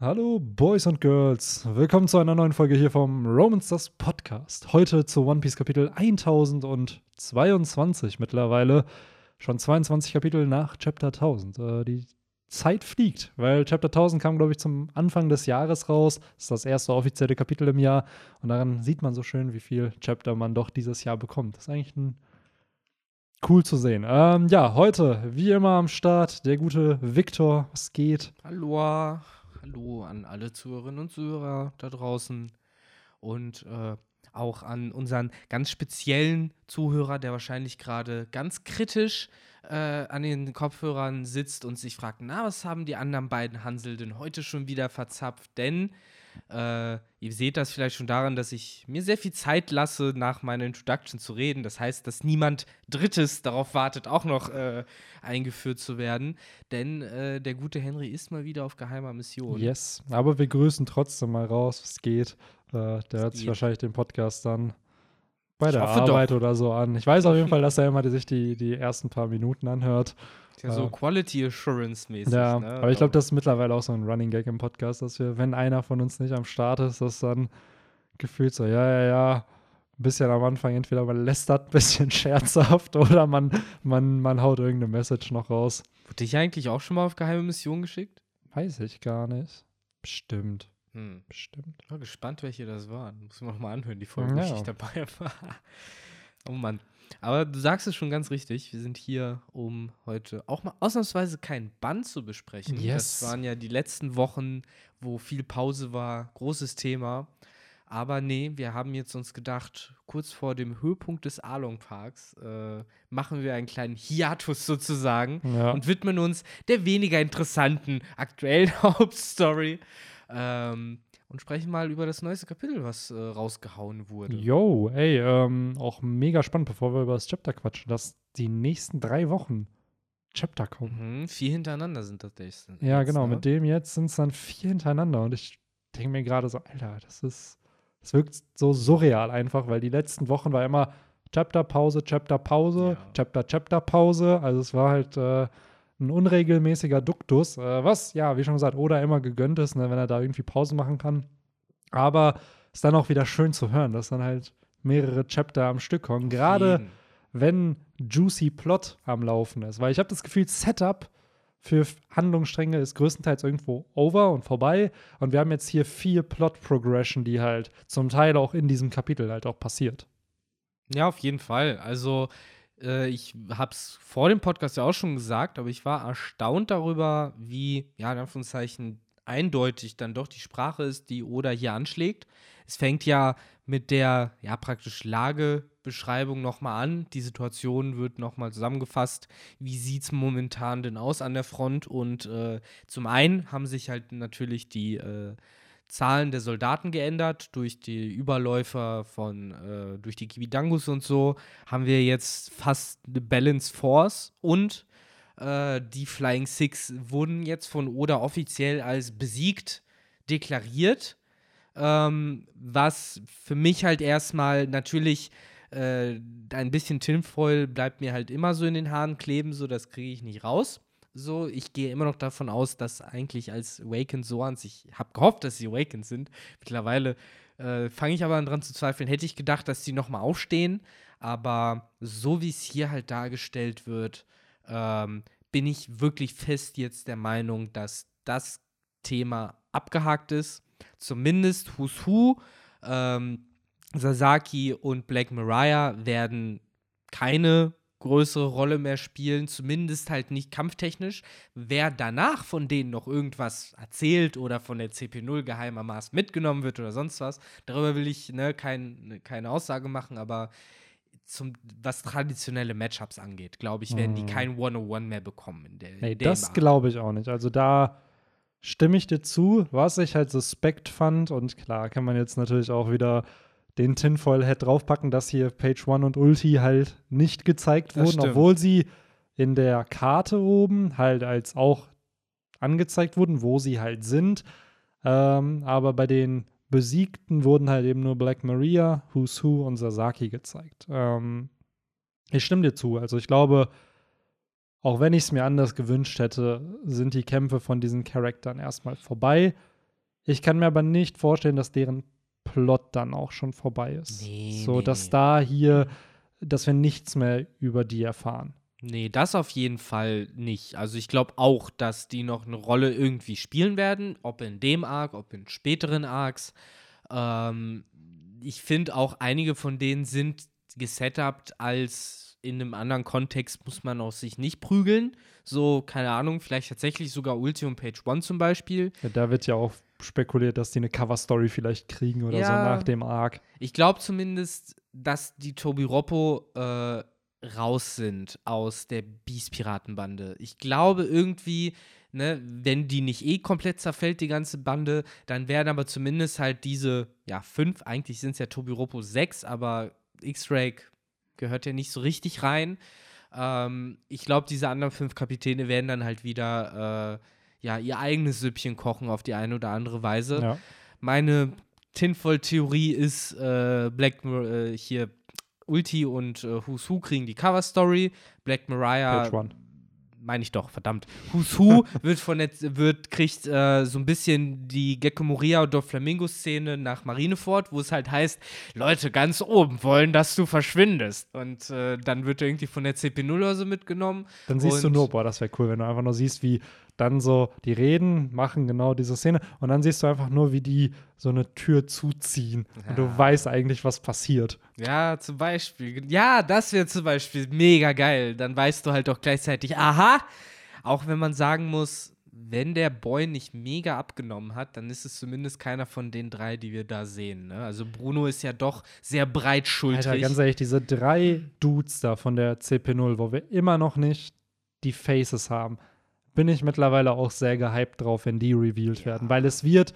Hallo Boys und Girls, willkommen zu einer neuen Folge hier vom Romans das Podcast. Heute zu One Piece Kapitel 1022 mittlerweile. Schon 22 Kapitel nach Chapter 1000. Äh, die Zeit fliegt, weil Chapter 1000 kam, glaube ich, zum Anfang des Jahres raus. Das ist das erste offizielle Kapitel im Jahr. Und daran sieht man so schön, wie viel Chapter man doch dieses Jahr bekommt. Das ist eigentlich ein cool zu sehen. Ähm, ja, heute, wie immer am Start, der gute Victor. Was geht? Hallo. Hallo an alle Zuhörerinnen und Zuhörer da draußen und äh, auch an unseren ganz speziellen Zuhörer, der wahrscheinlich gerade ganz kritisch äh, an den Kopfhörern sitzt und sich fragt, na, was haben die anderen beiden Hansel denn heute schon wieder verzapft? Denn äh, ihr seht das vielleicht schon daran, dass ich mir sehr viel Zeit lasse, nach meiner Introduction zu reden. Das heißt, dass niemand Drittes darauf wartet, auch noch äh, eingeführt zu werden. Denn äh, der gute Henry ist mal wieder auf geheimer Mission. Yes, aber wir grüßen trotzdem mal raus, was geht. Äh, der hört sich wahrscheinlich den Podcast dann bei der Arbeit doch. oder so an. Ich weiß auf jeden Fall, dass er immer sich die, die ersten paar Minuten anhört. Ja, so Quality Assurance-mäßig. Ja, ne? aber ich glaube, das ist mittlerweile auch so ein Running Gag im Podcast, dass wir, wenn einer von uns nicht am Start ist, dass dann gefühlt so, ja, ja, ja, ein bisschen am Anfang entweder man lästert ein bisschen scherzhaft oder man, man, man haut irgendeine Message noch raus. Wurde ich eigentlich auch schon mal auf geheime Mission geschickt? Weiß ich gar nicht. Bestimmt. Hm. Bestimmt. Ich bin gespannt, welche das waren. Muss man noch mal anhören, die Folge, ja. ich dabei war. oh Mann. Aber du sagst es schon ganz richtig. Wir sind hier, um heute auch mal ausnahmsweise kein Band zu besprechen. Yes. Das waren ja die letzten Wochen, wo viel Pause war. Großes Thema. Aber nee, wir haben jetzt uns gedacht, kurz vor dem Höhepunkt des Along Parks äh, machen wir einen kleinen Hiatus sozusagen ja. und widmen uns der weniger interessanten aktuellen Hauptstory. Ähm, und sprechen mal über das neueste Kapitel, was äh, rausgehauen wurde. Yo, ey, ähm, auch mega spannend, bevor wir über das Chapter quatschen, dass die nächsten drei Wochen Chapter kommen. Mhm, vier hintereinander sind das nächste. Ja, genau, ne? mit dem jetzt sind es dann vier hintereinander und ich denke mir gerade so, Alter, das ist, das wirkt so surreal einfach, weil die letzten Wochen war immer Chapter, Pause, Chapter, Pause, ja. Chapter, Chapter, Pause. Also es war halt äh, ein unregelmäßiger Duktus, äh, was, ja, wie schon gesagt, Oda immer gegönnt ist, ne, wenn er da irgendwie Pausen machen kann. Aber ist dann auch wieder schön zu hören, dass dann halt mehrere Chapter am Stück kommen. Gerade wenn Juicy Plot am Laufen ist. Weil ich habe das Gefühl, Setup für Handlungsstränge ist größtenteils irgendwo over und vorbei. Und wir haben jetzt hier vier Plot-Progression, die halt zum Teil auch in diesem Kapitel halt auch passiert. Ja, auf jeden Fall. Also äh, ich habe es vor dem Podcast ja auch schon gesagt, aber ich war erstaunt darüber, wie, ja, in Anführungszeichen, eindeutig dann doch die Sprache ist, die Oda hier anschlägt. Es fängt ja mit der, ja, praktisch Lagebeschreibung nochmal an. Die Situation wird nochmal zusammengefasst. Wie sieht es momentan denn aus an der Front? Und äh, zum einen haben sich halt natürlich die äh, Zahlen der Soldaten geändert. Durch die Überläufer von, äh, durch die Kibidangus und so, haben wir jetzt fast eine Balance Force und äh, die Flying Six wurden jetzt von Oda offiziell als besiegt deklariert. Ähm, was für mich halt erstmal natürlich äh, ein bisschen Tinfoil bleibt mir halt immer so in den Haaren kleben, so das kriege ich nicht raus. So, ich gehe immer noch davon aus, dass eigentlich als Awakened Soans, ich habe gehofft, dass sie Awakened sind. Mittlerweile äh, fange ich aber dran zu zweifeln. Hätte ich gedacht, dass sie nochmal aufstehen. Aber so wie es hier halt dargestellt wird, ähm, bin ich wirklich fest jetzt der Meinung, dass das Thema abgehakt ist. Zumindest Who's Who, ähm, Sasaki und Black Mariah werden keine größere Rolle mehr spielen, zumindest halt nicht kampftechnisch. Wer danach von denen noch irgendwas erzählt oder von der CP0 geheimermaßen mitgenommen wird oder sonst was, darüber will ich ne, kein, keine Aussage machen, aber zum, was traditionelle Matchups angeht, glaube ich, werden die mhm. kein 101 mehr bekommen. In der, nee, das glaube ich auch nicht. Also da stimme ich dir zu, was ich halt suspekt fand und klar kann man jetzt natürlich auch wieder den Tinfoil-Head draufpacken, dass hier Page One und Ulti halt nicht gezeigt wurden, obwohl sie in der Karte oben halt als auch angezeigt wurden, wo sie halt sind. Ähm, aber bei den Besiegten wurden halt eben nur Black Maria, Who's Who und Sasaki gezeigt. Ähm, ich stimme dir zu. Also ich glaube, auch wenn ich es mir anders gewünscht hätte, sind die Kämpfe von diesen Charakteren erstmal vorbei. Ich kann mir aber nicht vorstellen, dass deren Plot dann auch schon vorbei ist. Nee, so, nee, dass nee. da hier, dass wir nichts mehr über die erfahren. Nee, das auf jeden Fall nicht. Also ich glaube auch, dass die noch eine Rolle irgendwie spielen werden, ob in dem Arc, ob in späteren Arcs. Ähm, ich finde auch, einige von denen sind gesetupt als in einem anderen Kontext muss man auch sich nicht prügeln. So, keine Ahnung, vielleicht tatsächlich sogar Ulti und Page One zum Beispiel. Ja, da wird ja auch spekuliert, dass die eine Cover-Story vielleicht kriegen oder ja, so nach dem Arc. Ich glaube zumindest, dass die Tobi Roppo äh, raus sind aus der Beast-Piratenbande. Ich glaube irgendwie, ne, wenn die nicht eh komplett zerfällt, die ganze Bande, dann werden aber zumindest halt diese, ja, fünf, eigentlich sind es ja Tobi Roppo sechs, aber X-Ray gehört ja nicht so richtig rein. Ähm, ich glaube, diese anderen fünf Kapitäne werden dann halt wieder, äh, ja, ihr eigenes Süppchen kochen auf die eine oder andere Weise. Ja. Meine Tinfoil-Theorie ist, äh, Black, äh, hier Ulti und äh, Who's Who kriegen die Cover-Story. Black Mariah meine ich doch, verdammt. Who's Who wird von der, wird, kriegt äh, so ein bisschen die Gecko Moria oder Flamingo-Szene nach Marineford, wo es halt heißt, Leute ganz oben wollen, dass du verschwindest. Und äh, dann wird er irgendwie von der CP0 oder so mitgenommen. Dann siehst du nur, boah, das wäre cool, wenn du einfach nur siehst, wie dann so die reden, machen genau diese Szene und dann siehst du einfach nur, wie die so eine Tür zuziehen ja. und du weißt eigentlich, was passiert. Ja, zum Beispiel. Ja, das wäre zum Beispiel mega geil. Dann weißt du halt auch gleichzeitig, aha, auch wenn man sagen muss, wenn der Boy nicht mega abgenommen hat, dann ist es zumindest keiner von den drei, die wir da sehen. Ne? Also Bruno ist ja doch sehr breitschultrig. Alter, ganz ehrlich, diese drei Dudes da von der CP0, wo wir immer noch nicht die Faces haben, bin ich mittlerweile auch sehr gehypt drauf, wenn die revealed ja. werden, weil es wird,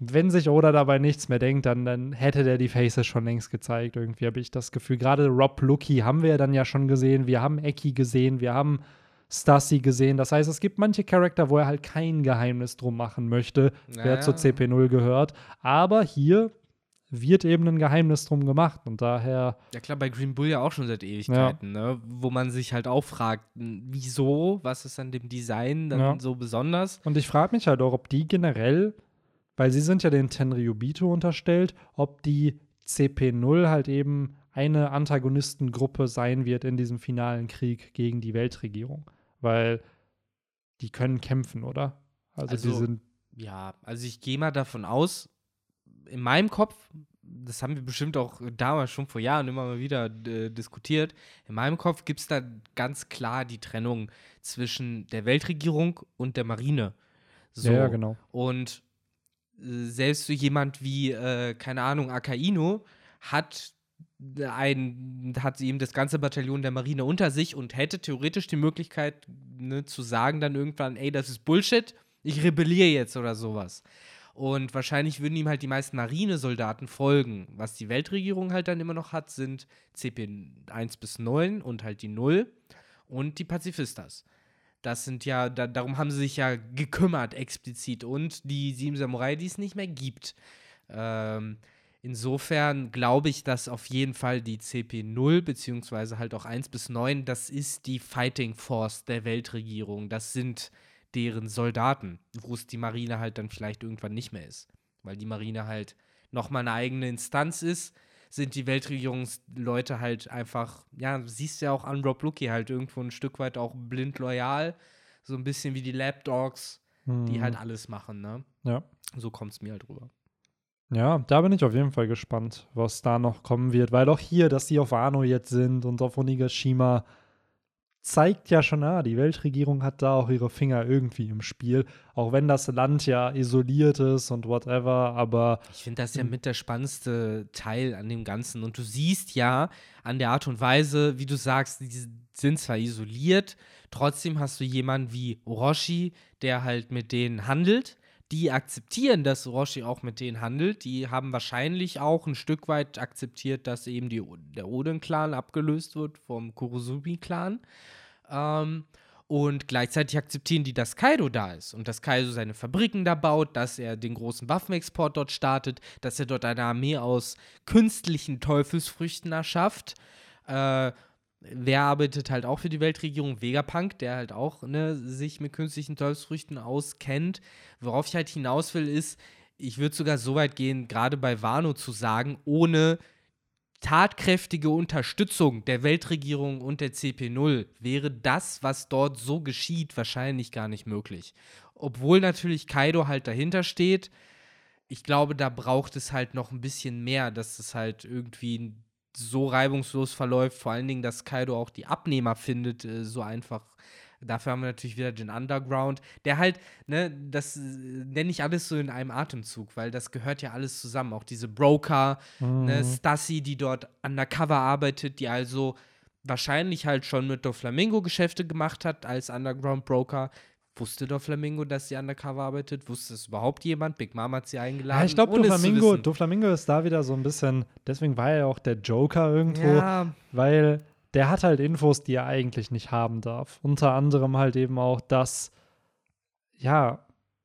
wenn sich Oda dabei nichts mehr denkt, dann, dann hätte der die Faces schon längst gezeigt. Irgendwie habe ich das Gefühl. Gerade Rob Lucky haben wir ja dann ja schon gesehen. Wir haben Eki gesehen. Wir haben Stassi gesehen. Das heißt, es gibt manche Charakter, wo er halt kein Geheimnis drum machen möchte, naja. wer zur CP0 gehört. Aber hier wird eben ein Geheimnis drum gemacht und daher. Ja klar, bei Green Bull ja auch schon seit Ewigkeiten, ja. ne? wo man sich halt auch fragt, wieso, was ist an dem Design dann ja. so besonders? Und ich frage mich halt auch, ob die generell, weil sie sind ja den Tenryubito unterstellt, ob die CP0 halt eben eine Antagonistengruppe sein wird in diesem finalen Krieg gegen die Weltregierung, weil die können kämpfen, oder? Also, also die sind ja, also ich gehe mal davon aus, in meinem Kopf, das haben wir bestimmt auch damals schon vor Jahren immer mal wieder äh, diskutiert, in meinem Kopf gibt es da ganz klar die Trennung zwischen der Weltregierung und der Marine. So. Ja, genau. Und äh, selbst so jemand wie, äh, keine Ahnung, Akaino hat ein, hat eben das ganze Bataillon der Marine unter sich und hätte theoretisch die Möglichkeit, ne, zu sagen dann irgendwann, ey, das ist Bullshit, ich rebelliere jetzt oder sowas. Und wahrscheinlich würden ihm halt die meisten Marinesoldaten folgen. Was die Weltregierung halt dann immer noch hat, sind CP 1 bis 9 und halt die 0 und die Pazifistas. Das sind ja, da, darum haben sie sich ja gekümmert explizit und die sieben Samurai, die es nicht mehr gibt. Ähm, insofern glaube ich, dass auf jeden Fall die CP 0 beziehungsweise halt auch 1 bis 9, das ist die Fighting Force der Weltregierung. Das sind deren Soldaten, wo es die Marine halt dann vielleicht irgendwann nicht mehr ist. Weil die Marine halt nochmal eine eigene Instanz ist, sind die Weltregierungsleute halt einfach, ja, siehst du ja auch an Rob Lucky halt irgendwo ein Stück weit auch blind loyal. So ein bisschen wie die Lapdogs, mhm. die halt alles machen, ne? Ja. So kommt es mir halt rüber. Ja, da bin ich auf jeden Fall gespannt, was da noch kommen wird, weil auch hier, dass die auf Wano jetzt sind und auf Onigashima, zeigt ja schon, ah, die Weltregierung hat da auch ihre Finger irgendwie im Spiel, auch wenn das Land ja isoliert ist und whatever, aber ich finde das ja mit der spannendste Teil an dem Ganzen. Und du siehst ja an der Art und Weise, wie du sagst, die sind zwar isoliert, trotzdem hast du jemanden wie Orochi, der halt mit denen handelt, die akzeptieren, dass Orochi auch mit denen handelt. Die haben wahrscheinlich auch ein Stück weit akzeptiert, dass eben die, der Odin-Clan abgelöst wird vom Kurosubi-Clan. Ähm, und gleichzeitig akzeptieren die, dass Kaido da ist und dass Kaido seine Fabriken da baut, dass er den großen Waffenexport dort startet, dass er dort eine Armee aus künstlichen Teufelsfrüchten erschafft. Äh, wer arbeitet halt auch für die Weltregierung? Vegapunk, der halt auch ne, sich mit künstlichen Teufelsfrüchten auskennt. Worauf ich halt hinaus will, ist, ich würde sogar so weit gehen, gerade bei Wano zu sagen, ohne tatkräftige Unterstützung der Weltregierung und der CP0 wäre das, was dort so geschieht, wahrscheinlich gar nicht möglich. Obwohl natürlich Kaido halt dahinter steht. Ich glaube, da braucht es halt noch ein bisschen mehr, dass es halt irgendwie so reibungslos verläuft. Vor allen Dingen, dass Kaido auch die Abnehmer findet, äh, so einfach Dafür haben wir natürlich wieder den Underground, der halt, ne, das äh, nenne ich alles so in einem Atemzug, weil das gehört ja alles zusammen. Auch diese Broker, ne, mhm. ne, Stassi, die dort undercover arbeitet, die also wahrscheinlich halt schon mit Doflamingo Geschäfte gemacht hat als Underground Broker. Wusste Doflamingo, dass sie undercover arbeitet? Wusste es überhaupt jemand? Big Mom hat sie eingeladen. Ja, ich glaube, Doflamingo, Doflamingo ist da wieder so ein bisschen, deswegen war er ja auch der Joker irgendwo, ja. weil der hat halt Infos, die er eigentlich nicht haben darf. Unter anderem halt eben auch, dass, ja,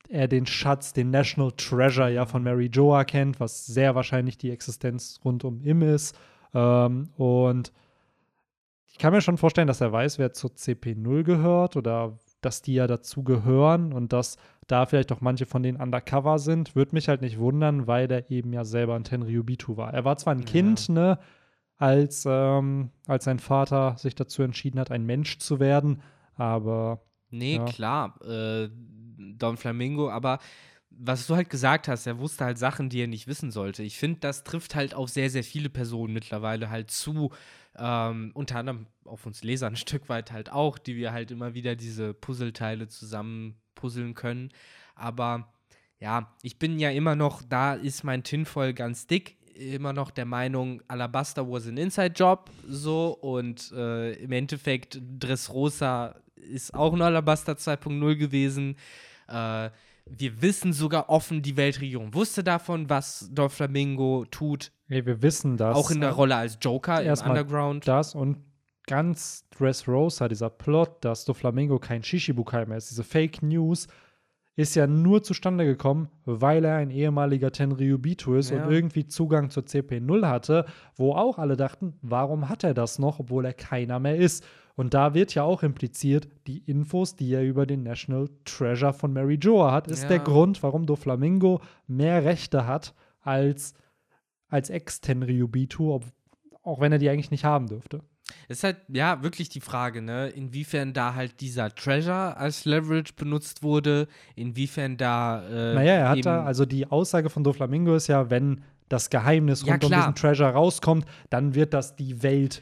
er den Schatz, den National Treasure ja von Mary Joa kennt, was sehr wahrscheinlich die Existenz rund um ihm ist. Ähm, und ich kann mir schon vorstellen, dass er weiß, wer zur CP0 gehört oder dass die ja dazu gehören und dass da vielleicht auch manche von denen undercover sind. Würde mich halt nicht wundern, weil er eben ja selber ein Tenryubitu war. Er war zwar ein ja. Kind, ne, als, ähm, als sein Vater sich dazu entschieden hat, ein Mensch zu werden. Aber. Nee, ja. klar, äh, Don Flamingo, aber was du halt gesagt hast, er wusste halt Sachen, die er nicht wissen sollte. Ich finde, das trifft halt auf sehr, sehr viele Personen mittlerweile halt zu. Ähm, unter anderem auf uns Leser ein Stück weit halt auch, die wir halt immer wieder diese Puzzleteile zusammen puzzeln können. Aber ja, ich bin ja immer noch, da ist mein Tinfoil ganz dick immer noch der Meinung, Alabaster was an Inside Job, so und äh, im Endeffekt Dressrosa ist auch ein Alabaster 2.0 gewesen. Äh, wir wissen sogar offen, die Weltregierung wusste davon, was Doflamingo tut. Nee, wir wissen das. Auch in der Rolle als Joker im Underground. Das und ganz Dressrosa, dieser Plot, dass Doflamingo kein Shishibukai mehr ist, diese Fake News, ist ja nur zustande gekommen, weil er ein ehemaliger Tenryubito ist ja. und irgendwie Zugang zur CP0 hatte, wo auch alle dachten, warum hat er das noch, obwohl er keiner mehr ist. Und da wird ja auch impliziert, die Infos, die er über den National Treasure von Mary Joa hat, ist ja. der Grund, warum Doflamingo mehr Rechte hat als, als Ex-Tenryubito, auch wenn er die eigentlich nicht haben dürfte. Es ist halt, ja, wirklich die Frage, ne, inwiefern da halt dieser Treasure als Leverage benutzt wurde, inwiefern da. Äh, naja, er hat da, also die Aussage von Doflamingo ist ja, wenn das Geheimnis ja, rund klar. um diesen Treasure rauskommt, dann wird das die Welt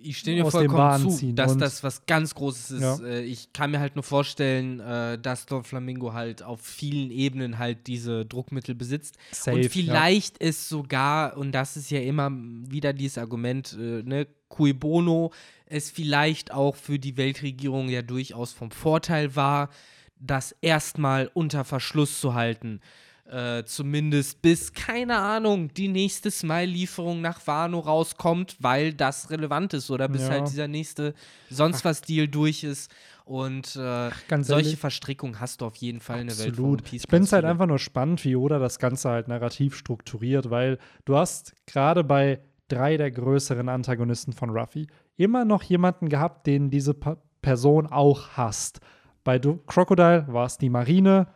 ich stehe dir vollkommen zu, dass das was ganz Großes ist. Ja. Äh, ich kann mir halt nur vorstellen, äh, dass Don Flamingo halt auf vielen Ebenen halt diese Druckmittel besitzt. Safe, und vielleicht ja. ist sogar, und das ist ja immer wieder dieses Argument, äh, ne, cui bono, es vielleicht auch für die Weltregierung ja durchaus vom Vorteil war, das erstmal unter Verschluss zu halten. Äh, zumindest bis, keine Ahnung, die nächste Smile-Lieferung nach Wano rauskommt, weil das relevant ist oder bis ja. halt dieser nächste sonst was Deal durch ist. Und äh, solche ehrlich, Verstrickungen hast du auf jeden Fall in der Welt Peace. Ich finde es halt einfach nur spannend, wie Oda das Ganze halt narrativ strukturiert, weil du hast gerade bei drei der größeren Antagonisten von Ruffy immer noch jemanden gehabt, den diese pa Person auch hasst. Bei du Crocodile war es die Marine,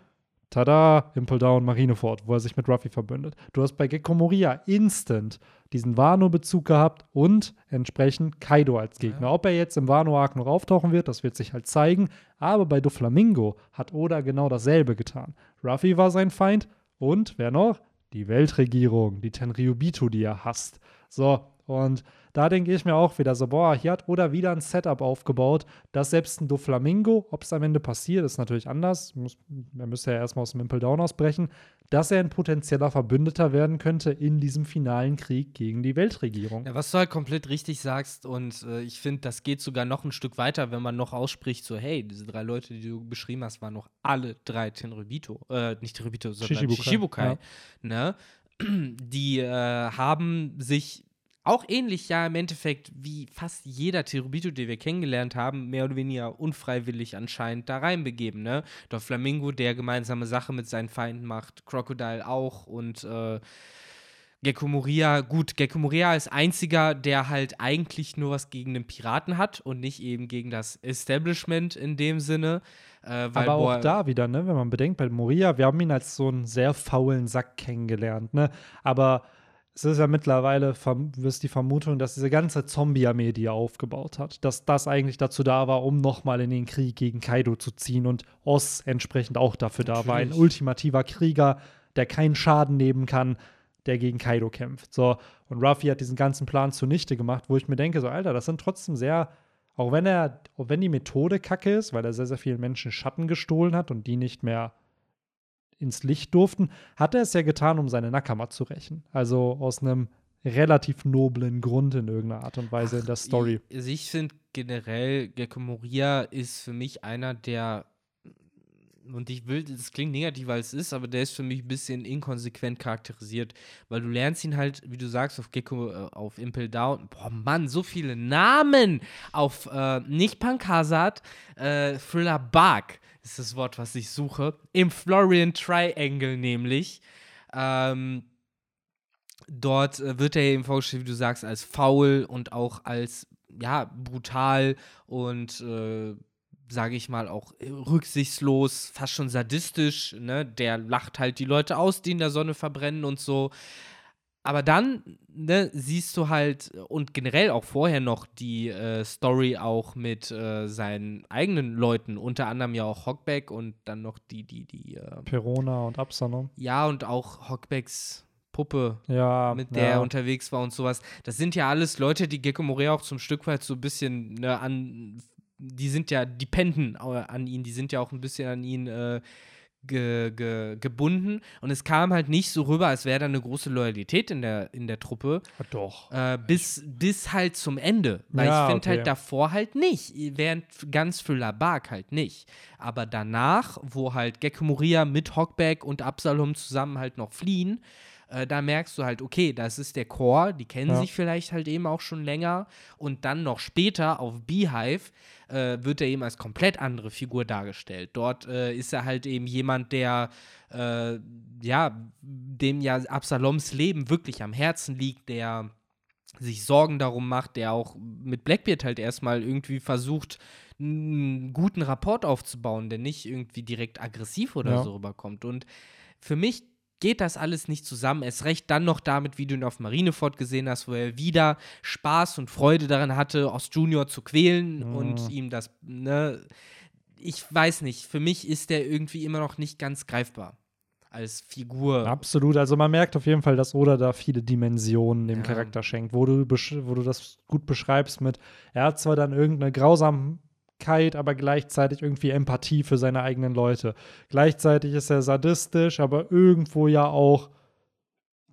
tada, Impel Down, Marineford, wo er sich mit Ruffy verbündet. Du hast bei Gekko Moria instant diesen Wano-Bezug gehabt und entsprechend Kaido als Gegner. Ja. Ob er jetzt im Wano-Arc noch auftauchen wird, das wird sich halt zeigen. Aber bei Doflamingo hat Oda genau dasselbe getan. Ruffy war sein Feind und wer noch? Die Weltregierung, die Tenryubitu, die er hasst. So, und da denke ich mir auch wieder so, boah, hier hat Oda wieder ein Setup aufgebaut, dass selbst ein Doflamingo, ob es am Ende passiert, ist natürlich anders, muss, er müsste ja erstmal aus dem Impel Down ausbrechen, dass er ein potenzieller Verbündeter werden könnte in diesem finalen Krieg gegen die Weltregierung. Ja, was du halt komplett richtig sagst und äh, ich finde, das geht sogar noch ein Stück weiter, wenn man noch ausspricht, so hey, diese drei Leute, die du beschrieben hast, waren noch alle drei Tenryubito, äh, nicht Tenryubito, sondern Shishibukai, Shishibukai ja. ne? Die äh, haben sich auch ähnlich ja im Endeffekt wie fast jeder Terubito, den wir kennengelernt haben, mehr oder weniger unfreiwillig anscheinend da reinbegeben, ne? Doch Flamingo, der gemeinsame Sache mit seinen Feinden macht, Crocodile auch und äh, Gecko Moria, gut, Gecko Moria ist einziger, der halt eigentlich nur was gegen den Piraten hat und nicht eben gegen das Establishment in dem Sinne. Äh, weil, Aber auch da wieder, ne, wenn man bedenkt, bei Moria, wir haben ihn als so einen sehr faulen Sack kennengelernt, ne? Aber es ist ja mittlerweile ist die Vermutung, dass diese ganze Zombie-Armee, die er aufgebaut hat, dass das eigentlich dazu da war, um nochmal in den Krieg gegen Kaido zu ziehen und Oz entsprechend auch dafür da war. Ein Natürlich. ultimativer Krieger, der keinen Schaden nehmen kann, der gegen Kaido kämpft. So, und Ruffy hat diesen ganzen Plan zunichte gemacht, wo ich mir denke, so, Alter, das sind trotzdem sehr, auch wenn er, auch wenn die Methode kacke ist, weil er sehr, sehr vielen Menschen Schatten gestohlen hat und die nicht mehr ins Licht durften, hat er es ja getan, um seine Nakama zu rächen. Also aus einem relativ noblen Grund in irgendeiner Art und Weise in der Story. Ich, ich finde generell, Gecko Moria ist für mich einer der, und ich will, das klingt negativ, weil es ist, aber der ist für mich ein bisschen inkonsequent charakterisiert, weil du lernst ihn halt, wie du sagst, auf Gecko, äh, auf Impel Down, boah Mann, so viele Namen, auf äh, nicht Pankasat, äh, Thriller Bark ist das Wort, was ich suche, im Florian Triangle nämlich, ähm, dort äh, wird er eben vorgestellt, wie du sagst, als faul und auch als ja brutal und äh, sage ich mal auch rücksichtslos, fast schon sadistisch. Ne? Der lacht halt die Leute aus, die in der Sonne verbrennen und so. Aber dann ne, siehst du halt und generell auch vorher noch die äh, Story auch mit äh, seinen eigenen Leuten, unter anderem ja auch Hockback und dann noch die, die, die, äh, Perona und Absalom. ja, und auch Hockbacks Puppe, Ja, mit der ja. er unterwegs war und sowas. Das sind ja alles Leute, die Gecko Morea auch zum Stück weit so ein bisschen ne, an, die sind ja dependen an ihn, die sind ja auch ein bisschen an ihn äh, ge, ge, gebunden. Und es kam halt nicht so rüber, als wäre da eine große Loyalität in der, in der Truppe, Ja, doch. äh, bis, bis halt zum Ende. Weil Ja, ich finde okay. halt davor halt nicht, während ganz für Labak halt nicht. Aber danach, wo halt Gecko Moria mit Hockback und Absalom zusammen halt noch fliehen, äh, da merkst du halt, okay, das ist der Chor, die kennen Ja. sich vielleicht halt eben auch schon länger. Und dann noch später auf Beehive äh, wird er eben als komplett andere Figur dargestellt. Dort äh, ist er halt eben jemand, der äh, ja, dem ja Absaloms Leben wirklich am Herzen liegt, der sich Sorgen darum macht, der auch mit Blackbeard halt erstmal irgendwie versucht, einen guten Rapport aufzubauen, der nicht irgendwie direkt aggressiv oder Ja. so rüberkommt. Und für mich geht das alles nicht zusammen. Es recht dann noch damit, wie du ihn auf Marineford gesehen hast, wo er wieder Spaß und Freude daran hatte, Ost Junior zu quälen Mhm. und ihm das, ne, ich weiß nicht, für mich ist der irgendwie immer noch nicht ganz greifbar als Figur. Absolut. Also man merkt auf jeden Fall, dass Oda da viele Dimensionen dem Ja. Charakter schenkt, wo du, wo du das gut beschreibst mit, er hat zwar dann irgendeine Grausamkeit, aber gleichzeitig irgendwie Empathie für seine eigenen Leute. Gleichzeitig ist er sadistisch, aber irgendwo ja auch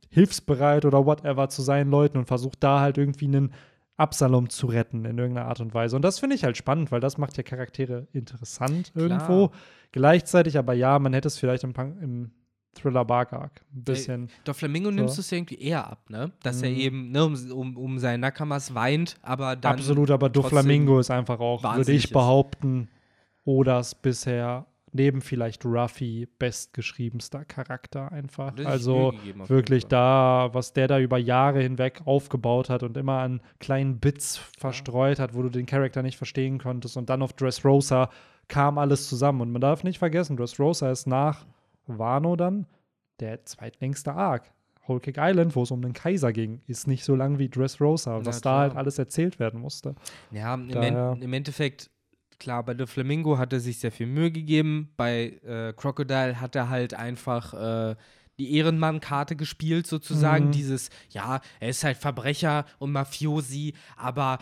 hilfsbereit oder whatever zu seinen Leuten und versucht da halt irgendwie einen Absalom zu retten in irgendeiner Art und Weise. Und das finde ich halt spannend, weil das macht ja Charaktere interessant irgendwo. Gleichzeitig aber ja, man hätte es vielleicht im, im Thriller Bark Arc ein bisschen. Doch Flamingo So. nimmst du es ja irgendwie eher ab, ne? Dass er Mhm. eben ne, um, um, um seine Nakamas weint, aber dann. Absolut, aber trotzdem Doflamingo ist einfach auch, würde ich behaupten, Odas bisher neben vielleicht Ruffy bestgeschriebenster Charakter einfach. Er Also wirklich da, was der da über Jahre hinweg aufgebaut hat und immer an kleinen Bits verstreut hat, wo du den Charakter nicht verstehen konntest. Und dann auf Dressrosa kam alles zusammen. Und man darf nicht vergessen, Dressrosa ist nach Wano dann der zweitlängste Arc. Whole Cake Island, wo es um den Kaiser ging, ist nicht so lang wie Dressrosa, was da halt alles erzählt werden musste. Ja, im, Daher- en im Endeffekt, klar, bei The Flamingo hat er sich sehr viel Mühe gegeben. Bei äh, Crocodile hat er halt einfach äh, die Ehrenmann-Karte gespielt, sozusagen. Mhm. Dieses, ja, er ist halt Verbrecher und Mafiosi, aber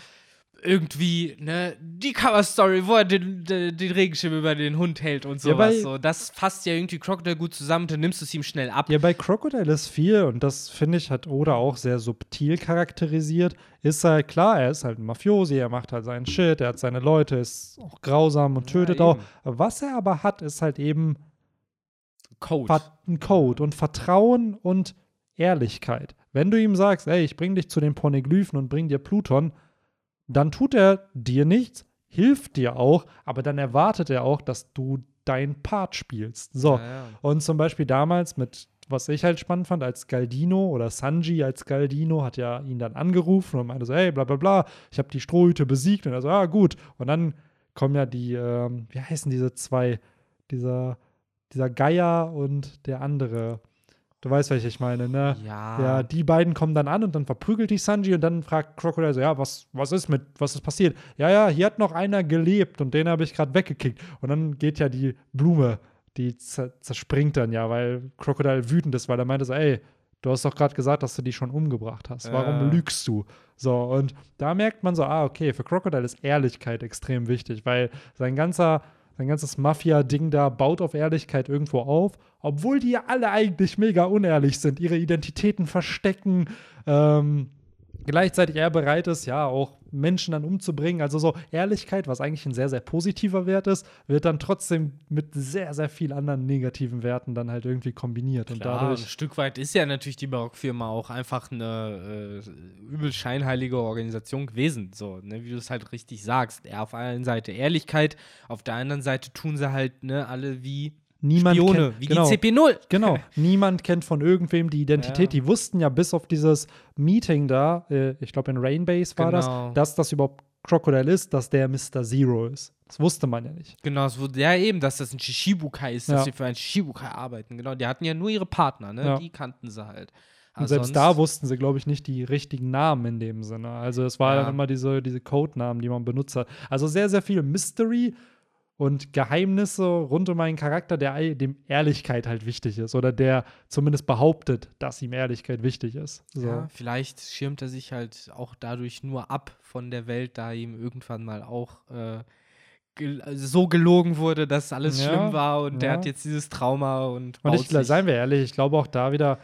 irgendwie, ne, die Cover-Story, wo er den, den, den Regenschirm über den Hund hält und Ja, sowas. bei- so, das fasst ja irgendwie Crocodile gut zusammen, dann nimmst du es ihm schnell ab. Ja, bei Crocodile ist viel, und das finde ich, hat Oda auch sehr subtil charakterisiert. Ist halt klar, er ist halt ein Mafiosi, er macht halt seinen Shit, er hat seine Leute, ist auch grausam und Ja, tötet auch. eben. Was er aber hat, ist halt eben Code. Ein Code und Vertrauen und Ehrlichkeit. Wenn du ihm sagst, ey, ich bring dich zu den Poneglyphen und bring dir Pluton, dann tut er dir nichts, hilft dir auch, aber dann erwartet er auch, dass du deinen Part spielst. So. Ja, ja. Und zum Beispiel damals mit was ich halt spannend fand, als Galdino oder Sanji als Galdino hat ja ihn dann angerufen und meinte so, hey, bla bla bla, ich habe die Strohhüte besiegt. Und er so, ah, gut. Und dann kommen ja die, ähm, wie heißen diese zwei, dieser, dieser Geier und der andere. Du weißt, welche ich meine, ne? Ja. Ja, die beiden kommen dann an und dann verprügelt dich Sanji und dann fragt Crocodile so, ja, was, was ist mit, was ist passiert? Ja, ja, hier hat noch einer gelebt und den habe ich gerade weggekickt. Und dann geht ja die Blume, die zerspringt dann ja, weil Crocodile wütend ist, weil er meinte so, ey, du hast doch gerade gesagt, dass du die schon umgebracht hast. Warum Ja. lügst du? So, und da merkt man so, ah, okay, für Crocodile ist Ehrlichkeit extrem wichtig, weil sein ganzer, sein ganzes Mafia-Ding da baut auf Ehrlichkeit irgendwo auf, obwohl die ja alle eigentlich mega unehrlich sind, ihre Identitäten verstecken, ähm, gleichzeitig er bereit ist, ja, auch Menschen dann umzubringen. Also so Ehrlichkeit, was eigentlich ein sehr, sehr positiver Wert ist, wird dann trotzdem mit sehr, sehr viel anderen negativen Werten dann halt irgendwie kombiniert. Und Klar, ein dadurch. Stück weit ist ja natürlich die Barockfirma auch einfach eine äh, übel scheinheilige Organisation gewesen. So, ne, wie du es halt richtig sagst. Auf der einen Seite Ehrlichkeit, auf der anderen Seite tun sie halt ne, alle wie Niemand Spione, kennt, wie genau, die CP0. Genau, niemand kennt von irgendwem die Identität. Ja. Die wussten ja bis auf dieses Meeting da, äh, ich glaube in Rainbase war Genau. das, dass das überhaupt Crocodile ist, dass der Mr. Zero ist. Das wusste man ja nicht. Genau, es wurde ja eben, dass das ein Shishibukai ist, dass Ja. sie für einen Shishibukai arbeiten. Genau, die hatten ja nur ihre Partner, ne? Ja. Die kannten sie halt. Und Aber selbst sonst- da wussten sie, glaube ich, nicht die richtigen Namen in dem Sinne. Also es war Ja. dann immer diese, diese Codenamen, die man benutzt hat. Also sehr, sehr viel Mystery und Geheimnisse rund um einen Charakter, der dem Ehrlichkeit halt wichtig ist. Oder der zumindest behauptet, dass ihm Ehrlichkeit wichtig ist. So. Ja, vielleicht schirmt er sich halt auch dadurch nur ab von der Welt, da ihm irgendwann mal auch äh, gel also so gelogen wurde, dass alles Ja, schlimm war und der ja. hat jetzt dieses Trauma und Und ich, seien wir ehrlich, ich glaube auch da wieder,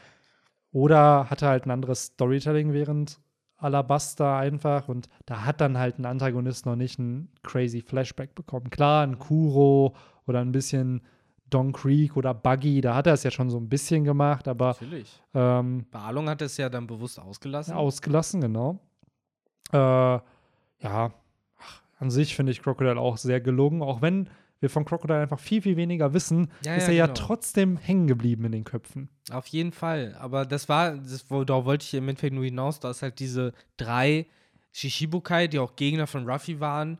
oder hatte halt ein anderes Storytelling während Alabasta einfach und da hat dann halt ein Antagonist noch nicht ein crazy Flashback bekommen. Klar, ein Kuro oder ein bisschen Don Creek oder Buggy, da hat er es ja schon so ein bisschen gemacht, aber Natürlich. ähm, Bei Along hat es ja dann bewusst ausgelassen. ausgelassen, genau. Äh, ja, ach, an sich finde ich Crocodile auch sehr gelungen, auch wenn wir von Crocodile einfach viel, viel weniger wissen, Ja, ist ja, er ja genau. trotzdem hängen geblieben in den Köpfen. Auf jeden Fall. Aber das war, das, darauf wollte ich im Endeffekt nur hinaus, dass halt diese drei Shishibukai, die auch Gegner von Ruffy waren,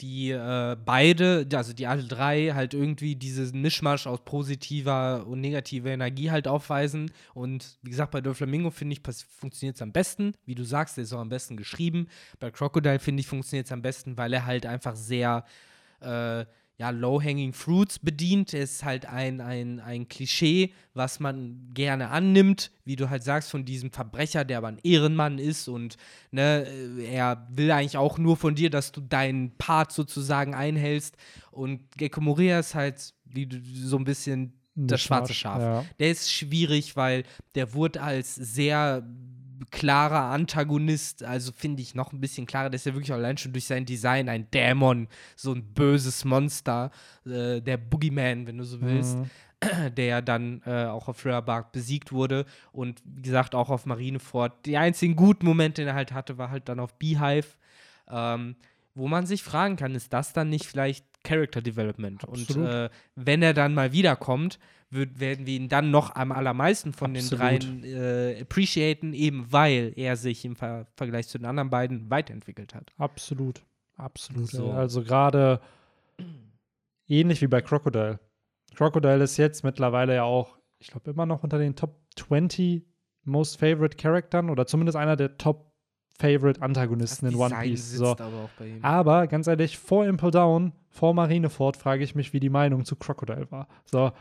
die äh, beide, also die alle drei, halt irgendwie diesen Mischmasch aus positiver und negativer Energie halt aufweisen. Und wie gesagt, bei Doflamingo finde ich, funktioniert es am besten. Wie du sagst, der ist auch am besten geschrieben. Bei Crocodile finde ich, funktioniert es am besten, weil er halt einfach sehr äh, ja, Low-Hanging Fruits bedient. Er ist halt ein, ein, ein Klischee, was man gerne annimmt, wie du halt sagst, von diesem Verbrecher, der aber ein Ehrenmann ist und ne, äh, er will eigentlich auch nur von dir, dass du deinen Part sozusagen einhältst. Und Gecko Moria ist halt wie du, so ein bisschen das schwarze Schaf. Ja. Der ist schwierig, weil der wurde als sehr klarer Antagonist, also finde ich noch ein bisschen klarer, der ist ja wirklich allein schon durch sein Design ein Dämon, so ein böses Monster, äh, der Boogeyman, wenn du so willst, Mhm. der ja dann äh, auch auf Thriller besiegt wurde und wie gesagt auch auf Marineford. Die einzigen guten Momente, den er halt hatte, war halt dann auf Beehive, ähm, wo man sich fragen kann, ist das dann nicht vielleicht Character Development? Und Absolut. äh, wenn er dann mal wiederkommt, würd, werden wir ihn dann noch am allermeisten von den Absolut. dreien äh, appreciaten, eben weil er sich im Ver Vergleich zu den anderen beiden weiterentwickelt hat. Absolut. Absolut. So. Also gerade ähnlich wie bei Crocodile. Crocodile ist jetzt mittlerweile ja auch, ich glaube, immer noch unter den Top 20 Most Favorite Charaktern oder zumindest einer der Top Favorite Antagonisten in One Piece. So. aber. Aber ganz ehrlich, vor Impel Down, vor Marineford, frage ich mich, wie die Meinung zu Crocodile war. So. Ah.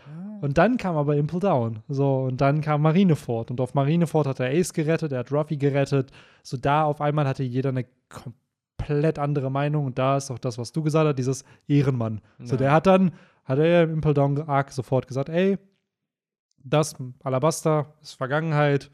Und dann kam aber Impel Down. So, und dann kam Marineford. Und auf Marineford hat er Ace gerettet, er hat Ruffy gerettet. So, da auf einmal hatte jeder eine komplett andere Meinung. Und da ist auch das, was du gesagt hast, dieses Ehrenmann. So, Ja. der hat dann, hat er im Impel Down Arc sofort gesagt, ey, das Alabasta ist Vergangenheit.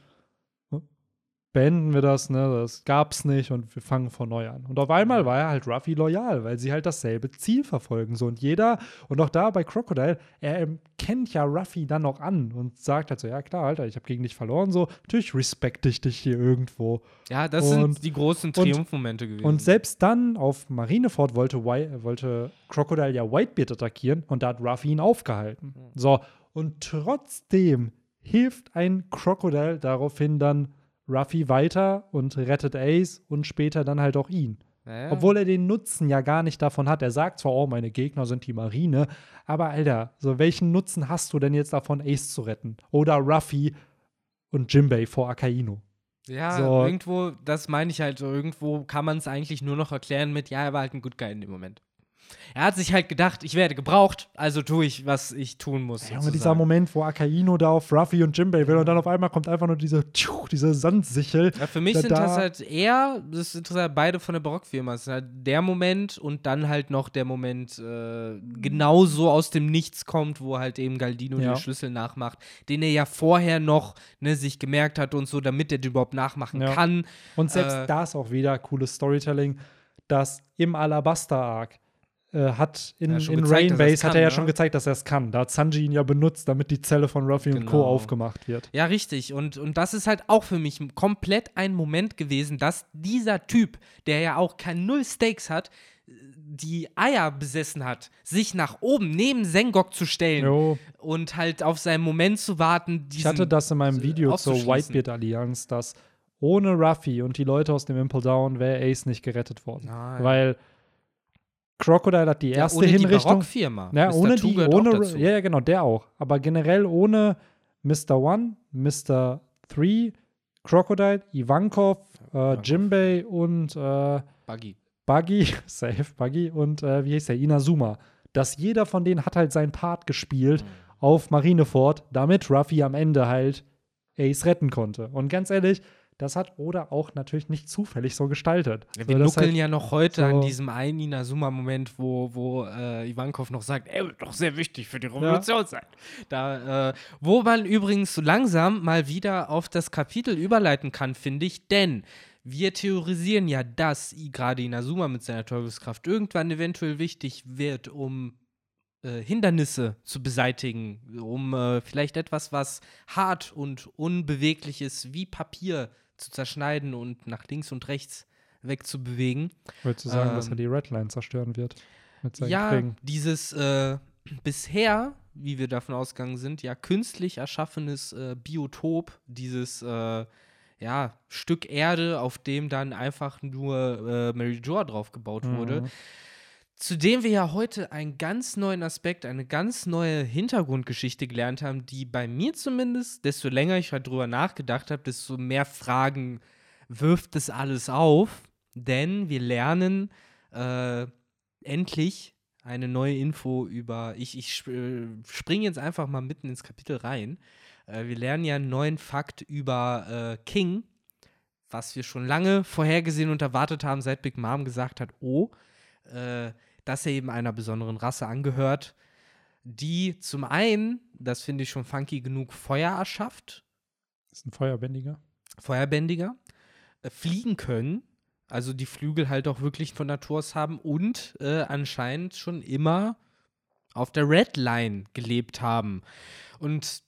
Beenden wir das, ne? Das gab's nicht und wir fangen von neu an. Und auf einmal war er halt Ruffy loyal, weil sie halt dasselbe Ziel verfolgen. So und jeder, und auch da bei Crocodile, er ähm, kennt ja Ruffy dann noch an und sagt halt so: Ja, klar, Alter, ich habe gegen dich verloren. So, natürlich respekte ich dich hier irgendwo. ja, das und- sind die großen Triumphmomente gewesen. Und selbst dann auf Marineford wollte, Wy wollte Crocodile ja Whitebeard attackieren und da hat Ruffy ihn aufgehalten. So, und trotzdem hilft ein Crocodile daraufhin dann Ruffy weiter und rettet Ace und später dann halt auch ihn. Ja. Obwohl er den Nutzen ja gar nicht davon hat. Er sagt zwar, oh, meine Gegner sind die Marine, aber Alter, so welchen Nutzen hast du denn jetzt davon, Ace zu retten? Oder Ruffy und Jimbei vor Akainu? Ja, so. irgendwo, das meine ich halt so, irgendwo kann man es eigentlich nur noch erklären mit, ja, er war halt ein Good Guy in dem Moment. Er hat sich halt gedacht, ich werde gebraucht, also tue ich, was ich tun muss. Ja, dieser Moment, wo Akaino da auf Ruffy und Jimbei will und dann auf einmal kommt einfach nur diese, tschuh, diese Sandsichel. Ja, für mich da, sind das halt eher, das sind halt beide von der Barockfirma. Das ist halt der Moment und dann halt noch der Moment, äh, genauso aus dem Nichts kommt, wo halt eben Galdino ja. den Schlüssel nachmacht, den er ja vorher noch ne, sich gemerkt hat und so, damit er den überhaupt nachmachen ja. kann. Und selbst äh, das auch wieder cooles Storytelling, dass im Alabaster-Arc äh, hat in, in gezeigt, Rainbase hat er ja ne? schon gezeigt, dass er es kann. Da hat Sanji ihn ja benutzt, damit die Zelle von Ruffy genau. und Co. Genau. aufgemacht wird. Ja, richtig. Und, und das ist halt auch für mich komplett ein Moment gewesen, dass dieser Typ, der ja auch kein Null Stakes hat, die Eier besessen hat, sich nach oben neben Sengok zu stellen jo. und halt auf seinen Moment zu warten. Ich hatte das in meinem Video zur Whitebeard Allianz, dass ohne Ruffy und die Leute aus dem Impel Down wäre Ace nicht gerettet worden. Nein. Weil Crocodile hat die erste ja, ohne Hinrichtung. Die Firma. Ja, ohne die, ohne, ja, ja, genau, der auch. Aber generell ohne Mr. One, Mr. Three, Crocodile, Ivankov, äh, Jimbei und äh, Buggy. Buggy, safe, Buggy und äh, wie heißt der, Inazuma. Dass jeder von denen hat halt seinen Part gespielt mhm. auf Marineford, damit Ruffy am Ende halt Ace retten konnte. Und ganz ehrlich, das hat Oda auch natürlich nicht zufällig so gestaltet. Ja, wir so, nuckeln halt ja noch heute so an diesem einen Inazuma-Moment, wo, wo äh, Ivankov noch sagt, er wird doch sehr wichtig für die Revolution ja. sein. Da, äh, wo man übrigens so langsam mal wieder auf das Kapitel überleiten kann, finde ich, denn wir theorisieren ja, dass gerade Inazuma mit seiner Teufelskraft irgendwann eventuell wichtig wird, um äh, Hindernisse zu beseitigen, um äh, vielleicht etwas, was hart und unbeweglich ist, wie Papier zu zerschneiden und nach links und rechts wegzubewegen. Wolltest du sagen, ähm, dass er ähm, die Redline zerstören wird? Mit seinen ja, Kriegen? dieses äh, bisher, wie wir davon ausgegangen sind, ja künstlich erschaffenes äh, Biotop, dieses äh, ja, Stück Erde, auf dem dann einfach nur äh, Mary Joa drauf gebaut mhm. wurde zu dem wir ja heute einen ganz neuen Aspekt, eine ganz neue Hintergrundgeschichte gelernt haben, die bei mir zumindest, desto länger ich halt drüber nachgedacht habe, desto mehr Fragen wirft das alles auf. Denn wir lernen äh, endlich eine neue Info über. Ich, ich springe jetzt einfach mal mitten ins Kapitel rein. Äh, wir lernen ja einen neuen Fakt über äh, King, was wir schon lange vorhergesehen und erwartet haben, seit Big Mom gesagt hat: Oh, äh, dass er eben einer besonderen Rasse angehört, die zum einen, das finde ich schon funky genug, Feuer erschafft. Das ist ein Feuerbändiger. Feuerbändiger. Äh, fliegen können, also die Flügel halt auch wirklich von Natur aus haben und äh, anscheinend schon immer auf der Red Line gelebt haben. Und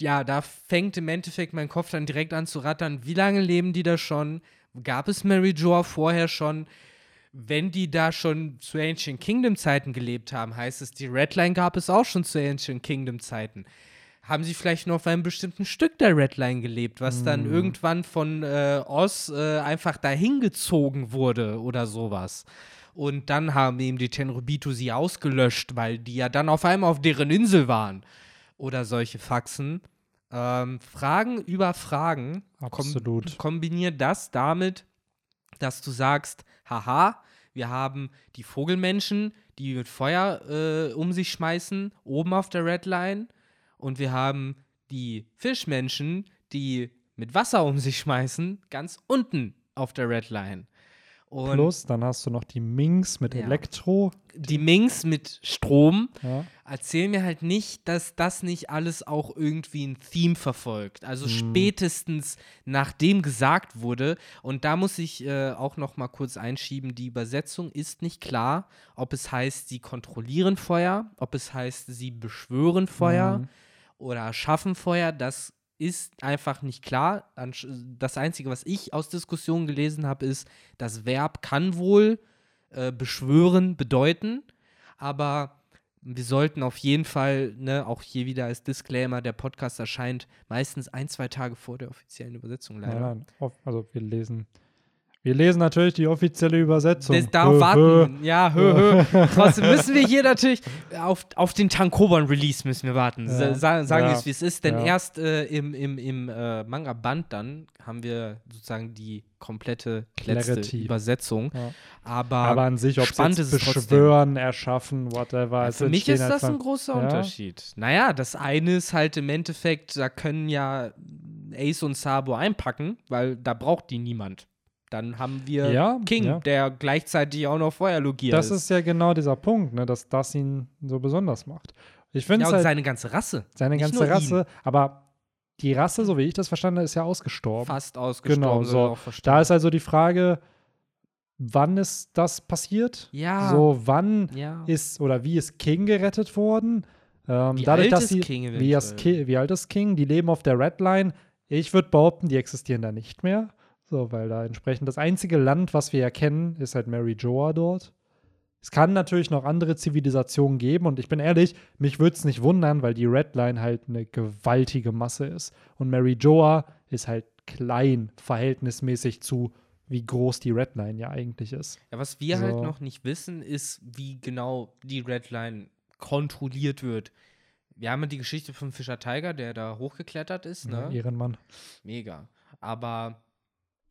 ja, da fängt im Endeffekt mein Kopf dann direkt an zu rattern. Wie lange leben die da schon? Gab es Mary Joa vorher schon? Wenn die da schon zu Ancient Kingdom Zeiten gelebt haben, heißt es, die Redline gab es auch schon zu Ancient Kingdom Zeiten. Haben sie vielleicht nur auf einem bestimmten Stück der Redline gelebt, was mm. dann irgendwann von äh, Oz äh, einfach dahin gezogen wurde oder sowas. Und dann haben eben die Tenrubito sie ausgelöscht, weil die ja dann auf einmal auf deren Insel waren. Oder solche Faxen. Ähm, Fragen über Fragen. Absolut. Kom kombiniert das damit, dass du sagst, haha, wir haben die Vogelmenschen, die mit Feuer äh, um sich schmeißen, oben auf der Redline. Und wir haben die Fischmenschen, die mit Wasser um sich schmeißen, ganz unten auf der Redline. Und Plus, dann hast du noch die Minks mit ja. Elektro. Die Minks mit Strom. Ja. Erzähl mir halt nicht, dass das nicht alles auch irgendwie ein Theme verfolgt. Also hm. spätestens nachdem gesagt wurde, und da muss ich äh, auch noch mal kurz einschieben, die Übersetzung ist nicht klar, ob es heißt, sie kontrollieren Feuer, ob es heißt, sie beschwören Feuer hm. oder schaffen Feuer. Das ist einfach nicht klar. Das Einzige, was ich aus Diskussionen gelesen habe, ist, das Verb kann wohl äh, beschwören bedeuten, aber wir sollten auf jeden Fall, ne, auch hier wieder als Disclaimer, der Podcast erscheint meistens ein, zwei Tage vor der offiziellen Übersetzung leider. Ja, also wir lesen wir lesen natürlich die offizielle Übersetzung. Das, darauf warten. Ja, hö, hö. Trotzdem müssen wir hier natürlich auf, auf den Tankobon-Release müssen wir warten. Ja. Sa sagen wir es, wie es ist. Denn ja. erst äh, im, im, im äh, Manga-Band dann haben wir sozusagen die komplette letzte Clarity. Übersetzung. Aber, Aber an sich, ob spannend es beschwören, erschaffen, whatever. Für mich ist das ein großer Unterschied. Naja, das eine ist halt im Endeffekt, da können ja Ace und Sabo einpacken, weil da braucht die niemand. Dann haben wir ja, King, ja. der gleichzeitig auch noch Feuerlogier ist. Das ist ja genau dieser Punkt, ne, dass das ihn so besonders macht. Ich finde ja, halt, seine ganze Rasse. Seine ganze Rasse, ihn. aber die Rasse, so wie ich das verstanden habe, ist ja ausgestorben. Fast ausgestorben. Genau, so. Da ist also die Frage, wann ist das passiert? Ja. So, wann ja. ist oder wie ist King gerettet worden? Ähm, wie dadurch, alt dass ist sie, King wie, wie alt ist King? Die leben auf der Red Line. Ich würde behaupten, die existieren da nicht mehr. So, weil da entsprechend das einzige Land, was wir ja kennen, ist halt Mary Joa dort. Es kann natürlich noch andere Zivilisationen geben und ich bin ehrlich, mich würde es nicht wundern, weil die Red Line halt eine gewaltige Masse ist. Und Mary Joa ist halt klein, verhältnismäßig zu, wie groß die Red Line ja eigentlich ist. Ja, was wir halt so. halt noch nicht wissen, ist, wie genau die Red Line kontrolliert wird. Wir haben ja die Geschichte von Fischer Tiger, der da hochgeklettert ist. Ne? Ja, Ehrenmann. Mega. Aber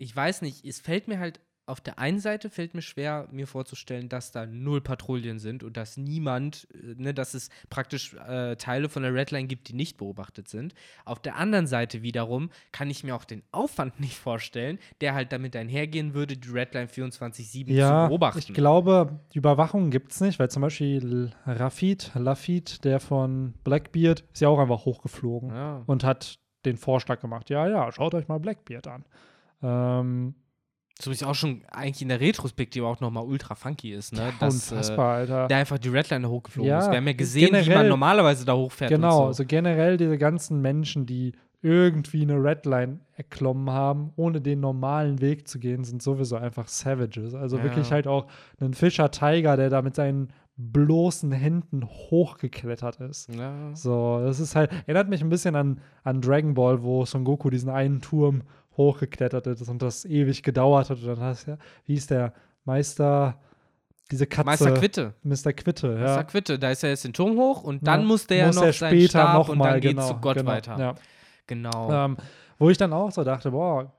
ich weiß nicht, es fällt mir halt auf der einen Seite fällt mir schwer, mir vorzustellen, dass da null Patrouillen sind und dass niemand, äh, ne, dass es praktisch äh, Teile von der Redline gibt, die nicht beobachtet sind. Auf der anderen Seite wiederum kann ich mir auch den Aufwand nicht vorstellen, der halt damit einhergehen würde, die Redline 24-7 ja, zu beobachten. Ich glaube, die Überwachung gibt es nicht, weil zum Beispiel Rafid, Lafid, der von Blackbeard, ist ja auch einfach hochgeflogen ja. und hat den Vorschlag gemacht: Ja, ja, schaut euch mal Blackbeard an. Ähm, so ist auch schon eigentlich in der Retrospektive auch nochmal ultra funky ist, ne? Dass, unfassbar, äh, Alter. Der einfach die Redliner hochgeflogen ja, ist. Wir haben ja gesehen, generell, wie man normalerweise da hochfährt. Genau, so. also generell diese ganzen Menschen, die irgendwie eine Redline erklommen haben, ohne den normalen Weg zu gehen, sind sowieso einfach Savages. Also ja. wirklich halt auch ein Fischer Tiger, der da mit seinen bloßen Händen hochgeklettert ist. Ja. So, das ist halt, erinnert mich ein bisschen an, an Dragon Ball, wo Son Goku diesen einen Turm hochgeklettert ist und das ewig gedauert hat. Und dann hast ja, wie hieß der Meister, diese Katze. Meister Quitte. Mr. Quitte, ja. Meister Quitte, da ist er jetzt den Turm hoch und dann ja, muss der muss ja noch er später Stab noch und mal, dann genau, zu Gott genau, weiter. Ja. Genau. Ähm, wo ich dann auch so dachte, boah,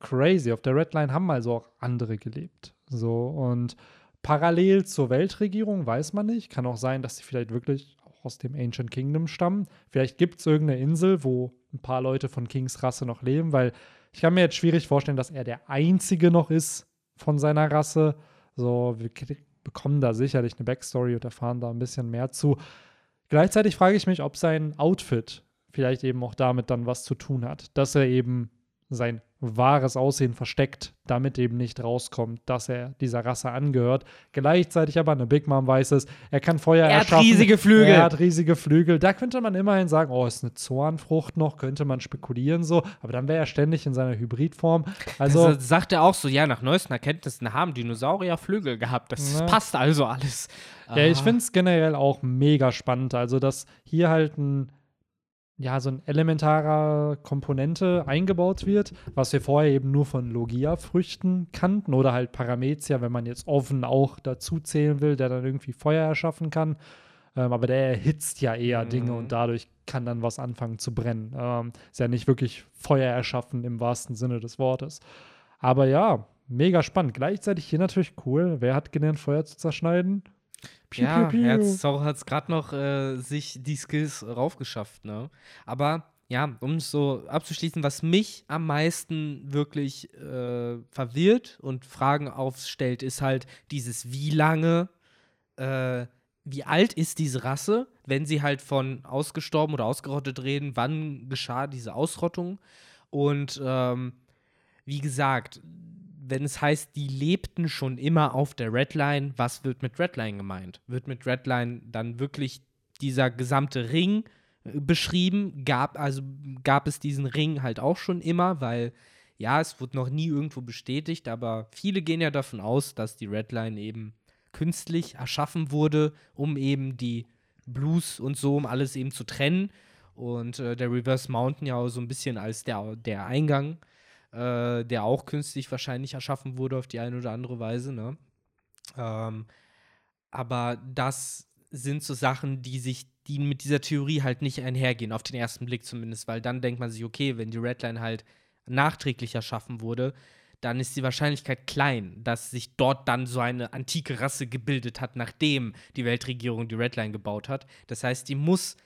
crazy, auf der Redline haben also auch andere gelebt. So und parallel zur Weltregierung weiß man nicht. Kann auch sein, dass sie vielleicht wirklich auch aus dem Ancient Kingdom stammen. Vielleicht gibt es irgendeine Insel, wo ein paar Leute von Kings Rasse noch leben, weil ich kann mir jetzt schwierig vorstellen, dass er der Einzige noch ist von seiner Rasse. So, wir bekommen da sicherlich eine Backstory und erfahren da ein bisschen mehr zu. Gleichzeitig frage ich mich, ob sein Outfit vielleicht eben auch damit dann was zu tun hat, dass er eben sein wahres Aussehen versteckt, damit eben nicht rauskommt, dass er dieser Rasse angehört. Gleichzeitig aber eine Big Mom weiß es, er kann Feuer er erschaffen. Er hat riesige Flügel. Er hat riesige Flügel. Da könnte man immerhin sagen, oh, ist eine Zornfrucht noch, könnte man spekulieren so, aber dann wäre er ständig in seiner Hybridform. Also das sagt er auch so, ja, nach neuesten Erkenntnissen haben Dinosaurier Flügel gehabt. Das ja. passt also alles. Ja, ich finde es generell auch mega spannend, also dass hier halt ein ja, so ein elementarer Komponente eingebaut wird, was wir vorher eben nur von Logia-Früchten kannten oder halt Paramecia, wenn man jetzt offen auch dazu zählen will, der dann irgendwie Feuer erschaffen kann. Ähm, aber der erhitzt ja eher mhm. Dinge und dadurch kann dann was anfangen zu brennen. Ähm, ist ja nicht wirklich Feuer erschaffen im wahrsten Sinne des Wortes. Aber ja, mega spannend. Gleichzeitig hier natürlich cool. Wer hat gelernt, Feuer zu zerschneiden? Piu, ja, piu, piu. hat es gerade noch äh, sich die Skills raufgeschafft, ne? Aber ja, um es so abzuschließen, was mich am meisten wirklich äh, verwirrt und Fragen aufstellt, ist halt dieses, wie lange, äh, wie alt ist diese Rasse, wenn sie halt von ausgestorben oder ausgerottet reden, wann geschah diese Ausrottung? Und ähm, wie gesagt, wenn es heißt, die lebten schon immer auf der Redline, was wird mit Redline gemeint? Wird mit Redline dann wirklich dieser gesamte Ring äh, beschrieben? Gab, also gab es diesen Ring halt auch schon immer, weil ja, es wurde noch nie irgendwo bestätigt, aber viele gehen ja davon aus, dass die Redline eben künstlich erschaffen wurde, um eben die Blues und so, um alles eben zu trennen. Und äh, der Reverse Mountain ja auch so ein bisschen als der, der Eingang, äh, der auch künstlich wahrscheinlich erschaffen wurde auf die eine oder andere Weise. Ne? Ähm, aber das sind so Sachen, die sich, die mit dieser Theorie halt nicht einhergehen, auf den ersten Blick zumindest, weil dann denkt man sich, okay, wenn die Redline halt nachträglich erschaffen wurde, dann ist die Wahrscheinlichkeit klein, dass sich dort dann so eine antike Rasse gebildet hat, nachdem die Weltregierung die Redline gebaut hat. Das heißt, die muss,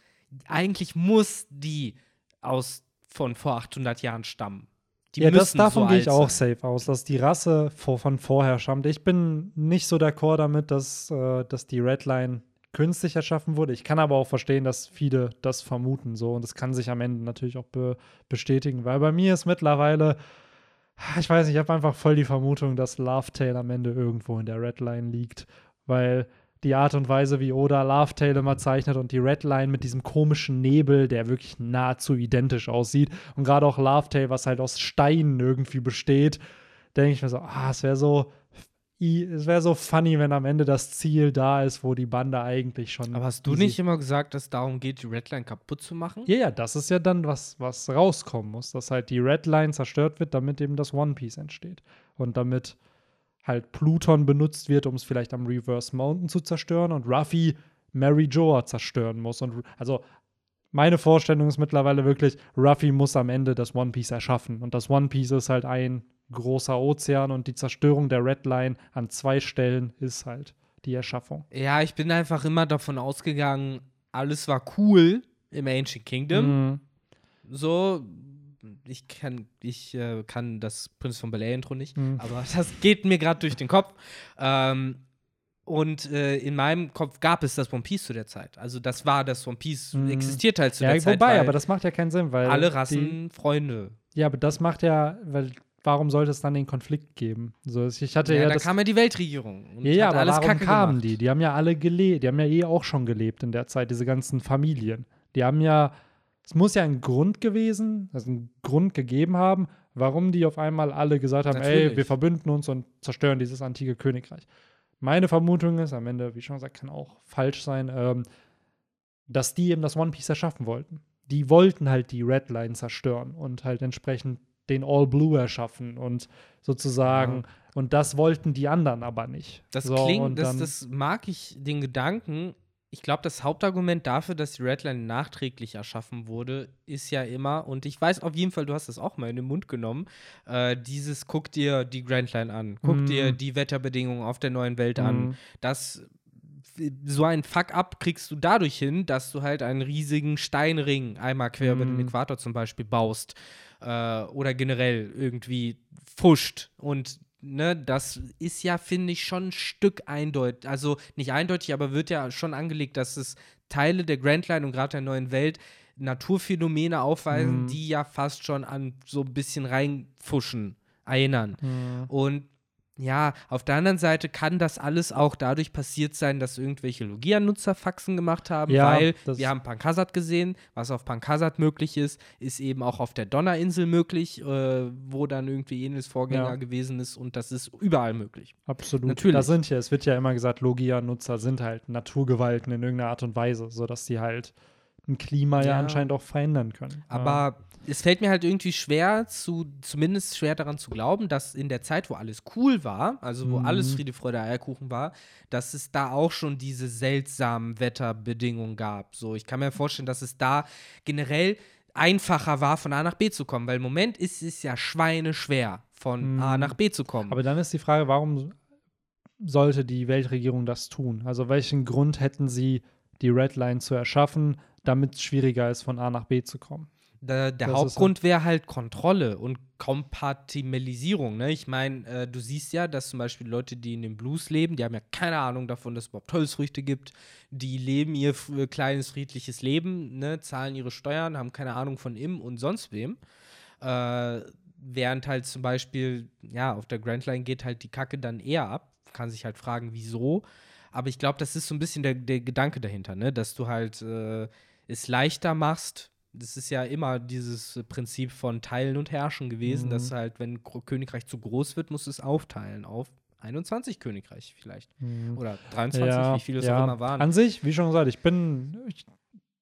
eigentlich muss die aus von vor 800 Jahren stammen. Die ja, das, davon so gehe ich auch safe aus, dass die Rasse vor, von vorher stammt. Ich bin nicht so d'accord damit, dass, äh, dass die Redline künstlich erschaffen wurde. Ich kann aber auch verstehen, dass viele das vermuten so und das kann sich am Ende natürlich auch be bestätigen, weil bei mir ist mittlerweile ich weiß nicht, ich habe einfach voll die Vermutung, dass Lovetail am Ende irgendwo in der Redline liegt, weil die Art und Weise, wie Oda Lovetail immer zeichnet und die Redline mit diesem komischen Nebel, der wirklich nahezu identisch aussieht und gerade auch Lovetail, was halt aus Steinen irgendwie besteht, denke ich mir so, ah, es wäre so es wäre so funny, wenn am Ende das Ziel da ist, wo die Bande eigentlich schon. Aber hast du nicht immer gesagt, dass es darum geht, die Redline kaputt zu machen? Ja, ja, das ist ja dann was, was rauskommen muss, dass halt die Redline zerstört wird, damit eben das One Piece entsteht. Und damit halt Pluton benutzt wird, um es vielleicht am Reverse Mountain zu zerstören und Ruffy Mary Joa zerstören muss. Und also meine Vorstellung ist mittlerweile wirklich, Ruffy muss am Ende das One Piece erschaffen. Und das One Piece ist halt ein großer Ozean und die Zerstörung der Red Line an zwei Stellen ist halt die Erschaffung. Ja, ich bin einfach immer davon ausgegangen, alles war cool im Ancient Kingdom. Mhm. So, ich kann, ich äh, kann das Prince von Bel Air Intro nicht, mhm. aber das geht mir gerade durch den Kopf. Ähm, und äh, in meinem Kopf gab es das One Piece zu der Zeit. Also das war das One Piece, mhm. existiert halt zu ja, der Zeit. Ja, wobei, aber das macht ja keinen Sinn, weil. Alle Rassen die, Freunde. Ja, aber das macht ja, weil warum sollte es dann den Konflikt geben? So, ich hatte ja, ja da kam ja die Weltregierung. ja, ja, aber warum Kacke kamen gemacht. die? Die haben ja alle gelebt, die haben ja eh auch schon gelebt in der Zeit, diese ganzen Familien. Die haben ja, es muss ja ein Grund gewesen, also einen Grund gegeben haben, warum die auf einmal alle gesagt haben, Natürlich. ey, wir verbünden uns und zerstören dieses antike Königreich. Meine Vermutung ist, am Ende, wie schon gesagt, kann auch falsch sein, ähm, dass die eben das One Piece erschaffen wollten. Die wollten halt die Red Line zerstören und halt entsprechend den All Blue erschaffen und sozusagen, ja. und das wollten die anderen aber nicht. Das so, klingt, das, das mag ich den Gedanken. Ich glaube, das Hauptargument dafür, dass die Redline nachträglich erschaffen wurde, ist ja immer, und ich weiß auf jeden Fall, du hast das auch mal in den Mund genommen, äh, dieses guck dir die Grand Line an, guck mm. dir die Wetterbedingungen auf der neuen Welt mm. an. Mhm. Das so ein Fuck-up kriegst du dadurch hin, dass du halt einen riesigen Steinring einmal quer mm. über den mhm. Äquator zum Beispiel baust äh, oder generell irgendwie fuscht. Und ne, das ist ja, finde ich, schon ein Stück eindeutig, also nicht eindeutig, aber wird ja schon angelegt, dass es Teile der Grand Line und gerade der neuen Welt Naturphänomene aufweisen, mhm. die ja fast schon an so ein bisschen reinfuschen erinnern. Mhm. Und ja, auf der anderen Seite kann das alles auch dadurch passiert sein, dass irgendwelche Logia-Nutzer Faxen gemacht haben, ja, weil wir haben Pankasat gesehen. Was auf Pankasat möglich ist, ist eben auch auf der Donnerinsel möglich, äh, wo dann irgendwie ähnliches Vorgänger ja. gewesen ist und das ist überall möglich. Absolut. Natürlich. Da sind ja, es wird ja immer gesagt, Logia-Nutzer sind halt Naturgewalten in irgendeiner Art und Weise, sodass sie halt ein Klima ja, ja anscheinend auch verändern können. Aber. Es fällt mir halt irgendwie schwer, zu, zumindest schwer daran zu glauben, dass in der Zeit, wo alles cool war, also wo mhm. alles Friede, Freude, Eierkuchen war, dass es da auch schon diese seltsamen Wetterbedingungen gab. So, ich kann mir vorstellen, dass es da generell einfacher war, von A nach B zu kommen, weil im Moment ist es ja schweineschwer, von mhm. A nach B zu kommen. Aber dann ist die Frage, warum sollte die Weltregierung das tun? Also welchen Grund hätten sie, die Redline zu erschaffen, damit es schwieriger ist, von A nach B zu kommen. Der, der Hauptgrund halt wäre halt Kontrolle und Kompatibilisierung. Ne? Ich meine, äh, du siehst ja, dass zum Beispiel Leute, die in den Blues leben, die haben ja keine Ahnung davon, dass es überhaupt Holzfrüchte gibt. Die leben ihr kleines, friedliches Leben, ne? zahlen ihre Steuern, haben keine Ahnung von ihm und sonst wem. Äh, während halt zum Beispiel, ja, auf der Grand Line geht halt die Kacke dann eher ab. Kann sich halt fragen, wieso. Aber ich glaube, das ist so ein bisschen der, der Gedanke dahinter, ne? dass du halt. Äh, es leichter machst. Das ist ja immer dieses Prinzip von Teilen und Herrschen gewesen, mhm. dass halt, wenn Königreich zu groß wird, musst du es aufteilen auf 21 Königreich vielleicht. Mhm. Oder 23, Ja, wie viele es ja. auch immer waren. An sich, wie schon gesagt, ich bin ich,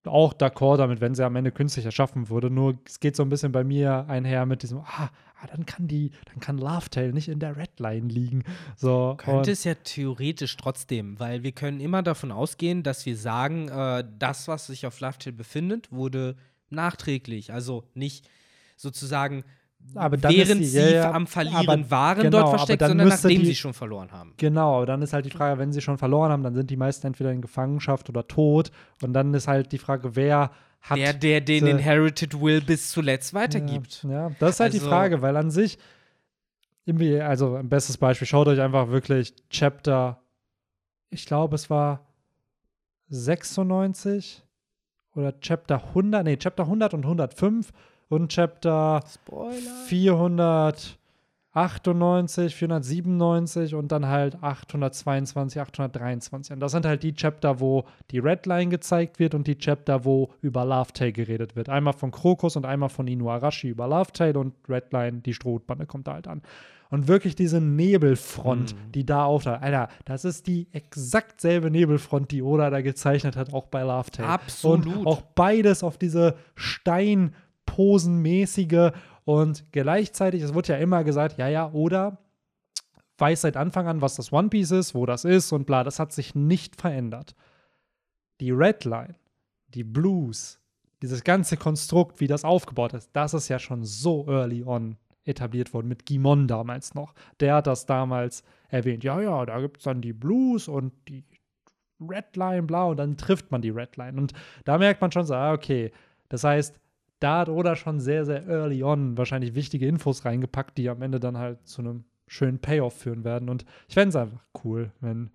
auch d'accord damit, wenn sie am Ende künstlich erschaffen wurde. Nur es geht so ein bisschen bei mir einher mit diesem, ah, ah dann kann die, dann kann Laughtail nicht in der Redline liegen. So, Könnte es ja theoretisch trotzdem, weil wir können immer davon ausgehen, dass wir sagen, äh, das, was sich auf Love Tale befindet, wurde nachträglich, also nicht sozusagen während die- sie ja, ja, am Verlieren aber waren genau, dort versteckt, sondern nachdem die- sie schon verloren haben. Genau, aber dann ist halt die Frage, wenn sie schon verloren haben, dann sind die meisten entweder in Gefangenschaft oder tot. Und dann ist halt die Frage, wer hat. Der, der den Inherited Will bis zuletzt weitergibt. Ja, ja, das ist halt die Also- Frage, weil an sich, irgendwie, also ein bestes Beispiel, schaut euch einfach wirklich Chapter, ich glaube, es war 96 oder Chapter 100, nee, Chapter 100 und 105 und Chapter Spoiler. 498, 497 und dann halt 822, 823. Und das sind halt die Chapter, wo die Redline gezeigt wird und die Chapter, wo über Lovetail geredet wird. Einmal von Krokus und einmal von Inuarashi über Lovetail und Redline, die Strohbande kommt da halt an. Und wirklich diese Nebelfront, Mhm. die da auftaucht. Alter, das ist die exakt selbe Nebelfront, die Oda da gezeichnet hat, auch bei Lovetail. Absolut. Und auch beides auf diese Steinposenmäßige und gleichzeitig, es wird ja immer gesagt, ja, ja, Oda weiß seit Anfang an, was das One Piece ist, wo das ist und bla, das hat sich nicht verändert. Die Redline, die Blues, dieses ganze Konstrukt, wie das aufgebaut ist, das ist ja schon so early on etabliert worden, mit Gimon damals noch. Der hat das damals erwähnt. Ja, ja, da gibt es dann die Blues und die Redline, bla, und dann trifft man die Redline. Und da merkt man schon so, ah, okay, das heißt, da hat Oda schon sehr, sehr early on wahrscheinlich wichtige Infos reingepackt, die am Ende dann halt zu einem schönen Payoff führen werden. Und ich fände es einfach cool, wenn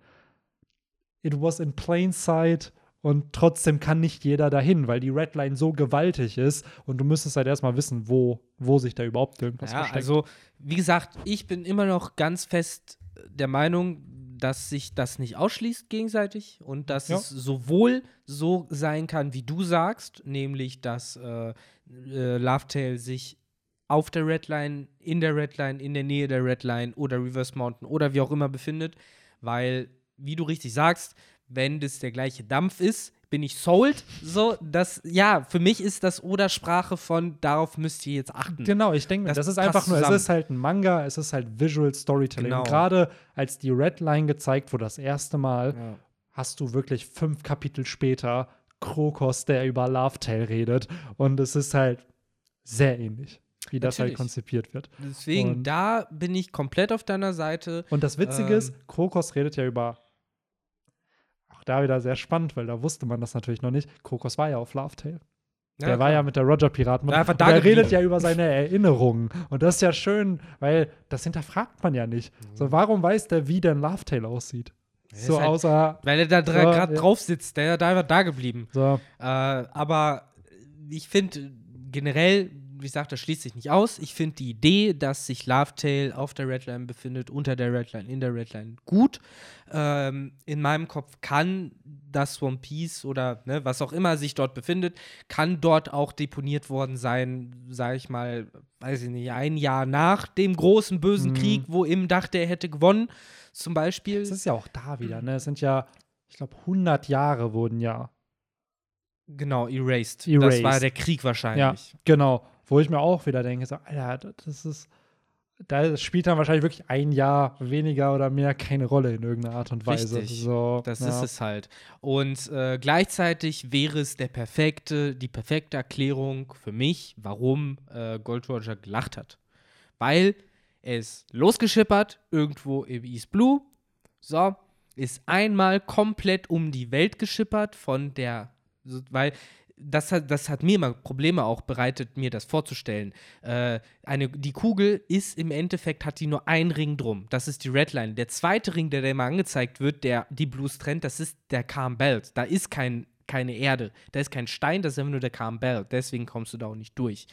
it was in plain sight und trotzdem kann nicht jeder dahin, weil die Redline so gewaltig ist und du müsstest halt erstmal wissen, wo, wo sich da überhaupt irgendwas Ja, versteckt. also wie gesagt, ich bin immer noch ganz fest der Meinung, dass sich das nicht ausschließt gegenseitig und dass Ja. es sowohl so sein kann, wie du sagst, nämlich dass äh, äh, Lovetail sich auf der Redline, in der Redline, in der Nähe der Redline oder Reverse Mountain oder wie auch immer befindet, weil, wie du richtig sagst, wenn das der gleiche Dampf ist, bin ich sold. So, das, ja, für mich ist das Oder-Sprache von, darauf müsst ihr jetzt achten. Genau, ich denke, mir, Das das, ist einfach nur, zusammen. es ist halt ein Manga, es ist halt Visual Storytelling. Genau. Gerade als die Redline gezeigt wurde, das erste Mal, Ja. hast du wirklich fünf Kapitel später Krokos, der über Lovetail redet. Und es ist halt sehr ähnlich, wie das halt Natürlich. konzipiert wird. Deswegen, Und- da bin ich komplett auf deiner Seite. Und das Witzige Ähm. ist, Krokos redet ja über. Auch da wieder sehr spannend, weil da wusste man das natürlich noch nicht. Krokos war ja auf Lovetail. Der war ja mit der Roger-Piraten. Der einfach und der redet ja über seine Erinnerungen. Und das ist ja schön, weil das hinterfragt man ja nicht. So, warum weiß der, wie denn Lovetail aussieht? ist So halt- außer. Weil er da Ja, gerade ja. drauf sitzt, der da einfach da geblieben. So, Äh, aber ich finde generell, wie gesagt, das schließt sich nicht aus. Ich finde die Idee, dass sich Lovetail auf der Redline befindet, unter der Redline, in der Redline, gut. Ähm, in meinem Kopf kann das One Piece oder ne, was auch immer sich dort befindet, kann dort auch deponiert worden sein, sage ich mal, weiß ich nicht, ein Jahr nach dem großen bösen Mhm. Krieg, wo im dachte, er hätte gewonnen, zum Beispiel. es ist ja auch da wieder, ne? Es sind ja, ich glaube, 100 Jahre wurden ja. Genau, erased. Das Erased. war der Krieg wahrscheinlich. Ja, genau. Wo ich mir auch wieder denke, so, Alter, das ist. Da spielt dann wahrscheinlich wirklich ein Jahr weniger oder mehr keine Rolle in irgendeiner Art und Weise. Richtig. So, Das ja. ist es halt. Und äh, gleichzeitig wäre es der perfekte, die perfekte Erklärung für mich, warum äh, Gold Roger gelacht hat. Weil er ist losgeschippert, irgendwo im East Blue. So, ist einmal komplett um die Welt geschippert von der, weil das hat, das hat mir immer Probleme auch bereitet, mir das vorzustellen. Äh, eine, die Kugel ist im Endeffekt, hat die nur einen Ring drum. Das ist die Redline. Der zweite Ring, der da immer angezeigt wird, der die Blues trennt, das ist der Calm Belt. Da ist kein, keine Erde. Da ist kein Stein, das ist einfach nur der Calm Belt. Deswegen kommst du da auch nicht durch.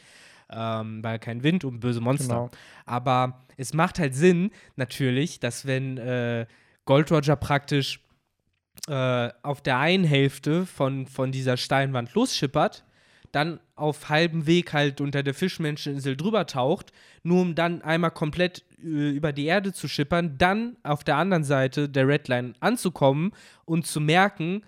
Ähm, weil kein Wind und böse Monster. Genau. Aber es macht halt Sinn, natürlich, dass wenn äh, Gold Roger praktisch äh, auf der einen Hälfte von, von dieser Steinwand losschippert, dann auf halbem Weg halt unter der Fischmenscheninsel drüber taucht, nur um dann einmal komplett äh, über die Erde zu schippern, dann auf der anderen Seite der Redline anzukommen und zu merken,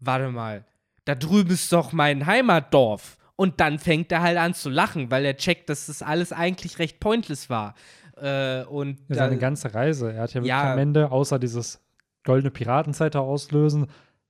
warte mal, da drüben ist doch mein Heimatdorf. Und dann fängt er halt an zu lachen, weil er checkt, dass das alles eigentlich recht pointless war. Äh, und ja, seine ganze Reise. Er hat ja, ja am Ende, außer dieses goldene Piratenzeitalter auslösen,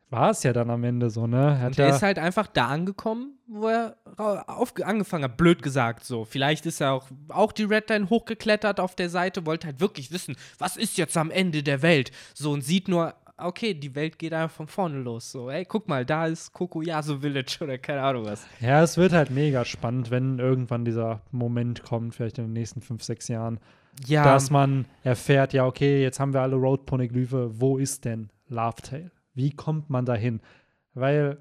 war es ja dann am Ende so, ne? Und er ja ist halt einfach da angekommen, wo er auf, angefangen hat, blöd gesagt so. Vielleicht ist er auch, auch die Redline hochgeklettert auf der Seite, wollte halt wirklich wissen, was ist jetzt am Ende der Welt? So und sieht nur, okay, die Welt geht einfach von vorne los. So, ey, guck mal, da ist Kokoyasu Village oder keine Ahnung was. Ja, es wird halt mega spannend, wenn irgendwann dieser Moment kommt, vielleicht in den nächsten fünf, sechs Jahren, ja. dass man erfährt, ja, okay, jetzt haben wir alle Road Poneglyphe, wo ist denn Lovetail? Wie kommt man dahin? Weil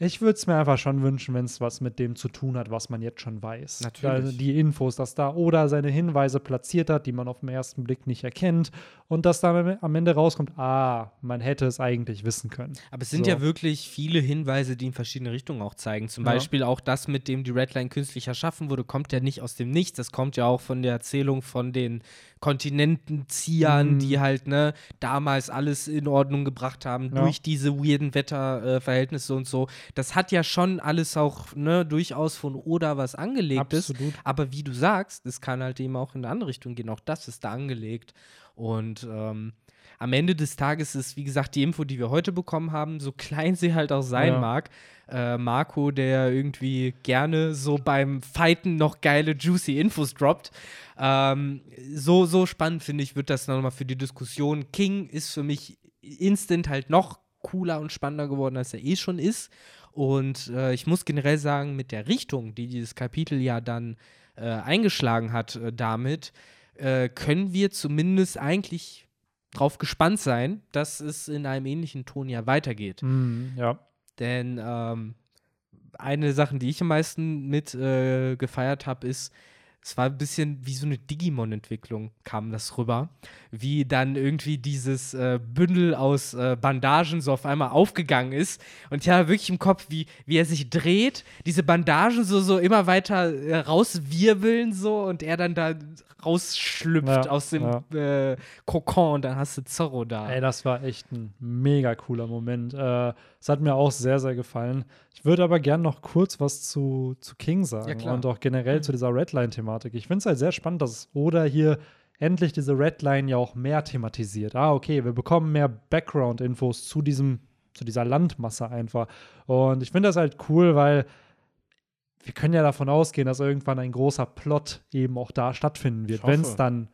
ich würde es mir einfach schon wünschen, wenn es was mit dem zu tun hat, was man jetzt schon weiß. Natürlich. Also die Infos, dass da oder seine Hinweise platziert hat, die man auf den ersten Blick nicht erkennt und dass dann am Ende rauskommt, ah, man hätte es eigentlich wissen können. Aber es sind so. ja wirklich viele Hinweise, die in verschiedene Richtungen auch zeigen. Zum ja. Beispiel auch das, mit dem die Redline künstlich erschaffen wurde, kommt ja nicht aus dem Nichts. Das kommt ja auch von der Erzählung von den Kontinentenziehern, mhm. die halt ne, damals alles in Ordnung gebracht haben ja. durch diese weirden Wetterverhältnisse äh, und so. Das hat ja schon alles auch ne, durchaus von Oda was angelegtes. Absolut. Aber wie du sagst, es kann halt eben auch in eine andere Richtung gehen. Auch das ist da angelegt. Und ähm, am Ende des Tages ist, wie gesagt, die Info, die wir heute bekommen haben, so klein sie halt auch sein ja. mag. Äh, Marco, der irgendwie gerne so beim Fighten noch geile, juicy Infos droppt. Ähm, so, so spannend, finde ich, wird das nochmal für die Diskussion. King ist für mich instant halt noch cooler und spannender geworden, als er eh schon ist. Und äh, ich muss generell sagen, mit der Richtung, die dieses Kapitel ja dann äh, eingeschlagen hat, äh, damit, äh, können wir zumindest eigentlich drauf gespannt sein, dass es in einem ähnlichen Ton ja weitergeht. Mm, ja. Denn ähm, eine der Sachen, die ich am meisten mit äh, gefeiert habe, ist, es war ein bisschen wie so eine Digimon-Entwicklung, kam das rüber. Wie dann irgendwie dieses äh, Bündel aus äh, Bandagen so auf einmal aufgegangen ist. Und ich habe wirklich im Kopf, wie, wie er sich dreht, diese Bandagen so, so immer weiter äh, rauswirbeln so und er dann da rausschlüpft ja, aus dem ja. äh, Kokon und dann hast du Zorro da. Ey, das war echt ein mega cooler Moment. Äh, es hat mir auch sehr, sehr gefallen. Ich würde aber gerne noch kurz was zu, zu King sagen ja, und auch generell mhm. zu dieser Redline-Thematik. Ich finde es halt sehr spannend, dass Oda hier endlich diese Redline ja auch mehr thematisiert. Ah, okay, wir bekommen mehr Background-Infos zu diesem, zu dieser Landmasse einfach. Und ich finde das halt cool, weil wir können ja davon ausgehen, dass irgendwann ein großer Plot eben auch da stattfinden wird, wenn es dann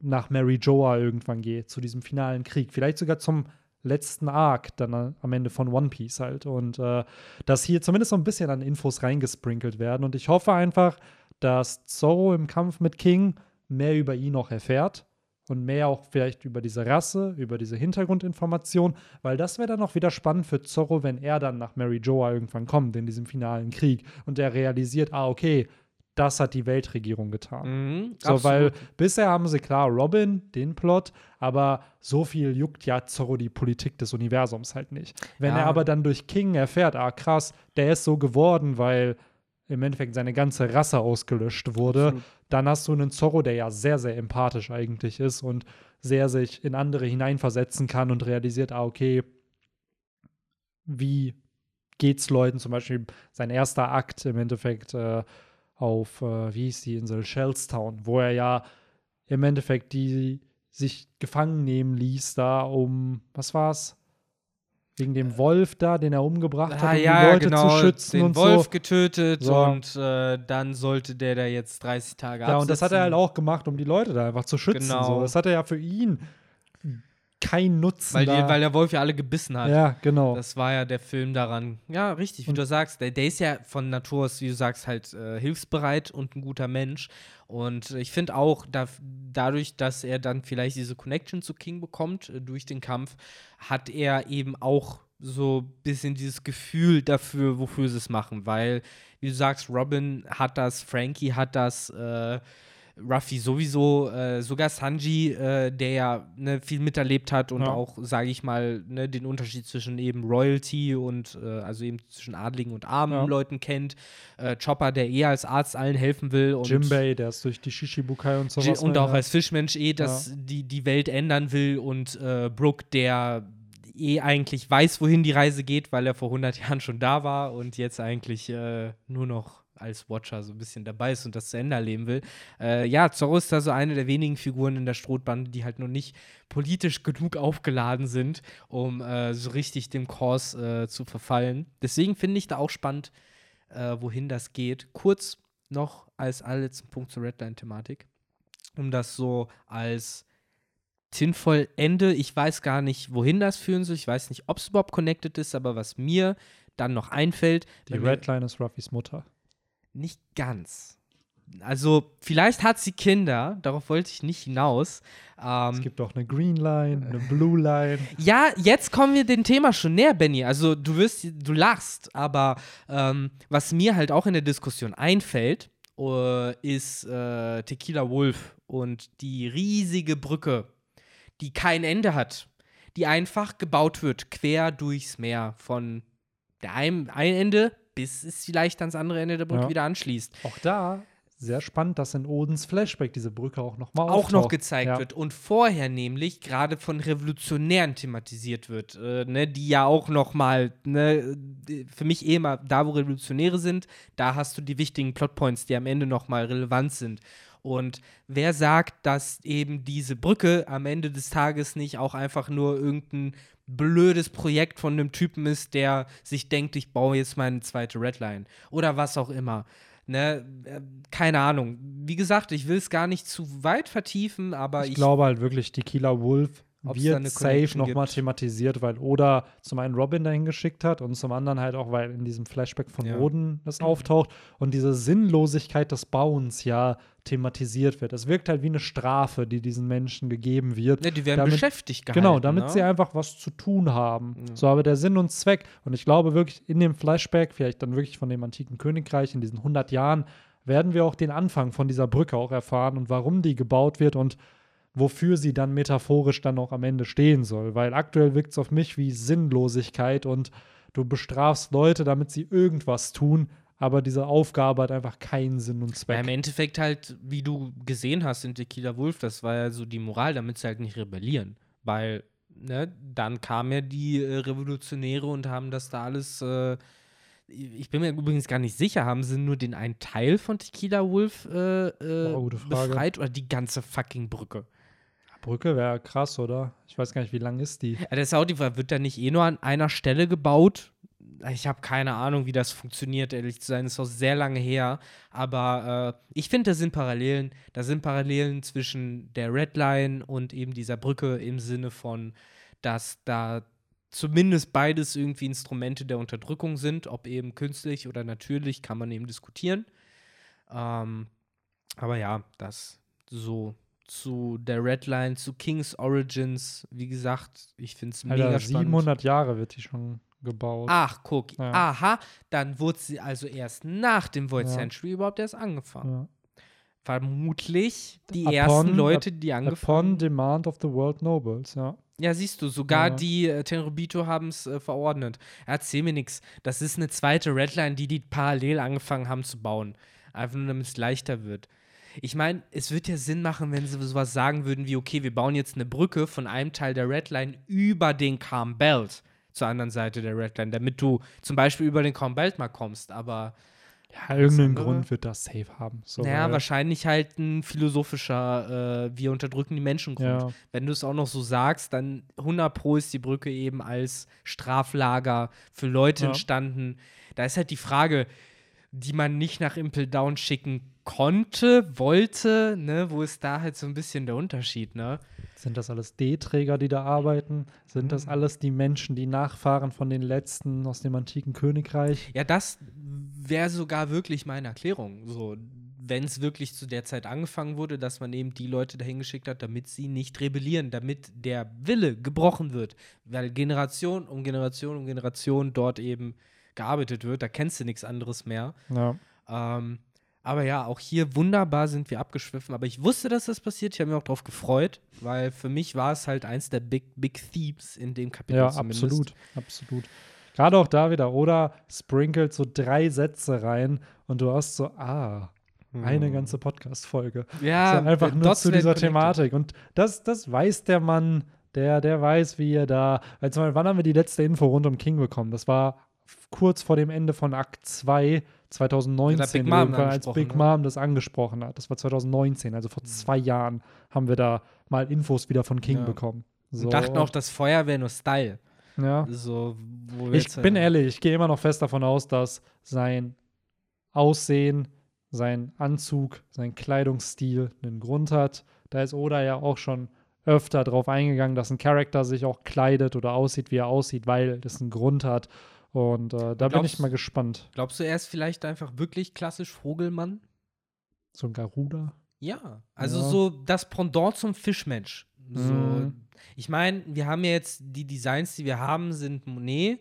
nach Mary Joa irgendwann geht, zu diesem finalen Krieg. Vielleicht sogar zum letzten Arc dann am Ende von One Piece halt. Und äh, dass hier zumindest so ein bisschen an Infos reingesprinkelt werden. Und ich hoffe einfach, dass Zorro im Kampf mit King mehr über ihn noch erfährt und mehr auch vielleicht über diese Rasse, über diese Hintergrundinformation, weil das wäre dann auch wieder spannend für Zorro, wenn er dann nach Mary Joa irgendwann kommt in diesem finalen Krieg und er realisiert, ah, okay, das hat die Weltregierung getan. Mhm, so, absolut. weil bisher haben sie klar Robin, den Plot, aber so viel juckt ja Zorro die Politik des Universums halt nicht. Wenn ja. er aber dann durch King erfährt, ah krass, der ist so geworden, weil im Endeffekt seine ganze Rasse ausgelöscht wurde, Absolut. Dann hast du einen Zorro, der ja sehr, sehr empathisch eigentlich ist und sehr sich in andere hineinversetzen kann und realisiert, ah, okay, wie geht's Leuten, zum Beispiel sein erster Akt im Endeffekt äh, auf, äh, wie hieß die Insel, Shellstown, wo er ja im Endeffekt die sich gefangen nehmen ließ, da um, was war's? Wegen dem Wolf da, den er umgebracht ah, hat, um ja, die Leute genau, zu schützen den und Wolf so. getötet so. und äh, dann sollte der da jetzt 30 Tage Ja, und das hat er halt auch gemacht, um die Leute da einfach zu schützen. Genau. So. Das hat er ja für ihn keinen Nutzen. Weil, die, weil der Wolf ja alle gebissen hat. Ja, genau. Das war ja der Film daran. Ja, richtig, wie und du sagst. Der, der, ist ja von Natur aus, wie du sagst, halt äh, hilfsbereit und ein guter Mensch. Und ich finde auch, da, dadurch, dass er dann vielleicht diese Connection zu King bekommt äh, durch den Kampf, hat er eben auch so ein bisschen dieses Gefühl dafür, wofür sie es machen. Weil, wie du sagst, Robin hat das, Frankie hat das, äh, Ruffy sowieso, äh, sogar Sanji, äh, der ja ne, viel miterlebt hat und ja. auch, sage ich mal, ne, den Unterschied zwischen eben Royalty und äh, also eben zwischen adligen und armen ja. Leuten kennt. Äh, Chopper, der eher als Arzt allen helfen will. Und Jimbei, der ist durch die Shishibukai und sowas. Und auch als Fischmensch eh, dass ja. die, die Welt ändern will und äh, Brooke, der eh eigentlich weiß, wohin die Reise geht, weil er vor 100 Jahren schon da war und jetzt eigentlich äh, nur noch als Watcher so ein bisschen dabei ist und das zu Ende erleben will. Äh, ja, Zorro ist da so eine der wenigen Figuren in der Strohbande, die halt noch nicht politisch genug aufgeladen sind, um äh, so richtig dem Kurs äh, zu verfallen. Deswegen finde ich da auch spannend, äh, wohin das geht. Kurz noch als allerletzten Punkt zur Redline-Thematik, um das so als sinnvoll Ende. Ich weiß gar nicht, wohin das führen soll. Ich weiß nicht, ob es überhaupt connected ist, aber was mir dann noch einfällt. Die Redline ist Ruffys Mutter. Nicht ganz. Also, vielleicht hat sie Kinder, darauf wollte ich nicht hinaus. Ähm, es gibt auch eine Green Line, eine Blue Line. Ja, jetzt kommen wir dem Thema schon näher, Benny. Also, du wirst, du lachst, aber ähm, was mir halt auch in der Diskussion einfällt, uh, ist äh, Tequila Wolf und die riesige Brücke, die kein Ende hat, die einfach gebaut wird, quer durchs Meer von der einen, ein Ende bis es vielleicht ans andere Ende der Brücke ja. wieder anschließt. Auch da sehr spannend, dass in Odens Flashback diese Brücke auch noch mal auch auftaucht. noch gezeigt ja. wird und vorher nämlich gerade von Revolutionären thematisiert wird, äh, ne, die ja auch noch mal ne, für mich eh immer da, wo Revolutionäre sind, da hast du die wichtigen Plotpoints, die am Ende noch mal relevant sind. Und wer sagt, dass eben diese Brücke am Ende des Tages nicht auch einfach nur irgendein blödes Projekt von einem Typen ist, der sich denkt, ich baue jetzt meine zweite Redline oder was auch immer. Ne, äh, keine Ahnung. Wie gesagt, ich will es gar nicht zu weit vertiefen, aber ich, ich glaube halt wirklich, die Kieler Wolf wird safe nochmal thematisiert, weil Oda zum einen Robin dahin geschickt hat und zum anderen halt auch, weil in diesem Flashback von ja. Oden das auftaucht und diese Sinnlosigkeit des Bauens ja thematisiert wird. Es wirkt halt wie eine Strafe, die diesen Menschen gegeben wird. Ja, die werden damit, beschäftigt gehalten. Genau, damit ne? sie einfach was zu tun haben. Ja. So aber der Sinn und Zweck. Und ich glaube wirklich in dem Flashback, vielleicht dann wirklich von dem antiken Königreich in diesen 100 Jahren, werden wir auch den Anfang von dieser Brücke auch erfahren und warum die gebaut wird und wofür sie dann metaphorisch dann auch am Ende stehen soll. Weil aktuell wirkt es auf mich wie Sinnlosigkeit und du bestrafst Leute, damit sie irgendwas tun, aber diese Aufgabe hat einfach keinen Sinn und Zweck. Ja, Im Endeffekt halt, wie du gesehen hast in Tequila Wolf, das war ja so die Moral, damit sie halt nicht rebellieren. Weil, ne, dann kamen ja die äh, Revolutionäre und haben das da alles. Äh, ich bin mir übrigens gar nicht sicher, haben sie nur den einen Teil von Tequila Wolf äh, oh, befreit oder die ganze fucking Brücke? Brücke wäre krass, oder? Ich weiß gar nicht, wie lang ist die? Ja, der Saudi wird da nicht eh nur an einer Stelle gebaut. Ich habe keine Ahnung, wie das funktioniert, ehrlich zu sein. Das ist auch sehr lange her. Aber äh, ich finde, da sind Parallelen. Da sind Parallelen zwischen der Red Line und eben dieser Brücke im Sinne von, dass da zumindest beides irgendwie Instrumente der Unterdrückung sind. Ob eben künstlich oder natürlich, kann man eben diskutieren. Ähm, aber ja, das so zu der Redline, zu King's Origins. Wie gesagt, ich finde es mega spannend. 700 Jahre wird die schon gebaut. Ach, guck. Ja. Aha, dann wurde sie also erst nach dem Void ja. Century überhaupt erst angefangen. Ja. Vermutlich die upon, ersten Leute, die angefangen Upon demand of the world nobles, ja. Ja, siehst du, sogar die äh, Tenrobito haben es äh, verordnet. Erzähl mir nichts. Das ist eine zweite Redline, die die parallel angefangen haben zu bauen. Einfach nur, damit es leichter wird. Ich meine, es wird ja Sinn machen, wenn sie sowas sagen würden wie, okay, wir bauen jetzt eine Brücke von einem Teil der Redline über den Calm Belt zur anderen Seite der Redline, damit du zum Beispiel über den Calm Belt mal kommst, aber ja, irgendeinen Grund wird das safe haben. So, naja, wahrscheinlich halt ein philosophischer, äh, wir unterdrücken die Menschen Grund. Ja. Wenn du es auch noch so sagst, dann 100 Pro ist die Brücke eben als Straflager für Leute ja. entstanden. Da ist halt die Frage, die man nicht nach Impel Down schicken konnte, wollte, ne, wo ist da halt so ein bisschen der Unterschied, ne? Sind das alles D-Träger, die da arbeiten? Sind das mhm. alles die Menschen, die Nachfahren von den letzten aus dem antiken Königreich? Ja, das wäre sogar wirklich meine Erklärung. So, wenn es wirklich zu der Zeit angefangen wurde, dass man eben die Leute dahin geschickt hat, damit sie nicht rebellieren, damit der Wille gebrochen wird, weil Generation um Generation um Generation dort eben gearbeitet wird, da kennst du nichts anderes mehr. Ja. Ähm, Aber ja, auch hier wunderbar sind wir abgeschwiffen. Aber ich wusste, dass das passiert. Ich habe mich auch darauf gefreut, weil für mich war es halt eins der Big, Big Themes in dem Kapitel. Ja, zumindest. absolut, absolut. Gerade auch da wieder, oder sprinkelt so drei Sätze rein und du hast so, ah, eine ganze Podcast-Folge. Ja, so einfach äh, nur zu dieser connected. Thematik. Und das, das weiß der Mann, der, der weiß, wie er da. Weil zum Beispiel, wann haben wir die letzte Info rund um King bekommen? Das war kurz vor dem Ende von Akt 2 2019, Da hat Big Mom als Big ne? Mom das angesprochen hat. Das war 2019, also vor zwei Jahren haben wir da mal Infos wieder von King Ja. bekommen. So, Und dachten auch, das Feuer wäre nur Style. ja. So, Ich bin ehrlich, ich gehe immer noch fest davon aus, dass sein Aussehen, sein Anzug, sein Kleidungsstil einen Grund hat. Da ist Oda ja auch schon öfter drauf eingegangen, dass ein Charakter sich auch kleidet oder aussieht, wie er aussieht, weil das einen Grund hat. Und äh, da bin ich glaubst- mal gespannt. Glaubst du, er ist vielleicht einfach wirklich klassisch Vogelmann? So ein Garuda. Ja, also Ja. so das Pendant zum Fischmensch. So, Mhm. Ich meine, wir haben ja jetzt die Designs, die wir haben, sind Monet.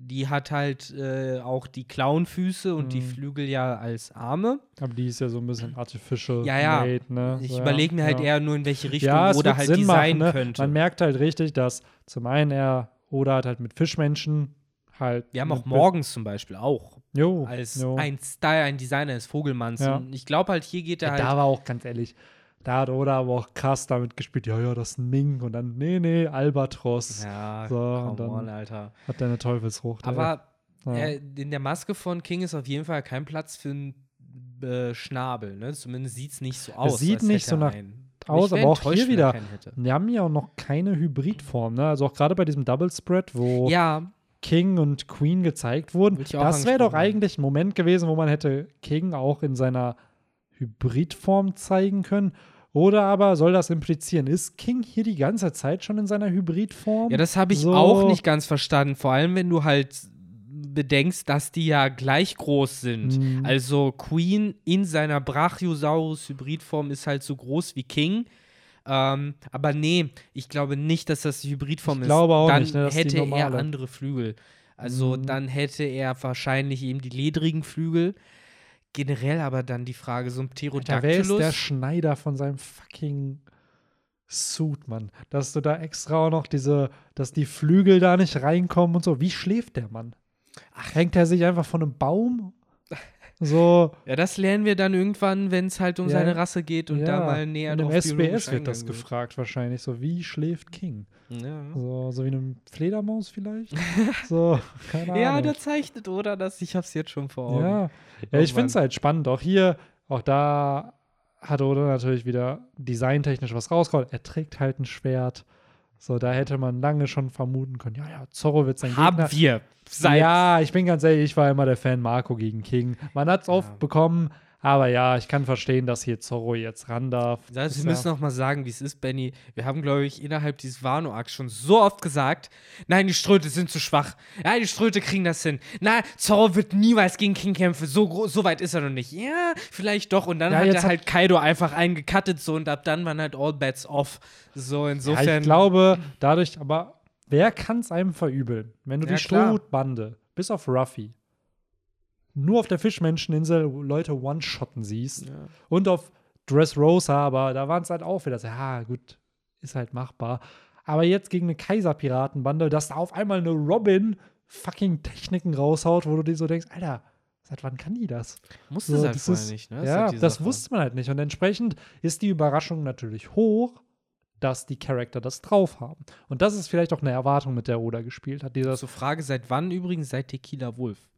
Die hat halt äh, auch die Klauenfüße und die Mhm. Flügel ja als Arme. Aber die ist ja so ein bisschen artificial Ja, ja. made, ne? Ich so, überlege mir halt ja. eher nur, in welche Richtung ja, oder halt Sinn designen machen, ne? könnte. Man merkt halt richtig, dass zum einen er Oda hat halt mit Fischmenschen halt. wir haben auch morgens zum Beispiel auch Jo, als jo. ein Style, ein Designer des Vogelmanns. Ja. Und ich glaube halt, hier geht er Ja, halt. da war auch ganz ehrlich, da hat Oda aber auch krass damit gespielt, ja, ja, das ist ein Ming und dann, nee, nee, Albatros ja, So, come und dann- on, Alter. hat der eine Teufelsfrucht. Aber ja. äh, in der Maske von King ist auf jeden Fall kein Platz für einen äh, Schnabel. Ne? Zumindest sieht es nicht so aus. sieht als nicht hätte so nach- einen. aus, aber auch hier er wieder. Wir haben ja auch noch keine Hybridform, ne? Also auch gerade bei diesem Double Spread, wo Ja, King und Queen gezeigt wurden. Das wäre doch eigentlich ein Moment gewesen, wo man hätte King auch in seiner Hybridform zeigen können. Oder aber soll das implizieren, ist King hier die ganze Zeit schon in seiner Hybridform? ja, das habe ich So. auch nicht ganz verstanden. Vor allem, wenn du halt bedenkst, dass die ja gleich groß sind. Mhm. Also Queen in seiner Brachiosaurus-Hybridform ist halt so groß wie King. Ähm, aber nee, ich glaube nicht, dass das die Hybridform Ich ist. glaube auch dann nicht, ne, das ist hätte er normale. andere Flügel. Also Mhm. dann hätte er wahrscheinlich eben die ledrigen Flügel. Generell aber dann die Frage, so ein Alter, wer ist Pterodactylus. der Schneider von seinem fucking Suit, Mann? Dass du da extra auch noch diese, dass die Flügel da nicht reinkommen und so. Wie schläft der Mann? Hängt er sich einfach von einem Baum? So, ja, das lernen wir dann irgendwann, wenn es halt um Ja, seine Rasse geht und da mal näher drauf SBS biologisch wird das gefragt wahrscheinlich. So, wie schläft King? Ja. So, so wie eine Fledermaus vielleicht? so, keine Ja, Ahnung. der zeichnet, oder? Das, ich hab's jetzt schon vor Augen. Ja, ja ich finde es Mann. halt spannend. Auch hier, auch da hat Oda natürlich wieder designtechnisch was rausgehauen. Er trägt halt ein Schwert. So, da hätte man lange schon vermuten können, ja, ja, Zorro wird sein Haben Gegner. wir. Seit Ja, ich bin ganz ehrlich, ich war immer der Fan Marco gegen King. Man hat es oft bekommen, aber ja, ich kann verstehen, dass hier Zorro jetzt ran darf. Also, wir ja- müssen noch mal sagen, wie es ist, Benny. Wir haben, glaube ich, innerhalb dieses Wano-Arcs schon so oft gesagt: Nein, die Ströte sind zu schwach. Ja, die Ströte kriegen das hin. Nein, Zorro wird niemals gegen King kämpfen. So, so weit ist er noch nicht. Ja, vielleicht doch. Und dann Ja, hat jetzt er halt Kaido einfach eingekattet so und ab dann waren halt all bets off. So, Ja, insofern. ich glaube, dadurch, aber wer kann es einem verübeln, wenn du Ja, die. Strohbande bis auf Ruffy nur auf der Fischmenscheninsel Leute one-shotten siehst Ja. und auf Dressrosa, aber da waren es halt auch wieder so, ja, gut, ist halt machbar. Aber jetzt gegen eine Kaiserpiratenbande, dass da auf einmal eine Robin fucking Techniken raushaut, wo du dir so denkst, Alter, seit wann kann die das? Musste So, es halt das ist- nicht, ne? ja, halt das Sache. wusste man halt nicht. Und entsprechend ist die Überraschung natürlich hoch, dass die Charakter das drauf haben. Und das ist vielleicht auch eine Erwartung, mit der Oda gespielt hat. Dieser Zur Frage, seit wann übrigens? Seit Tequila Wolf.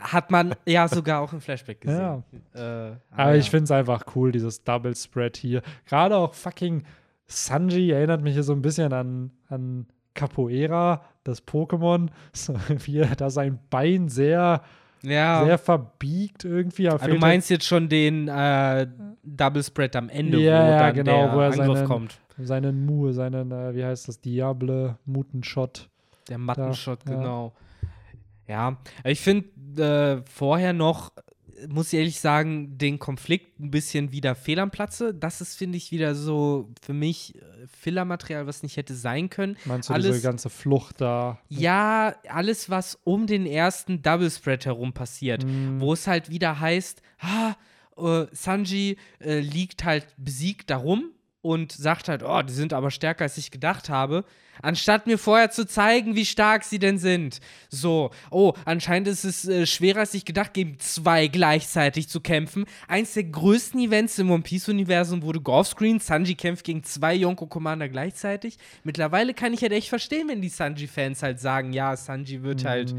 Hat man ja sogar auch im Flashback gesehen. Äh, Aber ja. ich finde es einfach cool, dieses Double Spread hier. Gerade auch fucking Sanji erinnert mich hier so ein bisschen an, an Capoeira, das Pokémon. So, wie er da sein Bein sehr, ja. sehr verbiegt irgendwie. Da Ah, du fehlt meinst jetzt schon den äh, Double Spread am Ende, Ja, wo ja, dann genau, der wo er Angriff seinen- kommt. halt seinen Mu, seinen, äh, wie heißt das, Diable, Mutenshot. Der Mattenshot, Ja, ja. genau. Ja, ich finde äh, vorher noch, muss ich ehrlich sagen, den Konflikt ein bisschen wieder fehl am Platze. Das ist, finde ich, wieder so für mich äh, Filler-Material, was nicht hätte sein können. Meinst du alles, diese ganze Flucht da? Ja, alles, was um den ersten Double Spread herum passiert, Mhm. wo es halt wieder heißt, ah, äh, Sanji äh, liegt halt besiegt darum und sagt halt, oh, die sind aber stärker, als ich gedacht habe, anstatt mir vorher zu zeigen, wie stark sie denn sind. So, oh, anscheinend ist es äh, schwerer, als ich gedacht, gegen zwei gleichzeitig zu kämpfen. Eins der größten Events im One Piece-Universum wurde Golfscreen. Sanji kämpft gegen zwei Yonko-Commander gleichzeitig. Mittlerweile kann ich halt echt verstehen, wenn die Sanji-Fans halt sagen, ja, Sanji wird halt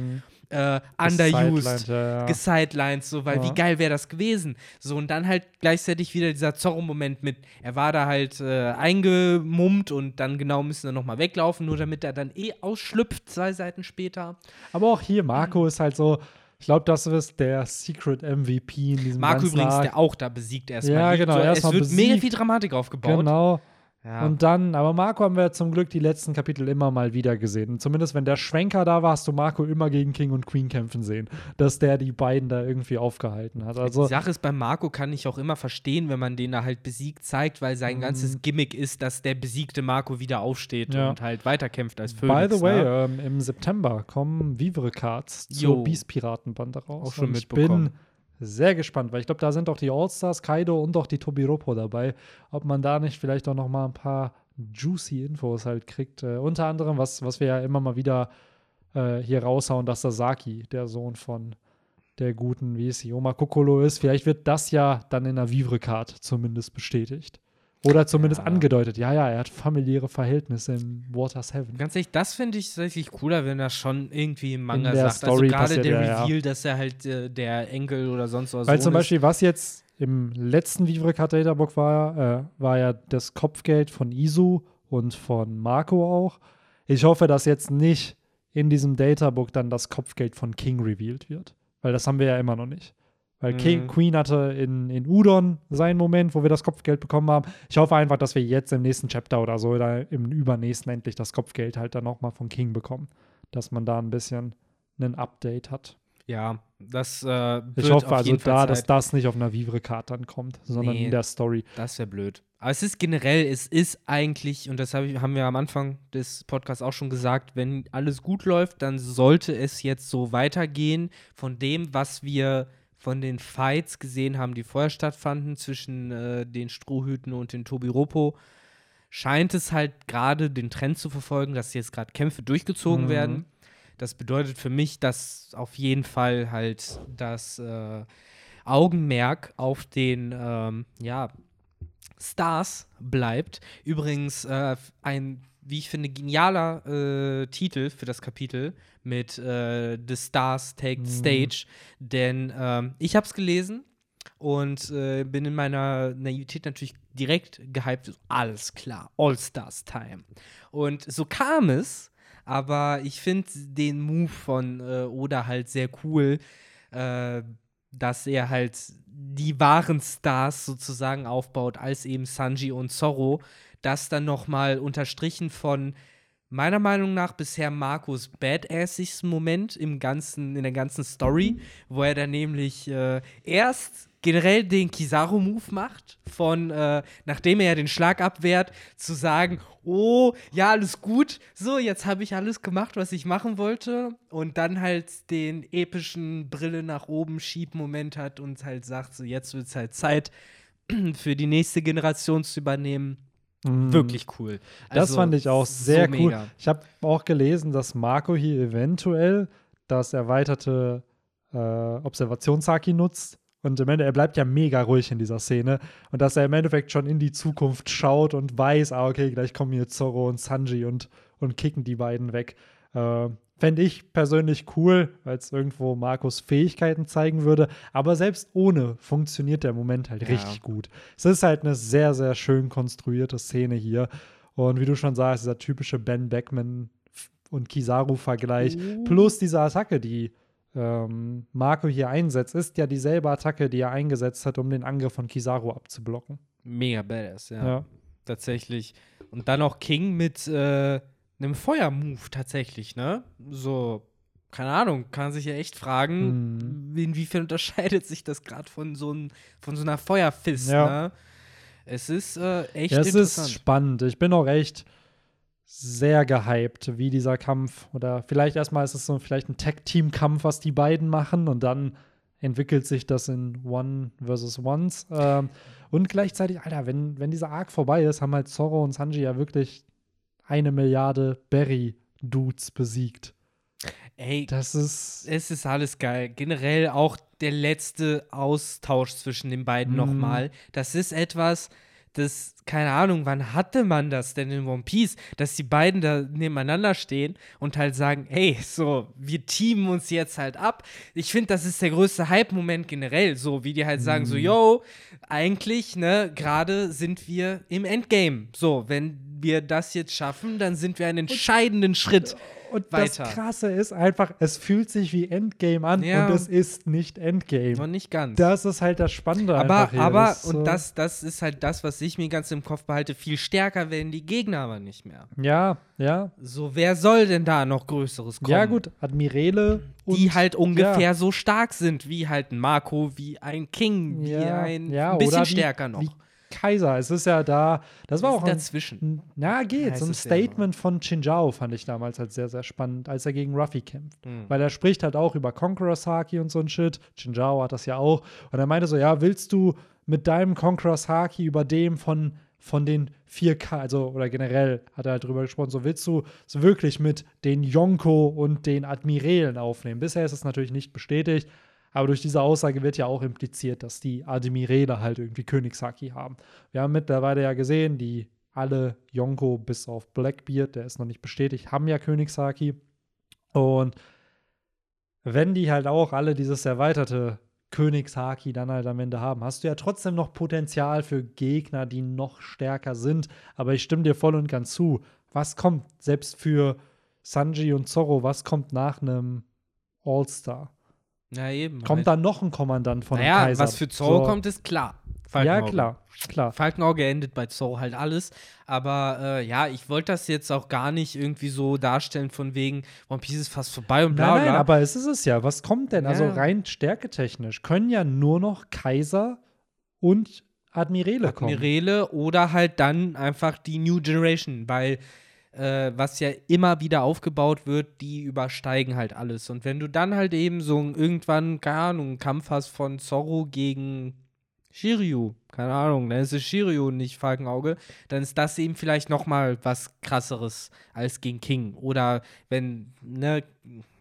äh, underused, ja, ja. gesidelined, so, weil Ja. wie geil wäre das gewesen? So, und dann halt gleichzeitig wieder dieser Zorro-Moment mit, er war da halt äh, eingemummt und dann genau müssen wir nochmal weglaufen, nur damit er dann eh ausschlüpft, zwei Seiten später. Aber auch hier, Marco ist halt so, ich glaube, das ist der Secret MVP in diesem Marco übrigens, Arc. der auch da besiegt erstmal. Ja, genau, So, es erstmal wird mega besiegt. viel Dramatik aufgebaut. Genau. Ja. Und dann, aber Marco haben wir zum Glück die letzten Kapitel immer mal wieder gesehen. Und zumindest wenn der Schwenker da war, hast du Marco immer gegen King und Queen kämpfen sehen, dass der die beiden da irgendwie aufgehalten hat. Also die Sache ist, bei Marco kann ich auch immer verstehen, wenn man den da halt besiegt zeigt, weil sein ganzes Gimmick ist, dass der besiegte Marco wieder aufsteht Mhm. Ja. und halt weiterkämpft als Phönix. By the way, ne? ähm, im September kommen Vivre-Cards Jo. zur Beast-Piratenbande raus. Auch schon und ich mitbekommen. bin sehr gespannt, weil ich glaube, da sind auch die All-Stars, Kaido und auch die Tobiropo dabei. Ob man da nicht vielleicht auch noch mal ein paar juicy Infos halt kriegt. Äh, unter anderem, was, was wir ja immer mal wieder äh, hier raushauen, dass Sasaki, der Sohn von der guten, wie es Oma Kokolo ist. Vielleicht wird das ja dann in der Vivre-Card zumindest bestätigt. Oder zumindest Ja. angedeutet. Ja, ja, er hat familiäre Verhältnisse in Water 7. Ganz ehrlich, das finde ich tatsächlich cooler, wenn er schon irgendwie im Manga In der sagt. Story also gerade der ja, ja. Reveal, dass er halt äh, der Enkel oder sonst was Weil Sohn zum ist. Beispiel, was jetzt im letzten Vivre Databook war, äh, war ja das Kopfgeld von Isu und von Marco auch. Ich hoffe, dass jetzt nicht in diesem Databook dann das Kopfgeld von King revealed wird. Weil das haben wir ja immer noch nicht. Weil King, Mhm. Queen hatte in, in Udon seinen Moment, wo wir das Kopfgeld bekommen haben. Ich hoffe einfach, dass wir jetzt im nächsten Chapter oder so oder im übernächsten endlich das Kopfgeld halt dann nochmal von King bekommen. Dass man da ein bisschen ein Update hat. Ja, das äh, Ich hoffe also da, dass Zeit. das nicht auf einer Vivre-Card dann kommt, sondern Nee. in der Story. Das wäre blöd. Aber es ist generell, es ist eigentlich, und das hab ich, haben wir am Anfang des Podcasts auch schon gesagt, wenn alles gut läuft, dann sollte es jetzt so weitergehen von dem, was wir von den Fights gesehen haben, die vorher stattfanden zwischen äh, den Strohhüten und den Tobiropo. Scheint es halt gerade den Trend zu verfolgen, dass jetzt gerade Kämpfe durchgezogen Mhm. werden. Das bedeutet für mich, dass auf jeden Fall halt das äh, Augenmerk auf den ähm, ja, Stars bleibt. Übrigens äh, ein, wie ich finde, genialer äh, Titel für das Kapitel mit äh, The Stars Take the Mhm. Stage. Denn ähm, ich habe es gelesen und äh, bin in meiner Naivität natürlich direkt gehypt. Alles klar, All-Stars Time. Und so kam es, aber ich finde den Move von äh, Oda halt sehr cool, äh, dass er halt die wahren Stars sozusagen aufbaut, als eben Sanji und Zorro. Das dann nochmal unterstrichen von meiner Meinung nach bisher Marcos badassigsten Moment im ganzen, in der ganzen Story, wo er dann nämlich äh, erst generell den Kizaru-Move macht, von äh, nachdem er ja den Schlag abwehrt, zu sagen, oh, ja, alles gut, so, jetzt habe ich alles gemacht, was ich machen wollte und dann halt den epischen Brille nach oben Schieb-Moment hat und halt sagt, so, jetzt wird es halt Zeit für die nächste Generation zu übernehmen. Mhm. Wirklich cool. Das Also, fand ich auch sehr so cool. mega. Ich habe auch gelesen, dass Marco hier eventuell das erweiterte äh, Observationshaki nutzt. Und im Endeffekt, er bleibt ja mega ruhig in dieser Szene. Und dass er im Endeffekt schon in die Zukunft schaut und weiß, ah, okay, gleich kommen hier Zorro und Sanji und, und kicken die beiden weg. Äh, Fände ich persönlich cool, weil es irgendwo Marcos Fähigkeiten zeigen würde. Aber selbst ohne funktioniert der Moment halt Ja. richtig gut. Es ist halt eine sehr, sehr schön konstruierte Szene hier. Und wie du schon sagst, dieser typische Ben Beckman und Kizaru-Vergleich. Oh. Plus diese Attacke, die ähm, Marco hier einsetzt, ist ja dieselbe Attacke, die er eingesetzt hat, um den Angriff von Kizaru abzublocken. Mega badass, ja. Ja. Tatsächlich. Und dann auch King mit äh, einem Feuermove tatsächlich, ne? So, keine Ahnung, kann sich ja echt fragen, inwiefern unterscheidet sich das gerade von so, ein, von so einer Feuerfist, Ja. ne? Es ist äh, echt Ja, es interessant. ist spannend. Ich bin auch echt sehr gehypt, wie dieser Kampf oder vielleicht erstmal ist es so vielleicht ein Tag-Team-Kampf, was die beiden machen und dann entwickelt sich das in One versus Ones. Ähm, und gleichzeitig, Alter, wenn, wenn dieser Arc vorbei ist, haben halt Zorro und Sanji ja wirklich eine Milliarde Berry-Dudes besiegt. Ey, Das ist. es ist alles geil. Generell auch der letzte Austausch zwischen den beiden Mhm. nochmal. Das ist etwas, das, keine Ahnung, wann hatte man das denn in One Piece, dass die beiden da nebeneinander stehen und halt sagen, hey, so, wir teamen uns jetzt halt ab. Ich finde, das ist der größte Hype-Moment generell, so wie die halt sagen, so, Mhm. yo, eigentlich, ne, gerade sind wir im Endgame. So, wenn wir das jetzt schaffen, dann sind wir einen entscheidenden Schritt. Und weiter. das Krasse ist einfach, es fühlt sich wie Endgame an Ja. und es ist nicht Endgame. Noch nicht ganz. Das ist halt das Spannende aber, aber, Das ist so- und das, das ist halt das, was ich mir ganz im Kopf behalte, viel stärker werden die Gegner aber nicht mehr. Ja, ja. So, wer soll denn da noch Größeres kommen? Ja, gut, Admirale und Die halt ungefähr ja. so stark sind, wie halt ein Marco, wie ein King, wie ja, ein, ja, ein bisschen wie, stärker noch. Wie Kaiser. Es ist ja da, das war auch ein, dazwischen. ja, geht. So ein ja. Statement von Chinjao fand ich damals halt sehr, sehr spannend, als er gegen Ruffy kämpft. Mhm. Weil er spricht halt auch über Conqueror Saki und so ein Shit. Chinjao hat das ja auch. Und er meinte so, ja, willst du mit deinem Conqueror Saki über dem von, von den 4K, also oder generell hat er halt drüber gesprochen, so willst du es wirklich mit den Yonko und den Admirälen aufnehmen? Bisher ist es natürlich nicht bestätigt, aber durch diese Aussage wird ja auch impliziert, dass die Admiräle halt irgendwie Königshaki haben. Wir haben mittlerweile ja gesehen, die alle Yonko bis auf Blackbeard, der ist noch nicht bestätigt, haben ja Königshaki. Und wenn die halt auch alle dieses erweiterte Königshaki dann halt am Ende haben, hast du ja trotzdem noch Potenzial für Gegner, die noch stärker sind. Aber ich stimme dir voll und ganz zu. Was kommt selbst für Sanji und Zorro, was kommt nach einem All-Star? Ja, eben. Kommt halt. da noch ein Kommandant von naja, Kaiser? was für Zorro So. kommt, ist klar. Ja, Falkenauge. klar, klar. Falkenauge endet bei Zorro halt alles. Aber äh, ja, ich wollte das jetzt auch gar nicht irgendwie so darstellen, von wegen One Piece ist fast vorbei und bla bla. nein, aber es ist es ja. Was kommt denn? Also Ja. rein stärketechnisch können ja nur noch Kaiser und Admirale kommen. Admirale oder halt dann einfach die New Generation, weil äh, was ja immer wieder aufgebaut wird, die übersteigen halt alles. Und wenn du dann halt eben so irgendwann, keine Ahnung, einen Kampf hast von Zorro gegen Shiryu, keine Ahnung, dann ist es Shiryu nicht Falkenauge, dann ist das eben vielleicht noch mal was krasseres als gegen King. Oder wenn, ne,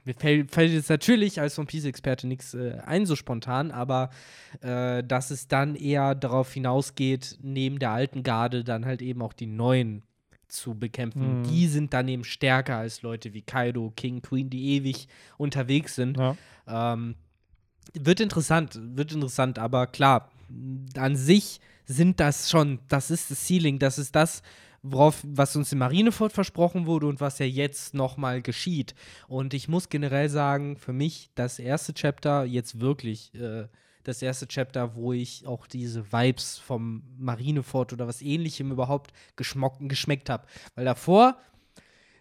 mir fällt, fällt jetzt natürlich als One Piece-Experte nichts äh, ein so spontan, aber äh, dass es dann eher darauf hinausgeht, neben der alten Garde dann halt eben auch die neuen zu bekämpfen. Mhm. Die sind dann eben stärker als Leute wie Kaido, King, Queen, die ewig unterwegs sind. Ja. Ähm, wird interessant, wird interessant, aber klar, an sich sind das schon, das ist das Ceiling, das ist das, worauf, was uns in Marineford versprochen wurde und was ja jetzt nochmal geschieht. Und ich muss generell sagen, für mich das erste Chapter jetzt wirklich äh, das erste Chapter, wo ich auch diese Vibes vom Marineford oder was ähnlichem überhaupt geschmeckt habe. Weil davor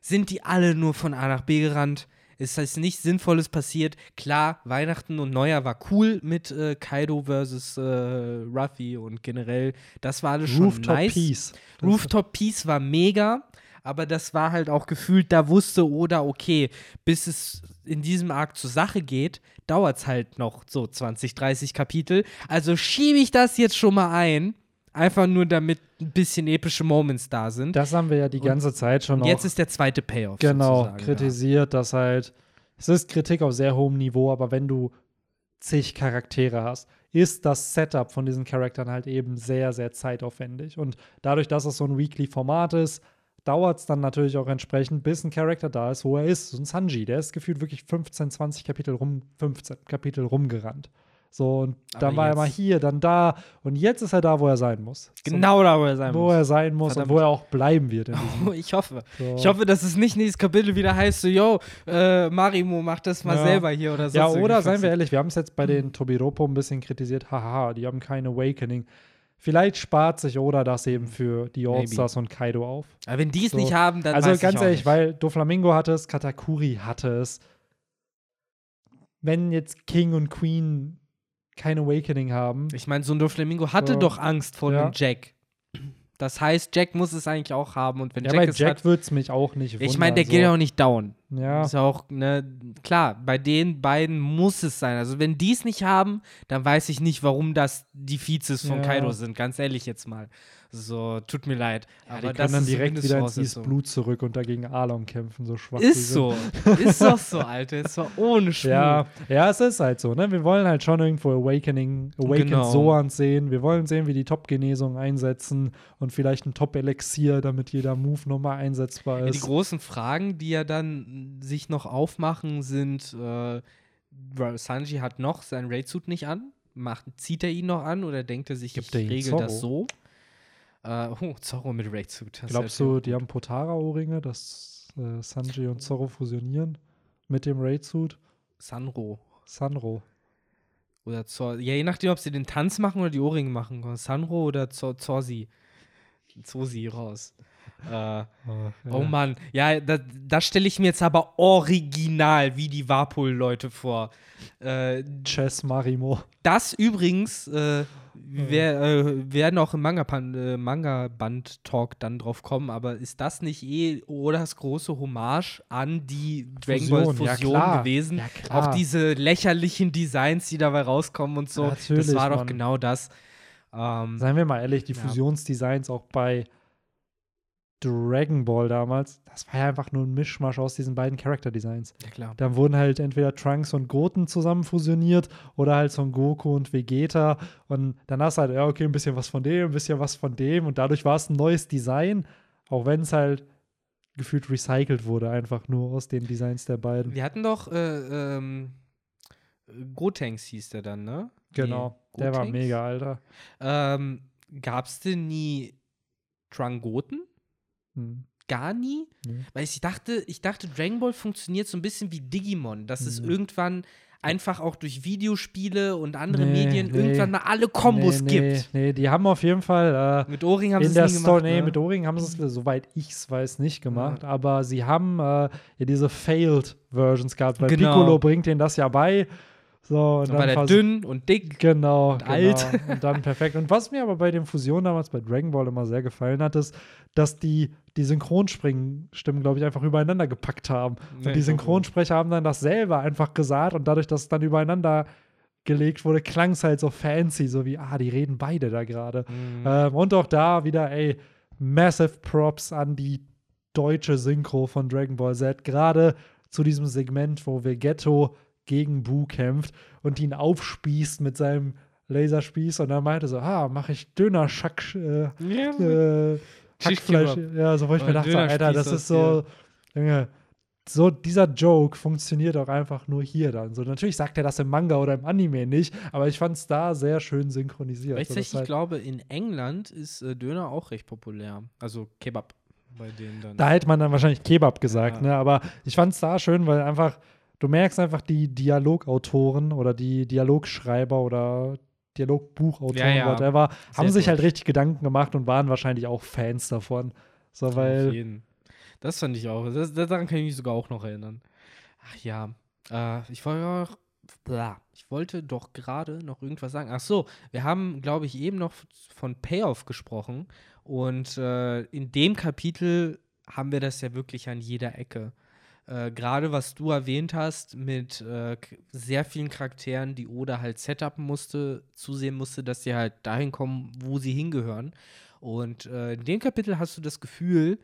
sind die alle nur von A nach B gerannt. Es ist nichts Sinnvolles passiert. Klar, Weihnachten und Neujahr war cool mit äh, Kaido versus äh, Ruffy und generell. Das war alles schon Rooftop nice. Peace. Rooftop Peace war mega, aber das war halt auch gefühlt, da wusste Oda, okay, bis es in diesem Arc zur Sache geht, dauert es halt noch so 20, 30 Kapitel. Also schiebe ich das jetzt schon mal ein, einfach nur damit ein bisschen epische Moments da sind. Das haben wir ja die ganze Zeit schon Und jetzt ist der zweite Payoff. genau kritisiert, dass halt es ist Kritik auf sehr hohem Niveau, aber wenn du zig Charaktere hast, ist das Setup von diesen Charakteren halt eben sehr, sehr zeitaufwendig. Und dadurch, dass es so ein Weekly-Format ist, dauert es dann natürlich auch entsprechend, bis ein Charakter da ist, wo er ist. So ein Sanji, der ist gefühlt wirklich 15, 20 Kapitel rum, 15 Kapitel rumgerannt. So, und Aber dann war er mal hier, dann da. Und jetzt ist er da, wo er sein muss. Genau da, wo er sein wo muss. er sein muss Verdammt. und wo er auch bleiben wird. Diesem, Ich hoffe. so. Ich hoffe, dass es nicht nächstes Kapitel wieder heißt, so, yo, äh, Marimo, mach das mal Ja. selber hier oder so. Ja, oder seien wir ehrlich, wir haben es jetzt bei den Tobiropo ein bisschen kritisiert. Haha, die haben kein Awakening. Vielleicht spart sich Oda das eben für die. Allstars und Kaido auf. Aber wenn die es So. nicht haben, dann also ganz ehrlich, nicht. weil Doflamingo hatte es, Katakuri hatte es. Wenn jetzt King und Queen kein Awakening haben, Ich meine, so ein Doflamingo hatte So. doch Angst vor Ja. dem Jack. Das heißt, Jack muss es eigentlich auch haben. Und wenn Ja, Jack bei es Jack hat, würde es mich auch nicht wundern. ich meine, der so. geht ja auch nicht down. Ja, Ist auch, ne, klar, bei den beiden muss es sein. Also, wenn die es nicht haben, dann weiß ich nicht, warum das die Vizes von Ja. Kaido sind. Ganz ehrlich jetzt mal. So, tut mir leid. ja aber die können dann ist direkt wieder ins. Blut zurück und dagegen Alon kämpfen, so schwach. Ist so. ist doch so, Alter. Ist doch ohne Schmuck. Ja, ja, es ist halt so, ne? Wir wollen halt schon irgendwo Awakening, Awakened Genau. Zoans sehen. Wir wollen sehen, wie die Top-Genesung einsetzen und vielleicht ein Top-Elixier, damit jeder Move nochmal einsetzbar Ja, die ist. großen Fragen, die ja dann sich noch aufmachen, sind: äh, Sanji hat noch seinen Raid-Suit nicht an. Macht, zieht er ihn noch an oder denkt er sich, Gibt ich regel Zorro? das so? Äh, oh, Zorro mit Raid-Suit. Glaubst du, die haben Potara-Ohrringe, dass äh, Sanji und Zorro fusionieren mit dem Raid-Suit? Sanro. Sanro. Oder Zor ja, je nachdem, ob sie den Tanz machen oder die Ohrringe machen. Sanro oder Zor Zorsi. Zosi raus. Äh, Oh Mann, ja, da, das stelle ich mir jetzt aber original wie die Warpol-Leute vor. Äh, Chess Marimo. das übrigens, äh, wir äh, werden auch im äh, Manga-Band-Talk dann drauf kommen, aber ist das nicht eh oder das große Hommage an die Dragon Ball Fusion, ja, Fusion klar. gewesen? Ja. Auch diese lächerlichen Designs, die dabei rauskommen und so. Das war doch Mann. genau das. Ähm, Seien wir mal ehrlich, die Ja. Fusionsdesigns auch bei Dragon Ball damals, das war ja einfach nur ein Mischmasch aus diesen beiden Charakter-Designs. ja, klar. Dann wurden halt entweder Trunks und Goten zusammen fusioniert oder halt Son Goku und Vegeta. Und dann hast du halt, ja, okay, ein bisschen was von dem, ein bisschen was von dem. Und dadurch war es ein neues Design, auch wenn es halt gefühlt recycelt wurde, einfach nur aus den Designs der beiden. Wir hatten doch äh, ähm, Gotenks hieß der dann, ne? Genau, Nee, der war mega, Alter. Ähm, gab's denn nie Trangoten? Hm. Gar nie? Nee. Weil ich dachte, ich dachte, Dragon Ball funktioniert so ein bisschen wie Digimon, dass es Mhm. irgendwann einfach auch durch Videospiele und andere Nee, Medien nee. irgendwann mal alle Kombos nee, nee, gibt. Nee, die haben auf jeden Fall äh, Mit Ohrring haben sie es nie Story, gemacht. nee, ne? mit Ohrring haben sie es, soweit ich es weiß, nicht gemacht. Aber sie haben äh, ja diese Failed Versions gehabt, weil Genau. Piccolo bringt denen das ja bei. So, und Dann war der dünn und dick. Genau, und genau. alt. Und dann perfekt. Und was mir aber bei den Fusionen damals bei Dragon Ball immer sehr gefallen hat, ist, dass die die Synchronstimmen, glaube ich, einfach übereinander gepackt haben. Nee, und die Synchronsprecher haben dann das selber einfach gesagt und dadurch, dass es dann übereinander gelegt wurde, klang es halt so fancy, so wie, ah, die reden beide da gerade. Mhm. Ähm, und auch da wieder, ey, massive Props an die deutsche Synchro von Dragon Ball Z. Gerade zu diesem Segment, wo Vegetto gegen Buu kämpft und ihn aufspießt mit seinem Laserspieß und dann meinte so, ah, mache ich Döner Schack, äh, ja, äh, Hackfleisch. Ja, so wo ich mir Oder dachte, Alter, das ist so, Junge, so dieser Joke funktioniert auch einfach nur hier dann. So, natürlich sagt er das im Manga oder im Anime nicht, aber ich fand es da sehr schön synchronisiert. Ich So, tatsächlich halt- glaube, in England ist äh, Döner auch recht populär. Also Kebab bei denen dann. Da hätte man dann wahrscheinlich Kebab gesagt, Ja. ne? Aber ich fand es da schön, weil einfach, du merkst einfach die Dialogautoren oder die Dialogschreiber oder Dialogbuchautoren, Ja, ja. whatever, haben Sehr sich halt deutsch. richtig Gedanken gemacht und waren wahrscheinlich auch Fans davon. So, Auf weil, jeden. Das fand ich auch. Das, daran kann ich mich sogar auch noch erinnern. Ach ja. Äh, ich wollte auch. Bla. Ich wollte doch gerade noch irgendwas sagen. Ach so, wir haben, glaube ich, eben noch von Payoff gesprochen. Und äh, in dem Kapitel haben wir das ja wirklich an jeder Ecke. Äh, Gerade was du erwähnt hast, mit äh, sehr vielen Charakteren, die Oda halt setupen musste, zusehen musste, dass sie halt dahin kommen, wo sie hingehören. Und äh, in dem Kapitel hast du das Gefühl,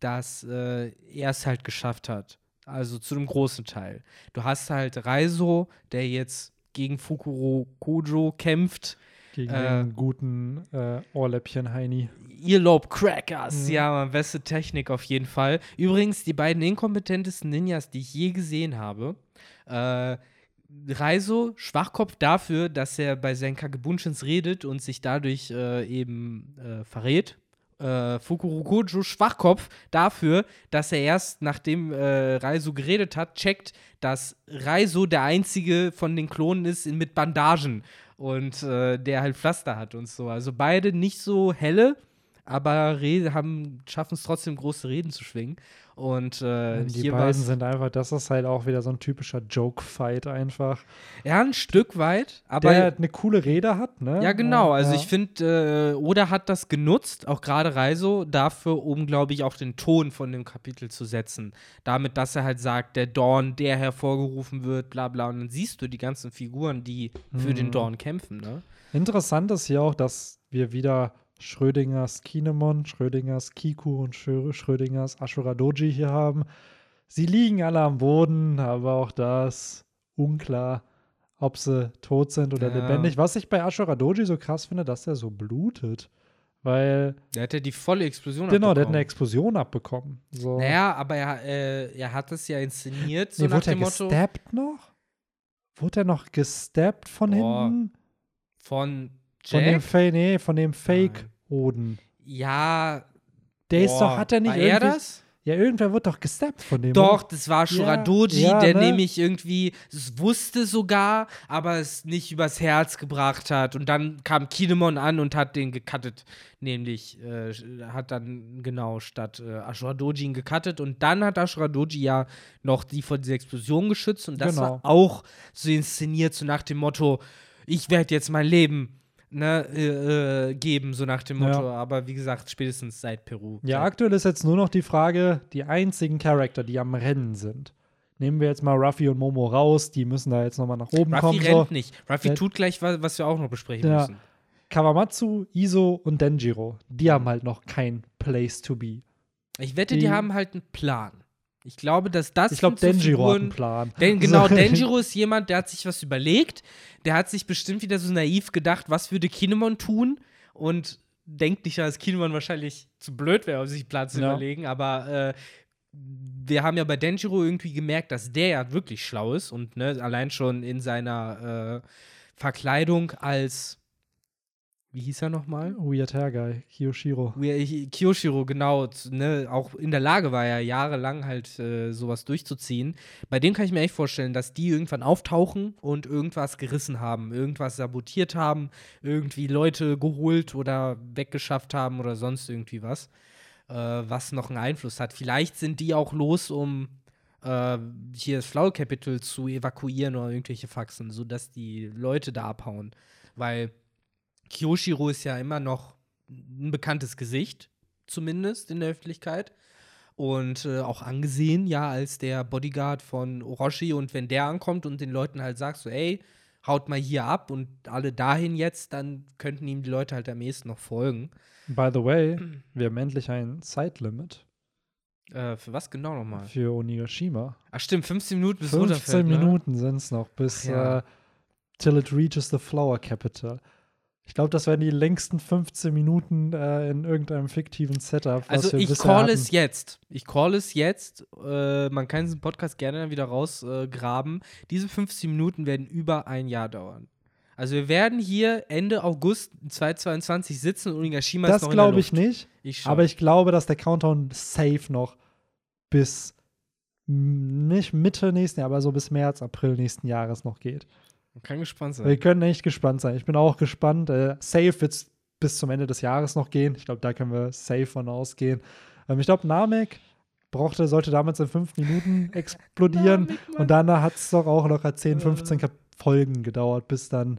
dass äh, er es halt geschafft hat. Also zu einem großen Teil. Du hast halt Raizo, der jetzt gegen Fukuro Kojo kämpft. Gegen äh, den guten äh, Ohrläppchen Heini. Earlobe Crackers, Mhm. ja, man, beste Technik auf jeden Fall. Übrigens, die beiden inkompetentesten Ninjas, die ich je gesehen habe. Äh, Raizo, Schwachkopf dafür, dass er bei seinen Kagebunshins redet und sich dadurch äh, eben äh, verrät. Äh, Fukuro Kojo, Schwachkopf dafür, dass er erst nachdem äh, Raizo geredet hat, checkt, dass Raizo der einzige von den Klonen ist mit Bandagen und äh, der halt Pflaster hat und so. Also beide nicht so helle, aber schaffen es trotzdem, große Reden zu schwingen. Und äh, die beiden sind einfach, das ist halt auch wieder so ein typischer Joke-Fight einfach. Ja, ein Stück weit, aber. Der eine coole Rede hat, ne? Ja, genau. Also ja. ich finde, äh, Oda hat das genutzt, auch gerade Reiso, dafür, um, glaube ich, auch den Ton von dem Kapitel zu setzen. Damit, dass er halt sagt, der Dorn, der hervorgerufen wird, bla bla. Und dann siehst du die ganzen Figuren, die für den hm. Dorn kämpfen, ne? Interessant ist hier auch, dass wir wieder Schrödingers Kinemon, Schrödingers Kiku und Schrödingers Ashura Doji hier haben. Sie liegen alle am Boden, aber auch das unklar, ob sie tot sind oder ja. lebendig. Was ich bei Ashura Doji so krass finde, dass er so blutet. Weil. Der hat ja die volle Explosion Genau, abbekommen. der hat eine Explosion abbekommen. So. Naja, aber er, äh, er hat es ja inszeniert, so nee, nach wurde dem er Motto. Gestappt noch? Wurde er noch gestappt von Boah. hinten? Von Jack? Von dem, Fa nee, von dem Fake-Oden. Ja. Der ist doch, hat er nicht war er das? Ja, irgendwer wird doch gesteppt von dem. Doch, das war Shuradoji, ja, ja, der ne? nämlich irgendwie es wusste sogar, aber es nicht übers Herz gebracht hat. Und dann kam Kinemon an und hat den gecuttet. Nämlich, äh, hat dann genau statt äh, Ashura Doji ihn gecuttet. Und dann hat Ashura Doji ja noch die vor dieser Explosion geschützt. Und das genau. war auch so inszeniert, so nach dem Motto: Ich werde jetzt mein Leben ne, äh, äh, geben, so nach dem Motto. Ja. Aber wie gesagt, spätestens seit Peru. Ja, aktuell ist jetzt nur noch die Frage, die einzigen Charakter, die am Rennen sind. Nehmen wir jetzt mal Ruffy und Momo raus, die müssen da jetzt nochmal nach oben Ruffy kommen. Ruffy rennt so. nicht. Ruffy tut gleich was, was wir auch noch besprechen ja. müssen. Kawamatsu, Iso und Denjiro, die haben halt noch kein Place to be. Ich wette, die, die haben halt einen Plan. Ich glaube, dass das. Ich glaube, Denjiro Figuren, hat einen Plan. Den, genau, Denjiro ist jemand, der hat sich was überlegt. Der hat sich bestimmt wieder so naiv gedacht, was würde Kinemon tun? Und denkt nicht, dass Kinemon wahrscheinlich zu blöd wäre, um sich einen Plan zu ja. überlegen. Aber äh, wir haben ja bei Denjiro irgendwie gemerkt, dass der ja wirklich schlau ist und ne, allein schon in seiner äh, Verkleidung als wie hieß er nochmal? Weird Hair Guy, Kiyoshiro. Kiyoshiro, genau. Ne, auch in der Lage war er jahrelang halt äh, sowas durchzuziehen. Bei dem kann ich mir echt vorstellen, dass die irgendwann auftauchen und irgendwas gerissen haben, irgendwas sabotiert haben, irgendwie Leute geholt oder weggeschafft haben oder sonst irgendwie was, äh, was noch einen Einfluss hat. Vielleicht sind die auch los, um äh, hier das Flower Capital zu evakuieren oder irgendwelche Faxen, sodass die Leute da abhauen. Weil Kyoshiro ist ja immer noch ein bekanntes Gesicht, zumindest in der Öffentlichkeit. Und äh, auch angesehen, ja, als der Bodyguard von Orochi. Und wenn der ankommt und den Leuten halt sagt, so, ey, haut mal hier ab und alle dahin jetzt, dann könnten ihm die Leute halt am ehesten noch folgen. By the way, wir haben endlich ein Zeitlimit. Äh, für was genau nochmal? Für Onigashima. Ach stimmt, 15 Minuten bis 15 runterfällt, ne? Minuten ne? sind es noch, bis ja. uh, till it reaches the flower capital. Ich glaube, das wären die längsten 15 Minuten äh, in irgendeinem fiktiven Setup. also ich call es jetzt. Ich call es jetzt. Äh, man kann diesen Podcast gerne dann wieder rausgraben. Äh, Diese 15 Minuten werden über ein Jahr dauern. Also wir werden hier Ende August 2022 sitzen und Onigashima das ist noch in der Luft. Das glaube ich nicht. Ich aber ich glaube, dass der Countdown safe noch bis nicht Mitte nächsten Jahr, aber so bis März, April nächsten Jahres noch geht. Man kann gespannt sein. Wir können echt gespannt sein. Ich bin auch gespannt. Äh, safe wird es bis zum Ende des Jahres noch gehen. Ich glaube, da können wir safe von ausgehen. Ähm, ich glaube, Namek brauchte, sollte damals in fünf Minuten explodieren. und danach hat es doch auch locker 10, 15 äh. Folgen gedauert, bis dann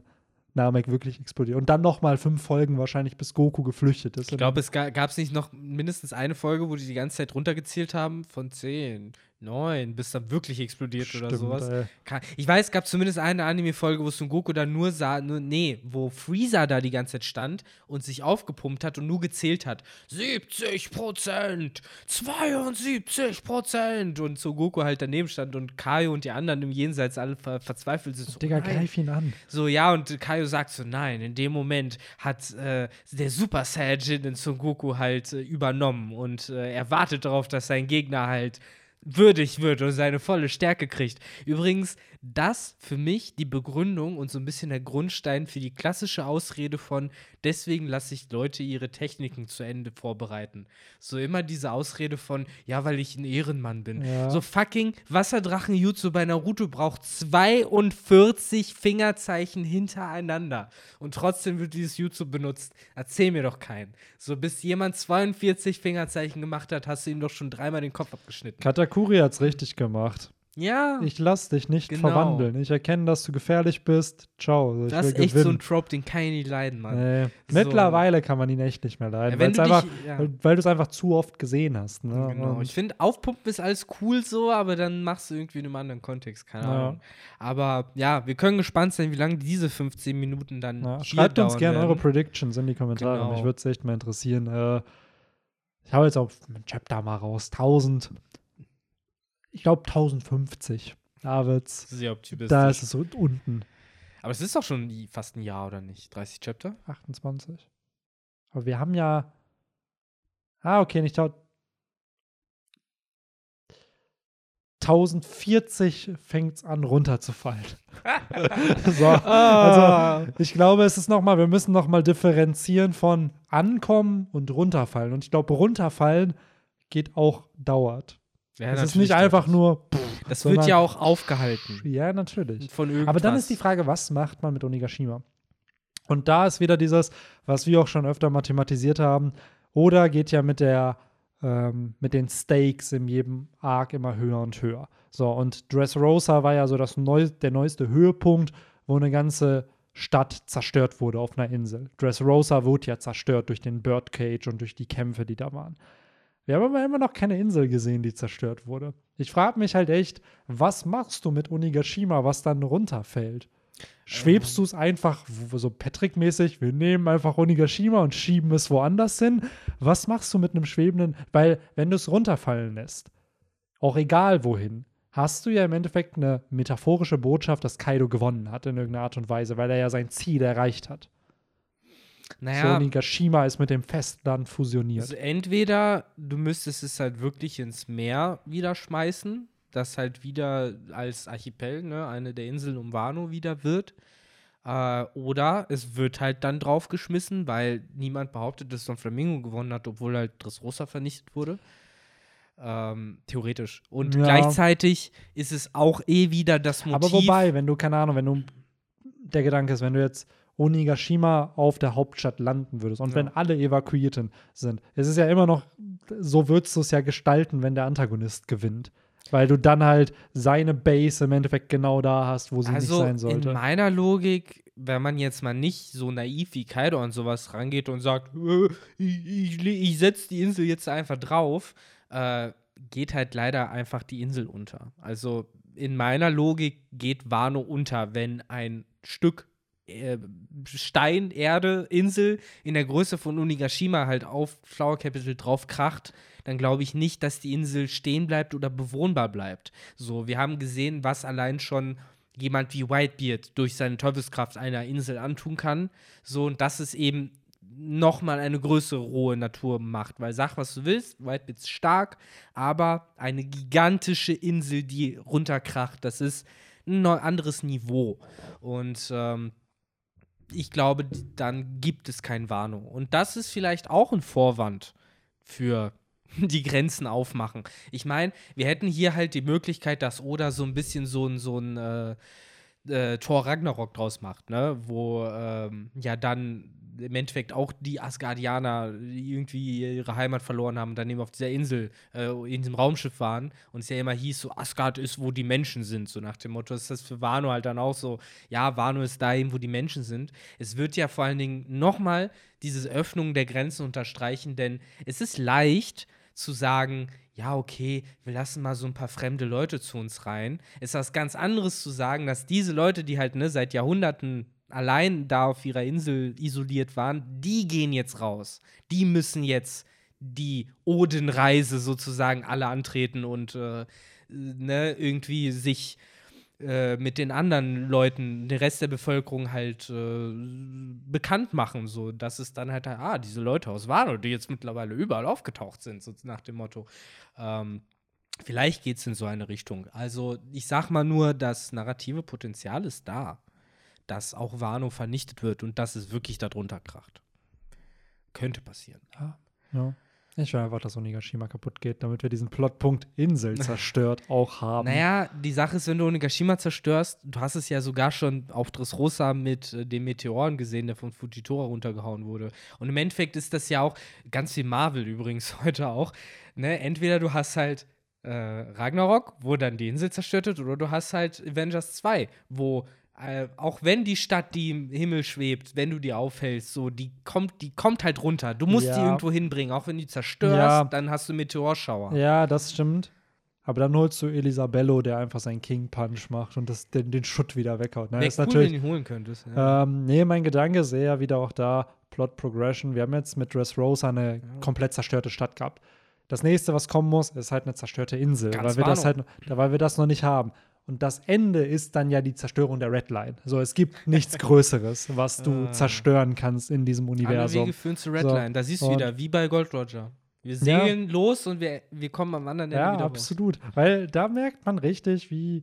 Namek wirklich explodiert. Und dann noch mal fünf Folgen wahrscheinlich, bis Goku geflüchtet ist. Ich glaube, es gab es nicht noch mindestens eine Folge, wo die die ganze Zeit runtergezählt haben von zehn, neun, bis dann wirklich explodiert Stimmt, oder sowas. Ey. Ich weiß, es gab zumindest eine Anime-Folge, wo Son Goku da nur sah, nur, nee, wo Freezer da die ganze Zeit stand und sich aufgepumpt hat und nur gezählt hat. 70 Prozent, 72 Prozent und Son Goku halt daneben stand und Kaio und die anderen im Jenseits alle ver verzweifelt sind. So, Digga, greif ihn an. So, ja, und Kaio sagt so, nein, in dem Moment hat äh, der Super Saiyajin in Son Goku halt äh, übernommen und äh, er wartet darauf, dass sein Gegner halt würdig wird und seine volle Stärke kriegt. Übrigens, das für mich die Begründung und so ein bisschen der Grundstein für die klassische Ausrede von Deswegen lasse ich Leute ihre Techniken zu Ende vorbereiten. So immer diese Ausrede von, ja, weil ich ein Ehrenmann bin. Ja. So fucking Wasserdrachen-Jutsu bei Naruto braucht 42 Fingerzeichen hintereinander. Und trotzdem wird dieses Jutsu benutzt. Erzähl mir doch keinen. So, bis jemand 42 Fingerzeichen gemacht hat, hast du ihm doch schon dreimal den Kopf abgeschnitten. Katakuri hat's richtig gemacht. Ja. Ich lass dich nicht Genau. verwandeln. Ich erkenne, dass du gefährlich bist. Ciao. Also das ist echt so ein gewinnen. Trope, den kann ich nicht leiden, Mann. Nee. So. Mittlerweile kann man ihn echt nicht mehr leiden, Ja, weil's du einfach, ja. weil, weil du es einfach zu oft gesehen hast. Ne? Genau. Und- Ich finde, aufpumpen ist alles cool so, aber dann machst du irgendwie in einem anderen Kontext, keine Ja. Ahnung. Aber ja, wir können gespannt sein, wie lange diese 15 Minuten dann Ja, schreibt uns gerne eure. Predictions in die Kommentare. Genau. Mich würde es echt mal interessieren. Äh, ich hau jetzt auch ein Chapter mal raus. 1000. Ich glaube 1050. Da wird's. Sehr optimistisch. Da ist es so unten. aber es ist doch schon fast ein Jahr, oder nicht? 30 Chapter? 28. Aber wir haben ja. Ah, okay, nicht 1000. 1040 fängt es an runterzufallen. so, Ah. also ich glaube, es ist nochmal, wir müssen nochmal differenzieren von ankommen und runterfallen. Und ich glaube, runterfallen geht auch dauert. Ja, es ist nicht einfach nur. Das sondern- wird ja auch aufgehalten. Ja, natürlich. Von irgendwas. Aber dann ist die Frage, was macht man mit Onigashima? Und da ist wieder dieses, was wir auch schon öfter mathematisiert haben, oder geht ja mit der ähm, mit den Stakes in jedem Arc immer höher und höher. So, und Dressrosa war ja so das neu, der neueste Höhepunkt, wo eine ganze Stadt zerstört wurde auf einer Insel. Dressrosa wurde ja zerstört durch den Birdcage und durch die Kämpfe, die da waren. Wir haben aber immer noch keine Insel gesehen, die zerstört wurde. Ich frage mich halt echt, was machst du mit Onigashima, was dann runterfällt? Schwebst du es einfach so Patrick-mäßig? Wir nehmen einfach Onigashima und schieben es woanders hin. Was machst du mit einem schwebenden? Weil, wenn du es runterfallen lässt, auch egal wohin, hast du ja im Endeffekt eine metaphorische Botschaft, dass Kaido gewonnen hat in irgendeiner Art und Weise, weil er ja sein Ziel erreicht hat. So naja, Onigashima ist mit dem Festland fusioniert. also entweder du müsstest es halt wirklich ins Meer wieder schmeißen, das halt wieder als Archipel, ne, eine der Inseln um Wano wieder wird. Äh, oder es wird halt dann draufgeschmissen, weil niemand behauptet, dass Don Flamingo gewonnen hat, obwohl halt Dressrosa vernichtet wurde. Ähm, theoretisch. Und Ja. gleichzeitig ist es auch eh wieder das Motiv. Aber wobei, wenn du, keine Ahnung, wenn du, der Gedanke ist, wenn du jetzt Onigashima auf der Hauptstadt landen würdest und Ja. wenn alle Evakuierten sind, es ist ja immer noch, so würdest du es ja gestalten, wenn der Antagonist gewinnt. Weil du dann halt seine Base im Endeffekt genau da hast, wo sie also nicht sein in sollte. meiner Logik, wenn man jetzt mal nicht so naiv wie Kaido an sowas rangeht und sagt, äh, ich, ich, ich setze die Insel jetzt einfach drauf, äh, geht halt leider einfach die Insel unter. Also in meiner Logik geht Wano unter, wenn ein Stück äh, Stein, Erde, Insel in der Größe von Unigashima halt auf Flower Capital drauf kracht, dann glaube ich nicht, dass die Insel stehen bleibt oder bewohnbar bleibt. So, wir haben gesehen, was allein schon jemand wie Whitebeard durch seine Teufelskraft einer Insel antun kann. So, und das ist eben nochmal eine größere rohe Natur macht. Weil sag, was du willst, Whitebeard ist stark, aber eine gigantische Insel, die runterkracht, das ist ein anderes Niveau. Und ähm, ich glaube, dann gibt es kein Wano. Und das ist vielleicht auch ein Vorwand für die Grenzen aufmachen. Ich meine, wir hätten hier halt die Möglichkeit, dass Oda so ein bisschen so ein, so ein äh, äh, Thor Ragnarok draus macht, ne? Wo ähm, ja dann im Endeffekt auch die Asgardianer die irgendwie ihre Heimat verloren haben, dann eben auf dieser Insel, äh, in diesem Raumschiff waren und es ja immer hieß, so Asgard ist, wo die Menschen sind, so nach dem Motto. Ist das für Wano halt dann auch so, ja, Wano ist da eben, wo die Menschen sind. Es wird ja vor allen Dingen nochmal diese Öffnung der Grenzen unterstreichen, denn es ist leicht zu sagen, ja, okay, wir lassen mal so ein paar fremde Leute zu uns rein. Ist was ganz anderes zu sagen, dass diese Leute, die halt ne, seit Jahrhunderten allein da auf ihrer Insel isoliert waren, die gehen jetzt raus. Die müssen jetzt die Odenreise sozusagen alle antreten und äh, ne, irgendwie sich äh, mit den anderen Leuten, den Rest der Bevölkerung halt äh, bekannt machen, so dass es dann halt, ah, diese Leute aus Wano, die jetzt mittlerweile überall aufgetaucht sind, so nach dem Motto. Ähm, vielleicht geht es in so eine Richtung. Also ich sag mal nur, das narrative Potenzial ist da, dass auch Wano vernichtet wird und dass es wirklich darunter kracht. könnte passieren. Ja. ja. Ich will einfach, dass Onigashima kaputt geht, damit wir diesen Plotpunkt Insel zerstört auch haben. Naja, die Sache ist, wenn du Onigashima zerstörst, du hast es ja sogar schon auf Dressrosa mit äh, dem Meteoren gesehen, der von Fujitora runtergehauen wurde. Und im Endeffekt ist das ja auch ganz wie Marvel übrigens heute auch. Ne? Entweder du hast halt äh, Ragnarok, wo dann die Insel zerstört wird, oder du hast halt Avengers 2, wo äh, auch wenn die Stadt, die im Himmel schwebt, wenn du die aufhältst, so, die kommt, die kommt halt runter. Du musst ja. die irgendwo hinbringen. Auch wenn du die zerstörst, ja. dann hast du Meteorschauer. Ja, das stimmt. Aber dann holst du Elisabello, der einfach seinen King Punch macht und das, den, den Schutt wieder weghaut. Ne? Wäre cool, natürlich, wenn du ihn holen könntest. Ja. Ähm, nee, mein Gedanke ist eher wieder auch da, Plot Progression. Wir haben jetzt mit Dressrosa eine ja. komplett zerstörte Stadt gehabt. Das nächste, was kommen muss, ist halt eine zerstörte Insel, weil wir, das halt, weil wir das noch nicht haben. Und das Ende ist dann ja die Zerstörung der Redline. So, es gibt nichts Größeres, was du ah. zerstören kannst in diesem Universum. Alle Wege führen zu Redline. So. Da siehst du wieder, wie bei Gold Roger. Wir segeln ja. los und wir, wir kommen am anderen Ende ja, wieder Ja, absolut. Raus. Weil da merkt man richtig, wie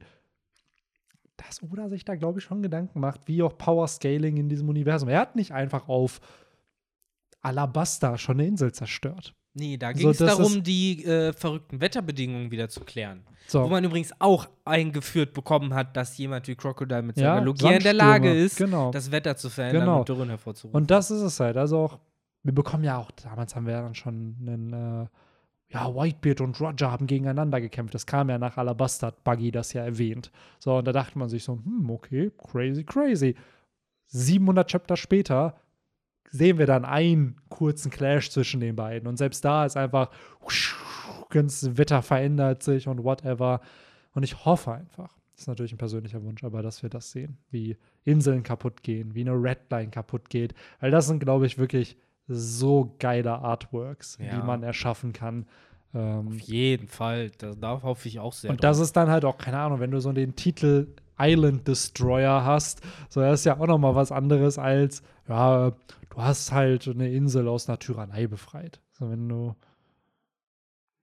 das Oda sich da, glaube ich, schon Gedanken macht, wie auch Power Scaling in diesem Universum. Er hat nicht einfach auf Alabasta schon eine Insel zerstört. Nee, da ging es so, darum, die äh, verrückten Wetterbedingungen wieder zu klären. So. Wo man übrigens auch eingeführt bekommen hat, dass jemand wie Crocodile mit seiner ja, Logia in der Lage ist, genau. das Wetter zu verändern genau. und Dürren hervorzurufen. Und das ist es halt. Also auch, wir bekommen ja auch, damals haben wir ja dann schon einen, äh, ja, Whitebeard und Roger haben gegeneinander gekämpft. Das kam ja nach Alabaster, Buggy das ja erwähnt. So, und da dachte man sich so, hm, okay, crazy, crazy. 700 Chapter später sehen wir dann einen kurzen Clash zwischen den beiden. Und selbst da ist einfach, das Wetter verändert sich und whatever. Und ich hoffe einfach, das ist natürlich ein persönlicher Wunsch, aber dass wir das sehen, wie Inseln kaputt gehen, wie eine Redline kaputt geht. Weil das sind, glaube ich, wirklich so geile Artworks, ja. die man erschaffen kann. Ähm, Auf jeden Fall, da, hoffe ich auch sehr. Und drauf. das ist dann halt auch, keine Ahnung, wenn du so den Titel Island Destroyer hast, so das ist ja auch noch mal was anderes als, ja, du hast halt eine Insel aus einer Tyrannei befreit. So, wenn du.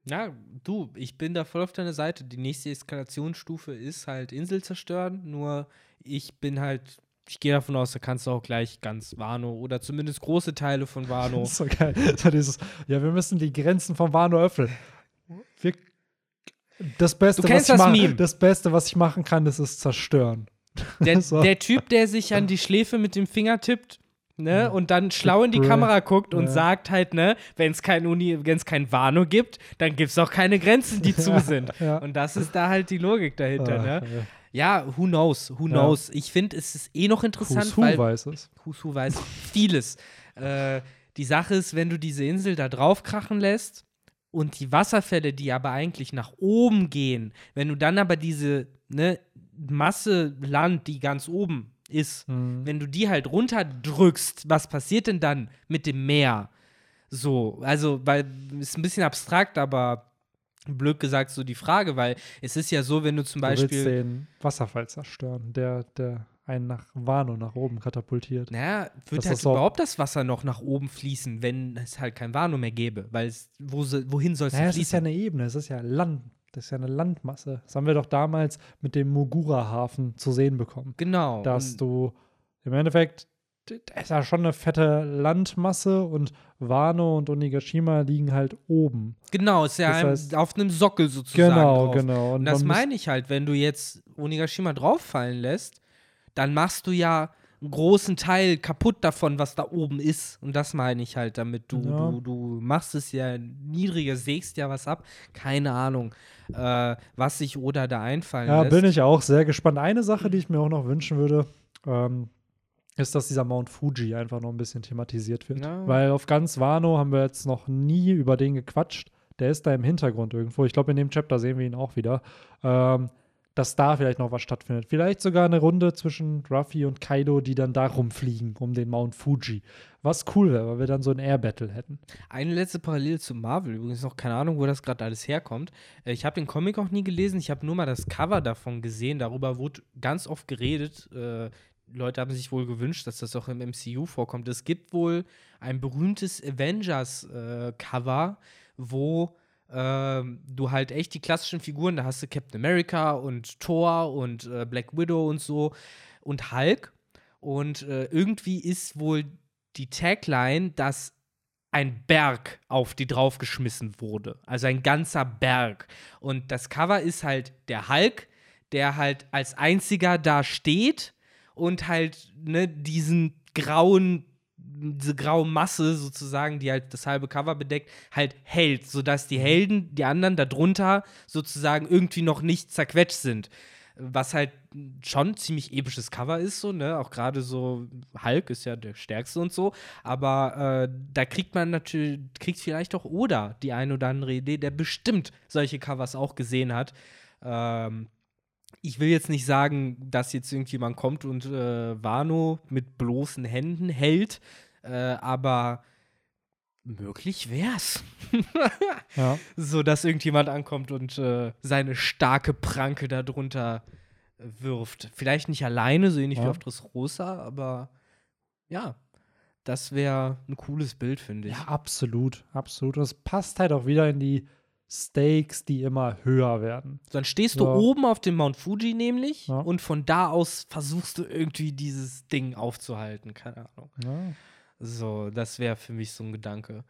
Ja, du, ich bin da voll auf deiner Seite. Die nächste Eskalationsstufe ist halt Insel zerstören, nur ich bin halt ich gehe davon aus, da kannst du auch gleich ganz Wano oder zumindest große Teile von Wano. das ist so geil. So dieses, ja, wir müssen die Grenzen von Wano öffnen. Wir, das, Beste, was das, mach, das Beste, was ich machen kann, ist es zerstören. Der, so. der, Typ, der sich an die Schläfe mit dem Finger tippt ne, und dann schlau in die Kamera guckt und ja. sagt halt, ne, wenn es kein Uni, wenn es kein Wano gibt, dann gibt es auch keine Grenzen, die zu sind. Ja. Und das ist da halt die Logik dahinter, ah, ne? Ja, who knows, who knows. Ich finde, es ist eh noch interessant, Who's weil weiß es. Who's who weiß vieles. äh, die Sache ist, wenn du diese Insel da drauf krachen lässt und die Wasserfälle, die aber eigentlich nach oben gehen, wenn du dann aber diese ne, Masse Land, die ganz oben ist, mhm. wenn du die halt runterdrückst, was passiert denn dann mit dem Meer? So, also, weil ist ein bisschen abstrakt, aber blöd gesagt so die Frage, weil es ist ja so, wenn du zum du Beispiel. Willst den Wasserfall zerstören, der, der einen nach Wano nach oben katapultiert. Naja, wird halt überhaupt das Wasser noch nach oben fließen, wenn es halt kein Wano mehr gäbe? Weil es, wo, wohin soll es naja, fließen? Es ist ja eine Ebene, es ist ja Land. Das ist ja eine Landmasse. Das haben wir doch damals mit dem Mogura-Hafen zu sehen bekommen. Genau. Dass du im Endeffekt, da ist ja schon eine fette Landmasse und Wano und Onigashima liegen halt oben. Genau, ist ja das heißt, auf einem Sockel sozusagen. Genau, drauf. genau. Und, und das meine ich halt, wenn du jetzt Onigashima drauffallen lässt, dann machst du ja einen großen Teil kaputt davon, was da oben ist. Und das meine ich halt damit. Du, ja. du, du machst es ja niedriger, sägst ja was ab. Keine Ahnung, äh, was sich Oda da einfallen ja, lässt. Ja, bin ich auch sehr gespannt. Eine Sache, die ich mir auch noch wünschen würde, ähm, ist, dass dieser Mount Fuji einfach noch ein bisschen thematisiert wird. Ja. Weil auf ganz Wano haben wir jetzt noch nie über den gequatscht. Der ist da im Hintergrund irgendwo. Ich glaube, in dem Chapter sehen wir ihn auch wieder. Ähm, dass da vielleicht noch was stattfindet. Vielleicht sogar eine Runde zwischen Ruffy und Kaido, die dann da rumfliegen um den Mount Fuji. Was cool wäre, weil wir dann so ein Air Battle hätten. Eine letzte Parallele zu Marvel, übrigens noch keine Ahnung, wo das gerade alles herkommt. Äh, ich habe den Comic auch nie gelesen, ich habe nur mal das Cover davon gesehen. Darüber wurde ganz oft geredet. Äh, Leute haben sich wohl gewünscht, dass das auch im MCU vorkommt. Es gibt wohl ein berühmtes Avengers-Cover, äh, wo du halt echt die klassischen Figuren, da hast du Captain America und Thor und äh, Black Widow und so und Hulk. Und äh, irgendwie ist wohl die Tagline, dass ein Berg auf die draufgeschmissen wurde. Also ein ganzer Berg. Und das Cover ist halt der Hulk, der halt als einziger da steht und halt ne, diesen grauen diese graue Masse sozusagen, die halt das halbe Cover bedeckt, halt hält, sodass die Helden, die anderen darunter sozusagen irgendwie noch nicht zerquetscht sind. Was halt schon ein ziemlich episches Cover ist, so, ne? Auch gerade so, Hulk ist ja der stärkste und so. Aber äh, da kriegt man natürlich, kriegt vielleicht auch Oda die eine oder andere Idee, der bestimmt solche Covers auch gesehen hat. Ähm, ich will jetzt nicht sagen, dass jetzt irgendjemand kommt und äh, Wano mit bloßen Händen hält, äh, aber möglich wär's. ja. So, dass irgendjemand ankommt und äh, seine starke Pranke darunter wirft. Vielleicht nicht alleine, so ähnlich ja. wie auf Dressrosa, aber ja, das wäre ein cooles Bild, finde ich. Ja, absolut, absolut. Und es passt halt auch wieder in die Stakes, die immer höher werden. Dann stehst du oben auf dem Mount Fuji nämlich ja. und von da aus versuchst du irgendwie dieses Ding aufzuhalten. Keine Ahnung. Ja. So, das wäre für mich so ein Gedanke.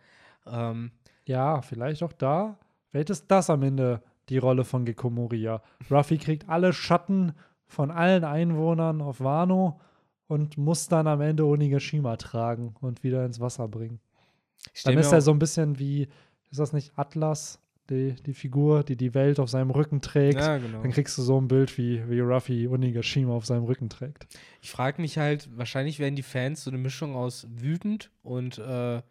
Ähm, ja, vielleicht auch da. Vielleicht ist das am Ende die Rolle von Gekko Moria. Ruffy kriegt alle Schatten von allen Einwohnern auf Wano und muss dann am Ende Onigashima tragen und wieder ins Wasser bringen. Dann ist er so ein bisschen wie, ist das nicht Atlas? Die, die Figur, die die Welt auf seinem Rücken trägt, ja, genau. dann kriegst du so ein Bild, wie, wie Ruffy Onigashima auf seinem Rücken trägt. Ich frage mich halt, wahrscheinlich werden die Fans so eine Mischung aus wütend und äh,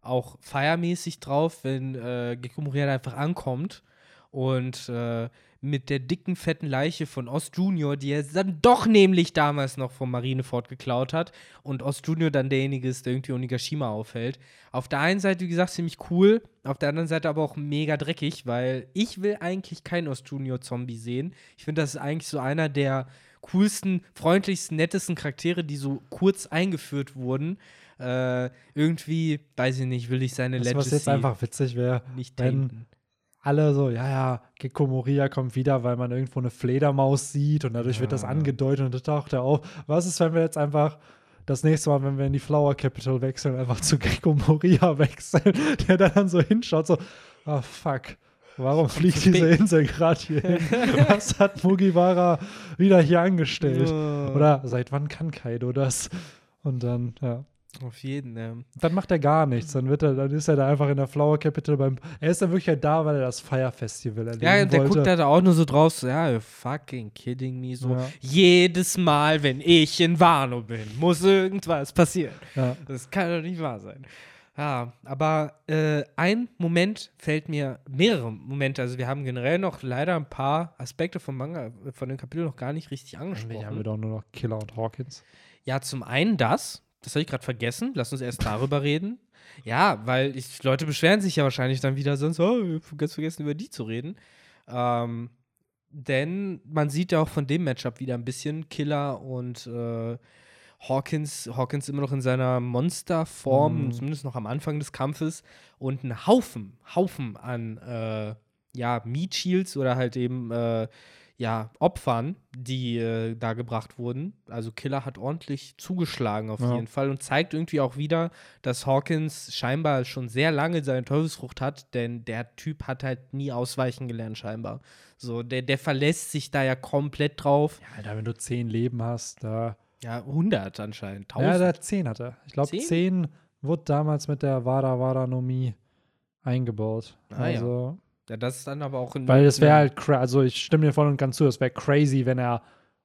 auch feiermäßig drauf, wenn äh, Gekko Moria einfach ankommt und äh, mit der dicken, fetten Leiche von Ost Junior, die er dann doch nämlich damals noch vom Marineford geklaut hat und Ost Junior dann derjenige ist, der irgendwie Onigashima aufhält. Auf der einen Seite, wie gesagt, ziemlich cool, auf der anderen Seite aber auch mega dreckig, weil ich will eigentlich keinen Ost Junior Zombie sehen. Ich finde, das ist eigentlich so einer der coolsten, freundlichsten, nettesten Charaktere, die so kurz eingeführt wurden. Äh, irgendwie, weiß ich nicht, will ich seine Legacy Was jetzt einfach witzig wäre, wenn alle so, ja, ja, Gekko Moria kommt wieder, weil man irgendwo eine Fledermaus sieht und dadurch ja. wird das angedeutet und da taucht er auf. Was ist, wenn wir jetzt einfach das nächste Mal, wenn wir in die Flower Capital wechseln, einfach zu Gekko Moria wechseln, der dann so hinschaut, so, oh fuck. Warum fliegt diese Insel gerade hier hin? Was hat Mugiwara wieder hier angestellt? Oder seit wann kann Kaido das? Und dann, ja. Auf jeden, ja. Dann macht er gar nichts. Dann, wird er, dann ist er da einfach in der Flower Capital beim. Er ist dann wirklich halt da, weil er das Fire Festival erlebt. Ja, der wollte. guckt da auch nur so drauf, so, ja, you're fucking kidding me. So, ja. jedes Mal, wenn ich in Wano bin, muss irgendwas passieren. Ja. Das kann doch nicht wahr sein. Ja, aber äh, ein Moment fällt mir, mehrere Momente, also wir haben generell noch leider ein paar Aspekte vom Manga, von dem Kapitel noch gar nicht richtig angesprochen. Nee, haben wir doch nur noch Killer und Hawkins. Ja, zum einen das, das habe ich gerade vergessen. Lass uns erst darüber reden. Ja, weil ich, Leute beschweren sich ja wahrscheinlich dann wieder sonst, oh, ganz vergessen, über die zu reden. Ähm, denn man sieht ja auch von dem Matchup wieder ein bisschen Killer und äh, Hawkins, Hawkins immer noch in seiner Monsterform, mhm. zumindest noch am Anfang des Kampfes, und ein Haufen, Haufen an äh, ja, Meat Shields oder halt eben äh, ja, Opfern, die äh, da gebracht wurden. Also Killer hat ordentlich zugeschlagen auf ja. jeden Fall und zeigt irgendwie auch wieder, dass Hawkins scheinbar schon sehr lange seine Teufelsfrucht hat, denn der Typ hat halt nie ausweichen gelernt scheinbar. So, der, der verlässt sich da ja komplett drauf. Ja, Alter, wenn du zehn Leben hast, da. Ja, 100 anscheinend. 1000. Ja, der 10 hatte. Ich glaube, 10? 10 wurde damals mit der Wada Wada Nomie eingebaut. Ah, also. Ja das ist dann aber auch in. Weil es wäre halt, also ich stimme dir voll und ganz zu, es wäre crazy, wenn er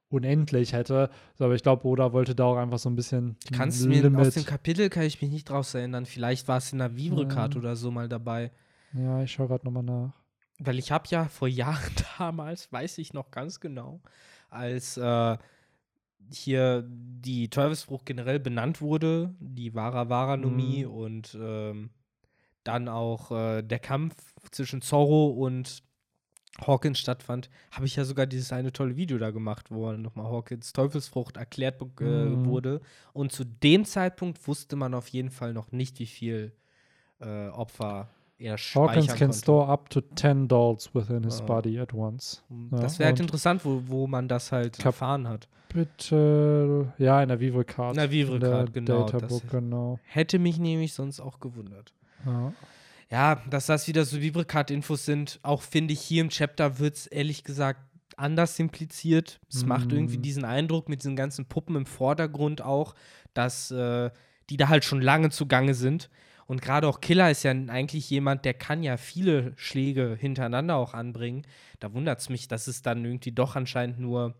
unendlich hätte. aber ich glaube, Oda wollte da auch einfach so ein bisschen. Kannst du mir aus dem Kapitel kann ich mich nicht draus erinnern. Vielleicht war es in der Vivre-Card ja. oder so mal dabei. Ja, ich schaue gerade nochmal nach. Weil ich habe ja vor Jahren damals, weiß ich noch ganz genau, als äh, hier die Teufelsfrucht generell benannt wurde, die Vara Varanomie mhm. und ähm, dann auch äh, der Kampf zwischen Zorro und Hawkins stattfand, habe ich ja sogar dieses eine tolle Video da gemacht, wo nochmal Hawkins Teufelsfrucht erklärt äh, mhm. wurde. Und zu dem Zeitpunkt wusste man auf jeden Fall noch nicht, wie viel äh, Opfer er speichern Hawkins can konnte. store up to 10 dolls within his Ja. body at once. Ja, Das wäre halt und- interessant, wo, wo man das halt Kap- erfahren hat. Bitte, ja, in der Vivre Card. In der Vivre in Card, genau, genau. Hätte mich nämlich sonst auch gewundert. Ja. Ja, dass das wieder so Vibrecard-Infos sind, auch finde ich hier im Chapter wird es ehrlich gesagt anders impliziert. Es macht irgendwie Mm. diesen Eindruck mit diesen ganzen Puppen im Vordergrund auch, dass äh, die da halt schon lange zugange sind. Und gerade auch Killer ist ja eigentlich jemand, der kann ja viele Schläge hintereinander auch anbringen. Da wundert es mich, dass es dann irgendwie doch anscheinend nur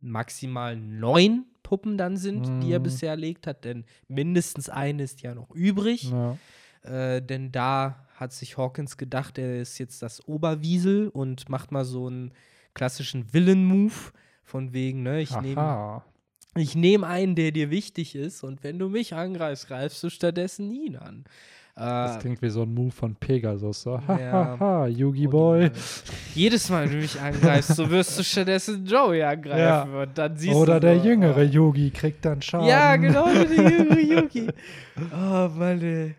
maximal neun Puppen dann sind, die er Mm. bisher erlegt hat, denn mindestens eine ist ja noch übrig. Ja. Äh, denn da hat sich Hawkins gedacht, er ist jetzt das Oberwiesel und macht mal so einen klassischen Villain-Move. Von wegen, ne, ich nehme ich nehm einen, der dir wichtig ist, und wenn du mich angreifst, greifst du stattdessen ihn an. Das Äh, klingt wie so ein Move von Pegasus. So. Ja. Hahaha, Yugi und, Boy. äh, Jedes Mal, wenn du mich angreifst, so wirst du stattdessen Joey angreifen. Und dann siehst Oder du der so, jüngere oh. Yugi kriegt dann Schaden. Ja, genau, der jüngere Yugi. Oh, Mann, ey.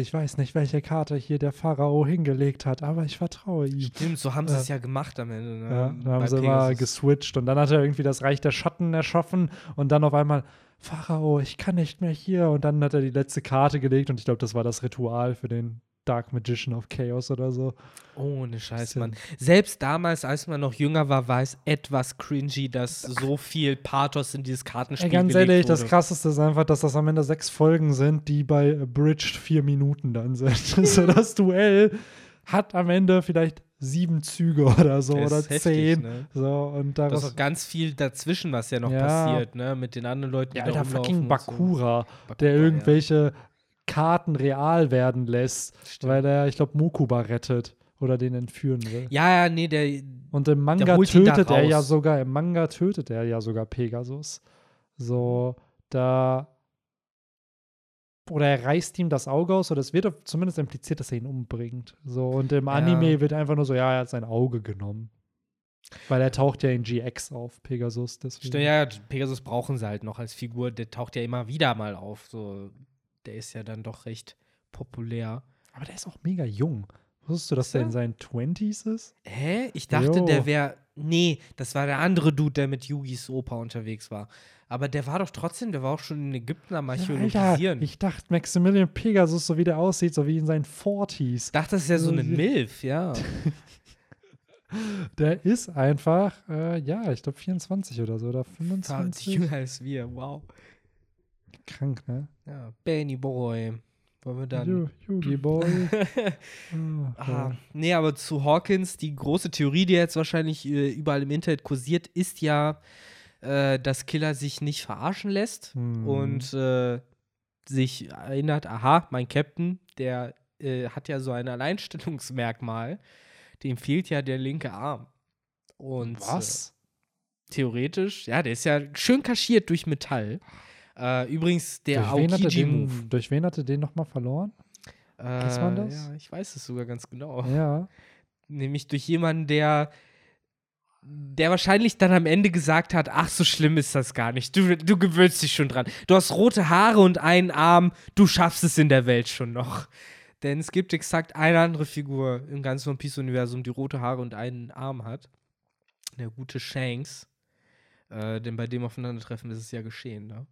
Ich weiß nicht, welche Karte hier der Pharao hingelegt hat, aber ich vertraue ihm. Stimmt, so haben sie es ja gemacht am Ende. Ne? Ja, da haben Bei sie mal Pegasus. geswitcht und dann hat er irgendwie das Reich der Schatten erschaffen und dann auf einmal, Pharao, ich kann nicht mehr hier. Und dann hat er die letzte Karte gelegt und ich glaube, das war das Ritual für den Dark Magician of Chaos oder so. Ohne Scheiß, Mann. Selbst damals, als man noch jünger war, war es etwas cringy, dass so viel Pathos in dieses Kartenspiel Ey, ganz ehrlich, das wurde. krasseste ist einfach, dass das am Ende sechs Folgen sind, die bei Abridged vier Minuten dann sind. so das Duell hat am Ende vielleicht sieben Züge oder so Das oder heftig, zehn. ne? So, und Da ist auch ganz viel dazwischen, was ja noch Ja. passiert, ne? Mit den anderen Leuten, die Ja, da Alter, fucking Bakura, So. der Bakura, irgendwelche Karten real werden lässt, Stimmt. weil er, ich glaube, Mokuba rettet oder den entführen will. Ja, ja, nee, der. Und im Manga tötet er ja sogar, im Manga tötet er ja sogar Pegasus. So, da. Oder er reißt ihm das Auge aus, oder es wird zumindest impliziert, dass er ihn umbringt. So, und im Ja. Anime wird einfach nur so, ja, er hat sein Auge genommen. Weil er taucht ja in GX auf, Pegasus. Deswegen. Stimmt, ja, Pegasus brauchen sie halt noch als Figur. Der taucht ja immer wieder mal auf. So, der ist ja dann doch recht populär. Aber der ist auch mega jung. Wusstest du, dass Ist der er? in seinen 20s ist? Hä? Ich dachte, Jo. der wäre. Nee, das war der andere Dude, der mit Yugis Opa unterwegs war. Aber der war doch trotzdem, der war auch schon in Ägypten am Ja, Archäologisieren. ich ich dachte, Maximilian Pegasus, so wie der aussieht, so wie in seinen 40s. dachte, das ist ja so eine Ja. Milf, ja. Der ist einfach, äh, ja, ich glaube 24 oder so, oder 20 25. jünger als wir, wow. Krank, ne? Ja, Benny Boy. Wollen wir dann. Yu- Yugi Boy. oh, Ah, nee, aber zu Hawkins, die große Theorie, die jetzt wahrscheinlich äh, überall im Internet kursiert, ist ja, äh, dass Killer sich nicht verarschen lässt Hm. und äh, sich erinnert, aha, mein Captain, der äh, hat ja so ein Alleinstellungsmerkmal, dem fehlt ja der linke Arm. Und Was? Äh, theoretisch, ja, der ist ja schön kaschiert durch Metall. Äh, übrigens, der durch, Aokiji-Move. durch wen hat er den nochmal verloren? Weiß man Äh, das? Ja, ich weiß es sogar ganz genau. Ja. Nämlich durch jemanden, der, der wahrscheinlich dann am Ende gesagt hat, ach, so schlimm ist das gar nicht. Du, du gewöhnst dich schon dran. Du hast rote Haare und einen Arm, du schaffst es in der Welt schon noch. Denn es gibt exakt eine andere Figur im ganzen One Piece-Universum, die rote Haare und einen Arm hat. Der gute Shanks. Äh, denn bei dem Aufeinandertreffen ist es ja geschehen, ne?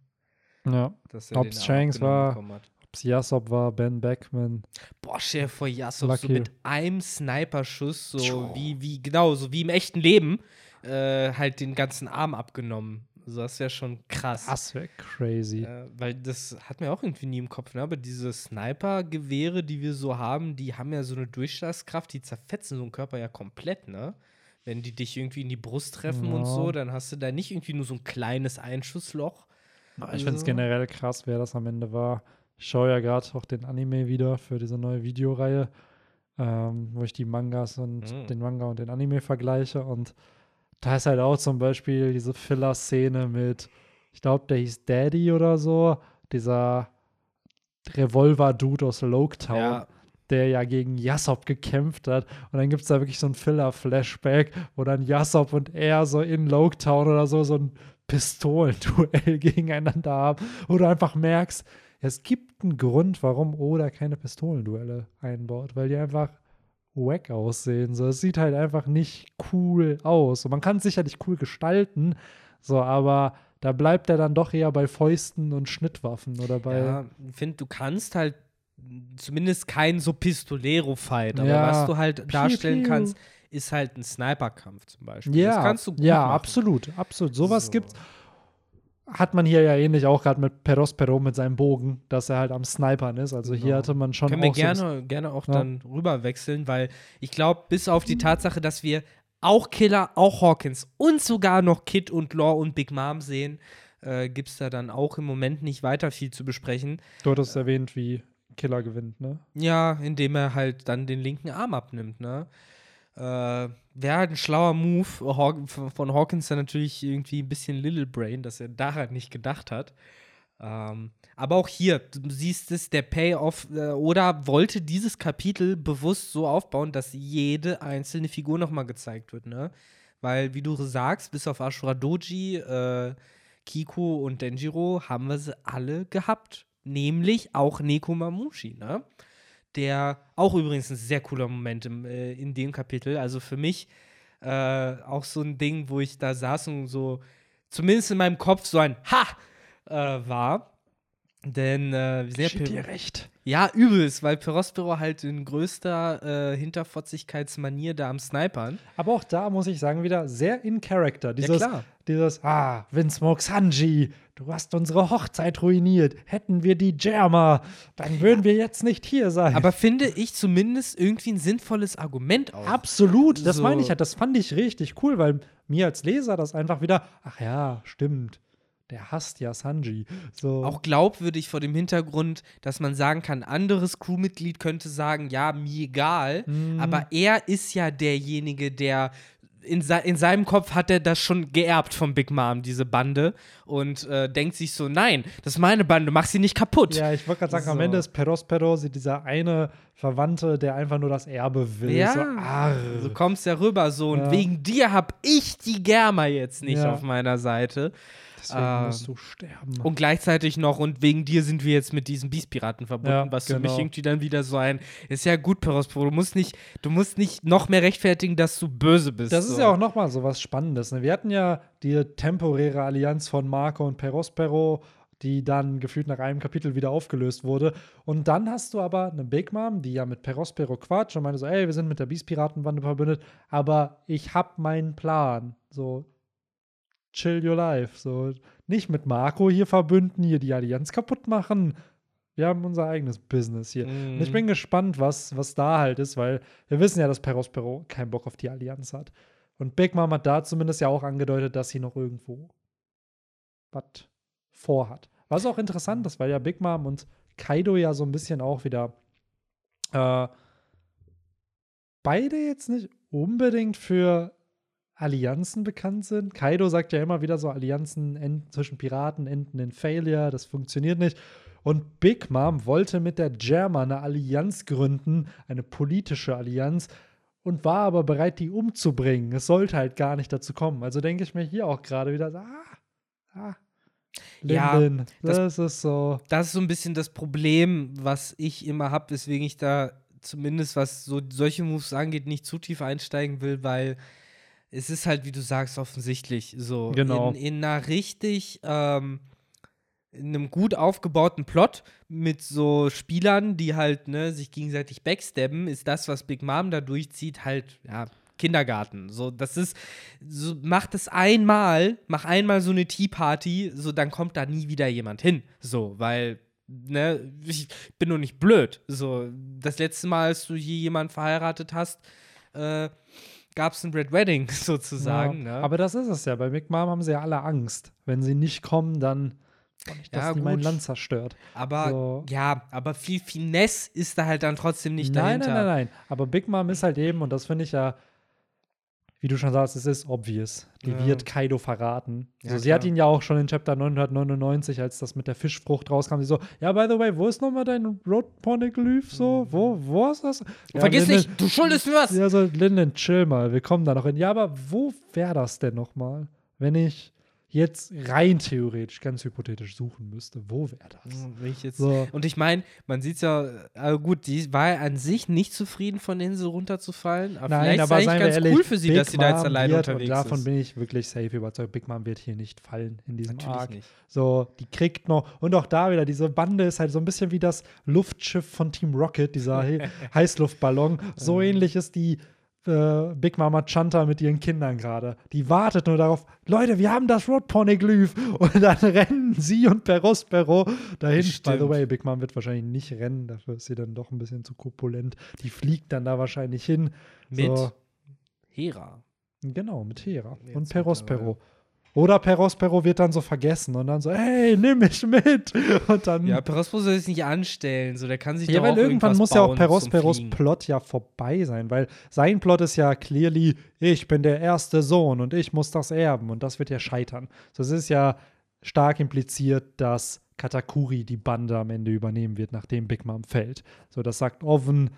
Ja. Den Arm Shanks war- hat. Ob's Yasop war, Ben Beckman. Boah, dir vor, Yasop so Lucky. mit einem Sniper-Schuss, so wie, wie, genau, so wie im echten Leben, äh, halt den ganzen Arm abgenommen. Also das wäre schon krass. Das wäre crazy. Äh, weil das hat mir auch irgendwie nie im Kopf, ne? Aber diese Sniper-Gewehre, die wir so haben, die haben ja so eine Durchschlagskraft, die zerfetzen so einen Körper ja komplett, ne? Wenn die dich irgendwie in die Brust treffen und Ja. so, dann hast du da nicht irgendwie nur so ein kleines Einschussloch. Aber ich finde es generell krass, wer das am Ende war. Ich schaue ja gerade auch den Anime wieder für diese neue Videoreihe, ähm, wo ich die Mangas und Mhm. den Manga und den Anime vergleiche. Und da ist halt auch zum Beispiel diese Filler-Szene mit, ich glaube, der hieß Daddy oder so, dieser Revolver-Dude aus Loketown. Ja, der ja gegen Yassop gekämpft hat. Und dann gibt es da wirklich so ein Filler-Flashback, wo dann Yassop und er so in Loketown oder so so ein Pistolenduell gegeneinander haben, wo du einfach merkst, es gibt einen Grund, warum Oda keine Pistolenduelle einbaut, weil die einfach wack aussehen. So, es sieht halt einfach nicht cool aus. Und man kann es sicherlich cool gestalten, so, aber da bleibt er dann doch eher bei Fäusten und Schnittwaffen oder bei. Ja, ich finde, du kannst halt zumindest kein so Pistolero-Fight, aber Ja. was du halt darstellen kannst, ist halt ein Sniper-Kampf zum Beispiel. Ja, das kannst du gut ja machen. absolut, absolut. Sowas So. gibt's. Hat man hier ja ähnlich auch gerade mit Perospero mit seinem Bogen, dass er halt am Snipern ist. Also hier Genau. hatte man schon Können wir auch so gerne, gerne auch Ja. dann rüber wechseln, weil ich glaube, bis auf die Tatsache, dass wir auch Killer, auch Hawkins und sogar noch Kid und Law und Big Mom sehen, äh, gibt es da dann auch im Moment nicht weiter viel zu besprechen. Du hattest erwähnt, wie Killer gewinnt, ne? Ja, indem er halt dann den linken Arm abnimmt, ne? Äh, Wäre halt ein schlauer Move von Hawkins dann natürlich irgendwie ein bisschen Little Brain, dass er daran nicht gedacht hat. Ähm, aber auch hier, du siehst es, der Payoff äh, oder wollte dieses Kapitel bewusst so aufbauen, dass jede einzelne Figur nochmal gezeigt wird, ne? Weil, wie du sagst, bis auf Ashura Doji, äh, Kiko und Denjiro haben wir sie alle gehabt. Nämlich auch Neko Mamushi, ne? Der auch übrigens ein sehr cooler Moment im, äh, in dem Kapitel. Also für mich äh, auch so ein Ding, wo ich da saß und so, zumindest in meinem Kopf, so ein Ha äh, war. Denn äh, wir sind ja dir recht. ja, übelst, weil Perospero halt in größter äh, Hinterfotzigkeitsmanier da am Snipern. Aber auch da muss ich sagen, wieder sehr in Character. Dieses, klar. dieses ah, Winsmoke Sanji, du hast unsere Hochzeit ruiniert. Hätten wir die Jammer, dann würden wir jetzt nicht hier sein. Aber finde ich zumindest irgendwie ein sinnvolles Argument auch. Absolut, das So. meine ich halt. Das fand ich richtig cool, weil mir als Leser das einfach wieder, ach ja, stimmt. Der hasst ja Sanji. So. Auch glaubwürdig vor dem Hintergrund, dass man sagen kann, anderes Crewmitglied könnte sagen, ja, mir egal, Mhm. aber er ist ja derjenige, der in, se in seinem Kopf hat er das schon geerbt von Big Mom, diese Bande, und äh, denkt sich so, nein, das ist meine Bande, mach sie nicht kaputt. Ja, ich wollte gerade sagen, am So. Ende ist Perospero sie dieser eine Verwandte, der einfach nur das Erbe will. Ja, So, arr. so kommst ja rüber so und Ja. wegen dir hab ich die Germa jetzt nicht Ja. auf meiner Seite. Deswegen ähm, musst du sterben. Und gleichzeitig noch, und wegen dir sind wir jetzt mit diesen Beast-Piraten verbunden, Ja, was für mich genau. irgendwie dann wieder so ein, ist ja gut, Perospero, du musst nicht, du musst nicht noch mehr rechtfertigen, dass du böse bist. Das so. ist ja auch nochmal so was Spannendes. Ne? Wir hatten ja die temporäre Allianz von Marco und Perospero, die dann gefühlt nach einem Kapitel wieder aufgelöst wurde. Und dann hast du aber eine Big Mom, die ja mit Perospero quatscht und meinte so, ey, wir sind mit der Beast-Piratenbande verbündet, aber ich hab meinen Plan. So, chill your life. So, nicht mit Marco hier verbünden, hier die Allianz kaputt machen. Wir haben unser eigenes Business hier. Und ich Mhm. bin gespannt, was, was da halt ist, weil wir wissen ja, dass Perospero keinen Bock auf die Allianz hat. Und Big Mom hat da zumindest ja auch angedeutet, dass sie noch irgendwo was vorhat. Was auch interessant ist, weil ja Big Mom und Kaido ja so ein bisschen auch wieder äh, beide jetzt nicht unbedingt für Allianzen bekannt sind. Kaido sagt ja immer wieder so, Allianzen enden zwischen Piraten enden in Failure, das funktioniert nicht. Und Big Mom wollte mit der Jammer eine Allianz gründen, eine politische Allianz, und war aber bereit, die umzubringen. Es sollte halt gar nicht dazu kommen. Also denke ich mir hier auch gerade wieder, ah, ah, Ja, Linden, das- das, ist so. Das ist so ein bisschen das Problem, was ich immer habe, weswegen ich da zumindest, was so solche Moves angeht, nicht zu tief einsteigen will, weil es ist halt, wie du sagst, offensichtlich so. Genau. In, in einer richtig, ähm, in einem gut aufgebauten Plot mit so Spielern, die halt ne, sich gegenseitig backstabben, ist das, was Big Mom da durchzieht, halt, ja, Kindergarten. So, das ist, so, mach das einmal, mach einmal so eine Tea Party, so, dann kommt da nie wieder jemand hin. So, weil, ne, ich bin nur nicht blöd. So, das letzte Mal, als du hier jemanden verheiratet hast, äh, gab es ein Red Wedding sozusagen. ja. ne? Aber das ist es ja. Bei Big Mom haben sie ja alle Angst. Wenn sie nicht kommen, dann nicht, dass Ja, die mein. Land zerstört. Aber So. ja, aber viel Finesse ist da halt dann trotzdem nicht nein, dahinter. nein, nein, nein. Aber Big Mom ist halt eben, und das finde ich ja, wie du schon sagst, es ist obvious. Die Ja. wird Kaido verraten. Ja, so, sie hat ihn ja auch schon in Chapter 999, als das mit der Fischfrucht rauskam, sie so, ja, by the way, wo ist nochmal dein Road Poneglyph? So, wo, wo ist das? Ja, Vergiss Linden- nicht, du schuldest mir was. Ja, so, Linden, chill mal, wir kommen da noch hin. Ja, aber wo wäre das denn nochmal? Wenn ich jetzt rein theoretisch, ganz hypothetisch suchen müsste, wo wäre das? Hm, so. Und ich meine, man sieht ja, äh, gut, die war an sich nicht zufrieden, von der Insel runterzufallen. Aber Nein, vielleicht aber ist eigentlich ganz ehrlich, cool für sie, Big dass sie da jetzt alleine wird, unterwegs und davon ist. bin ich wirklich safe überzeugt. Big Mom wird hier nicht fallen in diesem Natürlich Arc. nicht. So, die kriegt noch, und auch da wieder, diese Bande ist halt so ein bisschen wie das Luftschiff von Team Rocket, dieser He Heißluftballon. So ähnlich ist die äh, Big Mama Chanta mit ihren Kindern gerade. Die wartet nur darauf, Leute, wir haben das Road Poneglyph. Und dann rennen sie und Perospero dahin. Stimmt. By the way, Big Mom wird wahrscheinlich nicht rennen, dafür ist sie dann doch ein bisschen zu korpulent. Die fliegt dann da wahrscheinlich hin. Mit So, Hera. genau, mit Hera Jetzt und Perospero. mittlerweile. Oder Perospero wird dann so vergessen und dann so, hey, nimm mich mit. Und dann Ja, Perospero soll sich nicht anstellen, so der kann sich Ja, doch weil irgendwann muss ja auch Perosperos. Plot ja vorbei sein, weil sein Plot ist ja clearly, ich bin der erste Sohn und ich muss das erben und das wird ja scheitern. So, es ist ja stark impliziert, dass Katakuri die Bande am Ende übernehmen wird, nachdem Big Mom fällt. So, das sagt Oven,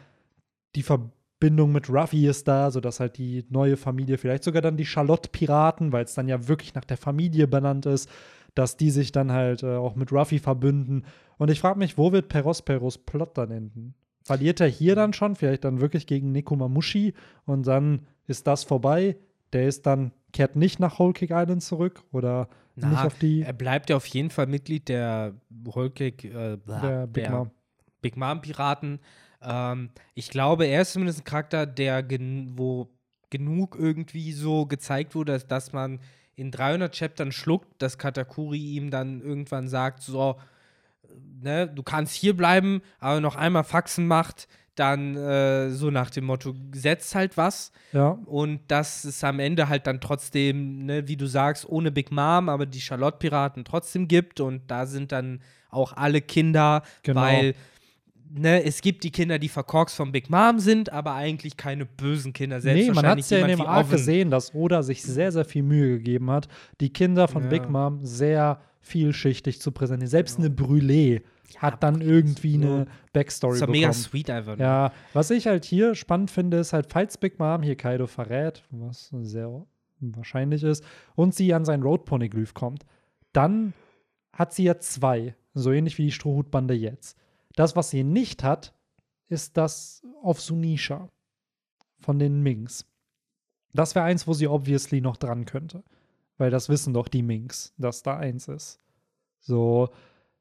die Verbindung mit Ruffy ist da, sodass halt die neue Familie, vielleicht sogar dann die Charlotte-Piraten, weil es dann ja wirklich nach der Familie benannt ist, dass die sich dann halt äh, auch mit Ruffy verbünden. Und ich frage mich, wo wird Perosperos Plot dann enden? Verliert er hier dann schon, vielleicht dann wirklich gegen Nekomamushi und dann ist das vorbei? Der ist dann, kehrt nicht nach Whole Cake Island zurück oder nicht Na, auf die Er bleibt ja auf jeden Fall Mitglied der Holkig, äh, bla, der Big Mom. Big Mom Piraten. Ähm, ich glaube, er ist zumindest ein Charakter, der gen wo genug irgendwie so gezeigt wurde, dass, dass man in 300 Chaptern schluckt, dass Katakuri ihm dann irgendwann sagt, so, ne, du kannst hier bleiben, aber noch einmal Faxen macht, dann äh, so nach dem Motto, setzt halt was. Ja, Und dass es am Ende halt dann trotzdem, ne, wie du sagst, ohne Big Mom, aber die Charlotte-Piraten trotzdem gibt. Und da sind dann auch alle Kinder, Genau. weil ne, es gibt die Kinder, die verkorkst von Big Mom sind, aber eigentlich keine bösen Kinder. Selbst Nee, man hat es ja in dem Arc gesehen, dass Oda sich sehr, sehr viel Mühe gegeben hat, die Kinder von Ja. Big Mom sehr vielschichtig zu präsentieren. Selbst eine Brûlée hat dann irgendwie eine Backstory war bekommen. mega sweet einfach. nur. Ja, was ich halt hier spannend finde, ist halt, falls Big Mom hier Kaido verrät, was sehr wahrscheinlich ist, und sie an sein Road Poneglyph kommt, dann hat sie ja zwei, so ähnlich wie die Strohhutbande jetzt. Das, was sie nicht hat, ist das auf Sunisha von den Minks. Das wäre eins, wo sie obviously noch dran könnte. Weil das wissen doch die Minks, dass da eins ist. So,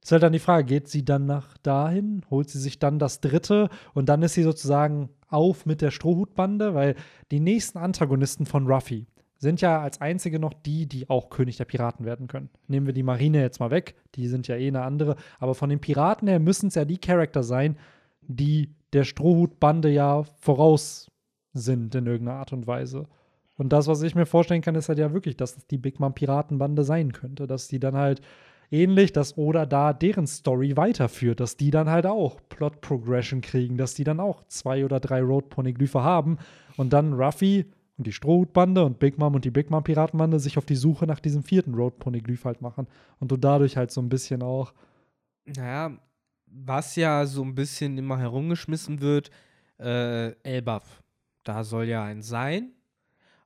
ist halt dann die Frage, geht sie dann nach dahin, holt sie sich dann das dritte und dann ist sie sozusagen auf mit der Strohhutbande, weil die nächsten Antagonisten von Ruffy sind ja als einzige noch die, die auch König der Piraten werden können. Nehmen wir die Marine jetzt mal weg, die sind ja eh eine andere, aber von den Piraten her müssen es ja die Charakter sein, die der Strohhutbande ja voraus sind in irgendeiner Art und Weise. Und das, was ich mir vorstellen kann, ist halt ja wirklich, dass es die Big Mom Piratenbande sein könnte, dass die dann halt ähnlich, dass Oda da deren Story weiterführt, dass die dann halt auch Plot Progression kriegen, dass die dann auch zwei oder drei Road Poneglyphe haben und dann Ruffy und die Strohhutbande und Big Mom und die Big Mom Piratenbande sich auf die Suche nach diesem vierten Road Poneglyph halt machen und du dadurch halt so ein bisschen auch Naja, was ja so ein bisschen immer herumgeschmissen wird, äh, Elbaf. Da soll ja ein sein.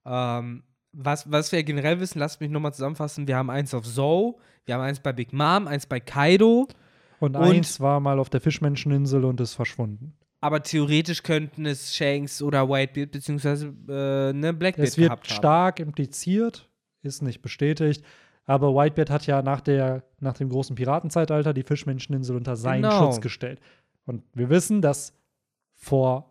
Ähm, was, was wir generell wissen, lasst mich nochmal zusammenfassen. Wir haben eins auf Zoe, wir haben eins bei Big Mom, eins bei Kaido. und, Und- eins war mal auf der Fischmenscheninsel und ist verschwunden. Aber theoretisch könnten es Shanks oder Whitebeard beziehungsweise äh, ne, Blackbeard Es wird gehabt haben. stark impliziert, ist nicht bestätigt. Aber Whitebeard hat ja nach, der, nach dem großen Piratenzeitalter die Fischmenscheninsel unter seinen Genau. Schutz gestellt. Und wir wissen, dass vor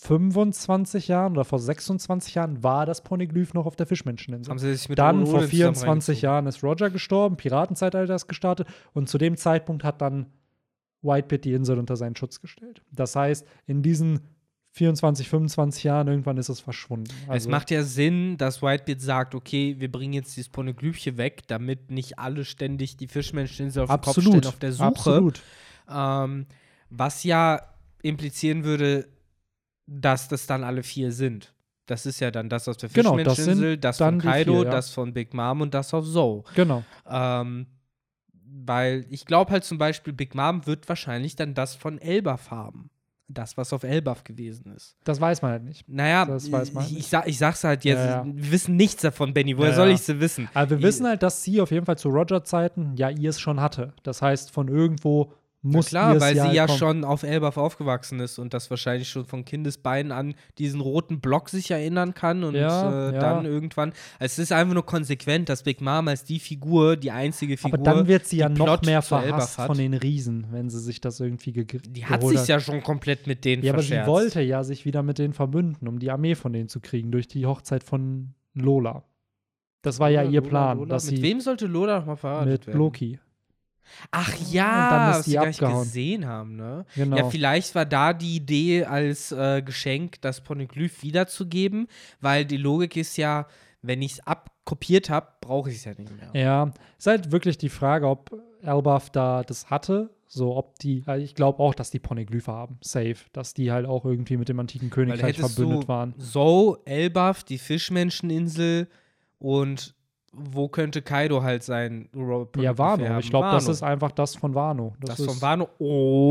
25 Jahren oder vor 26 Jahren war das Poneglyph noch auf der Fischmenscheninsel. Haben sie sich mit Dann vor zusammen 24 reingezogen. Jahren ist Roger gestorben, Piratenzeitalter ist gestartet und zu dem Zeitpunkt hat dann Whitebeard die Insel unter seinen Schutz gestellt. Das heißt, in diesen 24, 25 Jahren irgendwann ist es verschwunden. es Also- macht ja Sinn, dass Whitebeard sagt, okay, wir bringen jetzt dieses Poneglyphchen weg, damit nicht alle ständig die Fischmenscheninsel auf den Kopf stellen auf der Suche. Absolut. Ähm, was ja implizieren würde, dass das dann alle vier sind. Das ist ja dann das aus der Genau, das Fischmenscheninsel, sind das, dann von Kaido, vier, ja. das von Big Mom und das auf Zoe. Genau. Ähm, weil ich glaube halt zum Beispiel, Big Mom wird wahrscheinlich dann das von Elbaf haben. das, was auf Elbaf gewesen ist. Das weiß man halt nicht. Naja, Das weiß man ich, nicht. ich, sag, ich sag's halt jetzt, Ja, ja. wir wissen nichts davon, Benny. Woher Ja, soll ich sie wissen? Aber wir Ich- wissen halt, dass sie auf jeden Fall zu Roger-Zeiten ja ihr es schon hatte. Das heißt, von irgendwo muss klar, weil ja sie ja kommen. schon auf Elbaf aufgewachsen ist und das wahrscheinlich schon von Kindesbeinen an diesen roten Block sich erinnern kann und Ja, äh, ja. dann irgendwann. Es ist einfach nur konsequent, dass Big Mom als die Figur, die einzige Figur. Aber dann wird sie ja noch Plot mehr verhasst von den Riesen, wenn sie sich das irgendwie ge Die hat sich ja schon komplett mit denen Ja, aber sie verscherzt. wollte ja sich wieder mit denen verbünden, um die Armee von denen zu kriegen, durch die Hochzeit von Lola. Das war ja Lola, ihr Lola, Plan, Lola. dass mit sie wem sollte Lola noch mal verheiratet mit werden? Loki. Ach Und ja, dann ist was die wir gar nicht gesehen haben, ne? Genau. Ja, vielleicht war da die Idee als äh, Geschenk, das Poneglyph wiederzugeben, weil die Logik ist ja, wenn ich es abkopiert habe, brauche ich es ja nicht mehr. Ja, ist halt wirklich die Frage, ob Elbaf da das hatte. So, ob die, also ich glaube auch, dass die Poneglyphe haben, safe. Dass die halt auch irgendwie mit dem antiken Königreich verbündet du waren. So, Elbaf, die Fischmenscheninsel und wo könnte Kaido halt sein? Ja, Wano. Ich glaube, das ist einfach das von Wano. das ist, von Wano.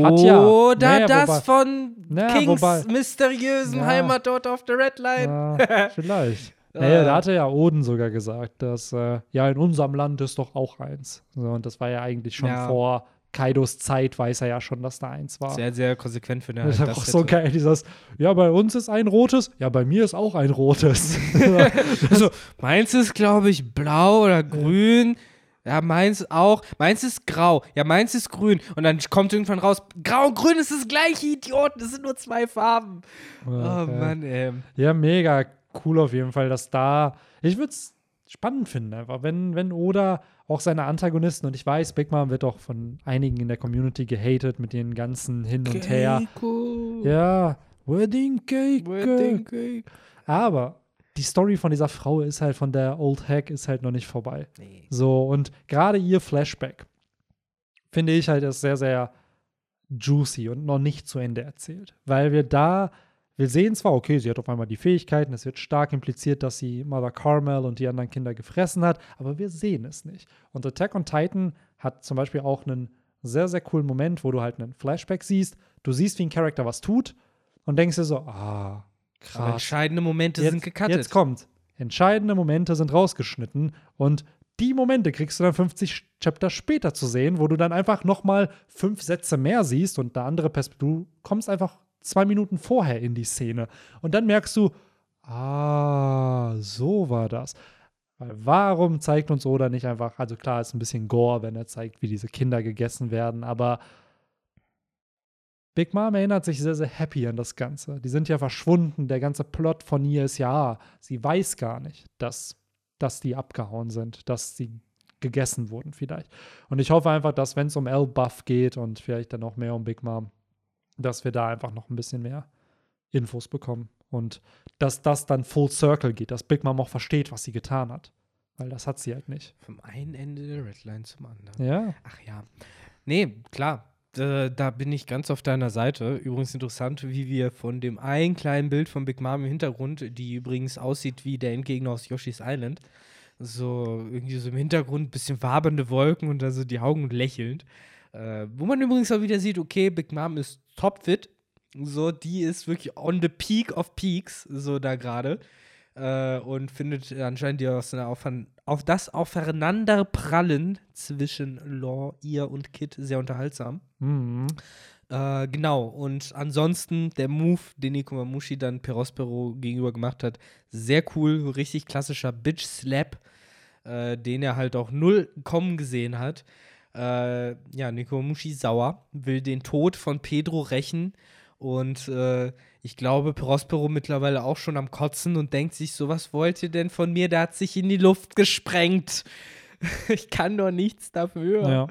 Hat ja. Oder Naja, das wobei- von Naja, Kings wobei- mysteriösen Ja. Heimatort auf der Red Line. Ja, vielleicht. Ah. Naja, da hatte ja Oden sogar gesagt, dass äh, ja in unserem Land ist doch auch eins. So, und das war ja eigentlich schon vor Kaidos Zeit, weiß er ja schon, dass da eins war. Sehr, sehr konsequent für eine das ist auch so geil, dieses, ja, bei uns ist ein rotes, ja, bei mir ist auch ein rotes. Also, meins ist, glaube ich, blau oder grün. Ja, meins auch. Meins ist grau. Ja, meins ist grün. Und dann kommt irgendwann raus, grau und grün ist das gleiche, Idioten. Das sind nur zwei Farben. Oh, Okay. Mann, ey. Ja, mega cool auf jeden Fall, dass da. Ich würde es spannend finden, einfach, wenn, wenn Oda auch seine Antagonisten, und ich weiß, Big Mom wird auch von einigen in der Community gehatet mit den ganzen Hin und Her. Keiko. Ja, Wedding Cake. Wedding Cake. Aber die Story von dieser Frau ist halt von der Old Hack ist halt noch nicht vorbei. Nee. So, und gerade ihr Flashback finde ich halt ist sehr, sehr juicy und noch nicht zu Ende erzählt. Weil wir da, wir sehen zwar, okay, sie hat auf einmal die Fähigkeiten, es wird stark impliziert, dass sie Mother Carmel und die anderen Kinder gefressen hat, aber wir sehen es nicht. Und Attack on Titan hat zum Beispiel auch einen sehr, sehr coolen Moment, wo du halt einen Flashback siehst, du siehst, wie ein Charakter was tut und denkst dir so, ah, krass. Aber entscheidende Momente jetzt, sind gecuttet. Jetzt kommt. Entscheidende Momente sind rausgeschnitten und die Momente kriegst du dann 50 Chapter später zu sehen, wo du dann einfach noch mal fünf Sätze mehr siehst und eine andere Perspektive. Du kommst einfach zwei Minuten vorher in die Szene und dann merkst du, ah, so war das. Weil warum zeigt uns Oda nicht einfach, also klar, ist ein bisschen Gore, wenn er zeigt, wie diese Kinder gegessen werden, aber Big Mom erinnert sich sehr, sehr happy an das Ganze. Die sind ja verschwunden. Der ganze Plot von ihr ist ja, sie weiß gar nicht, dass, dass die abgehauen sind, dass sie gegessen wurden vielleicht. Und ich hoffe einfach, dass wenn es um L-Buff geht und vielleicht dann auch mehr um Big Mom, dass wir da einfach noch ein bisschen mehr Infos bekommen. Und dass das dann full circle geht, dass Big Mom auch versteht, was sie getan hat. Weil das hat sie halt nicht. Vom einen Ende der Redline zum anderen. Ja. Ach ja. Nee, klar. Da, da bin ich ganz auf deiner Seite. Übrigens interessant, wie wir von dem einen kleinen Bild von Big Mom im Hintergrund, die übrigens aussieht wie der Endgegner aus Yoshi's Island, so irgendwie so im Hintergrund ein bisschen wabernde Wolken und da so die Augen lächelnd. Äh, wo man übrigens auch wieder sieht, okay, Big Mom ist topfit. So, die ist wirklich on the peak of peaks, so da gerade. Äh, und findet anscheinend ja aus einer auf, auf das Aufeinanderprallen zwischen Law, ihr und Kid sehr unterhaltsam. Mhm. Äh, genau, und ansonsten der Move, den Nikomamushi dann Perospero gegenüber gemacht hat, sehr cool, richtig klassischer Bitch-Slap, äh, den er halt auch null kommen gesehen hat. Äh, ja, Nikomamushi sauer, will den Tod von Pedro rächen und äh, ich glaube, Prospero mittlerweile auch schon am Kotzen und denkt sich so, was wollt ihr denn von mir? Der hat sich in die Luft gesprengt. ich kann doch nichts dafür.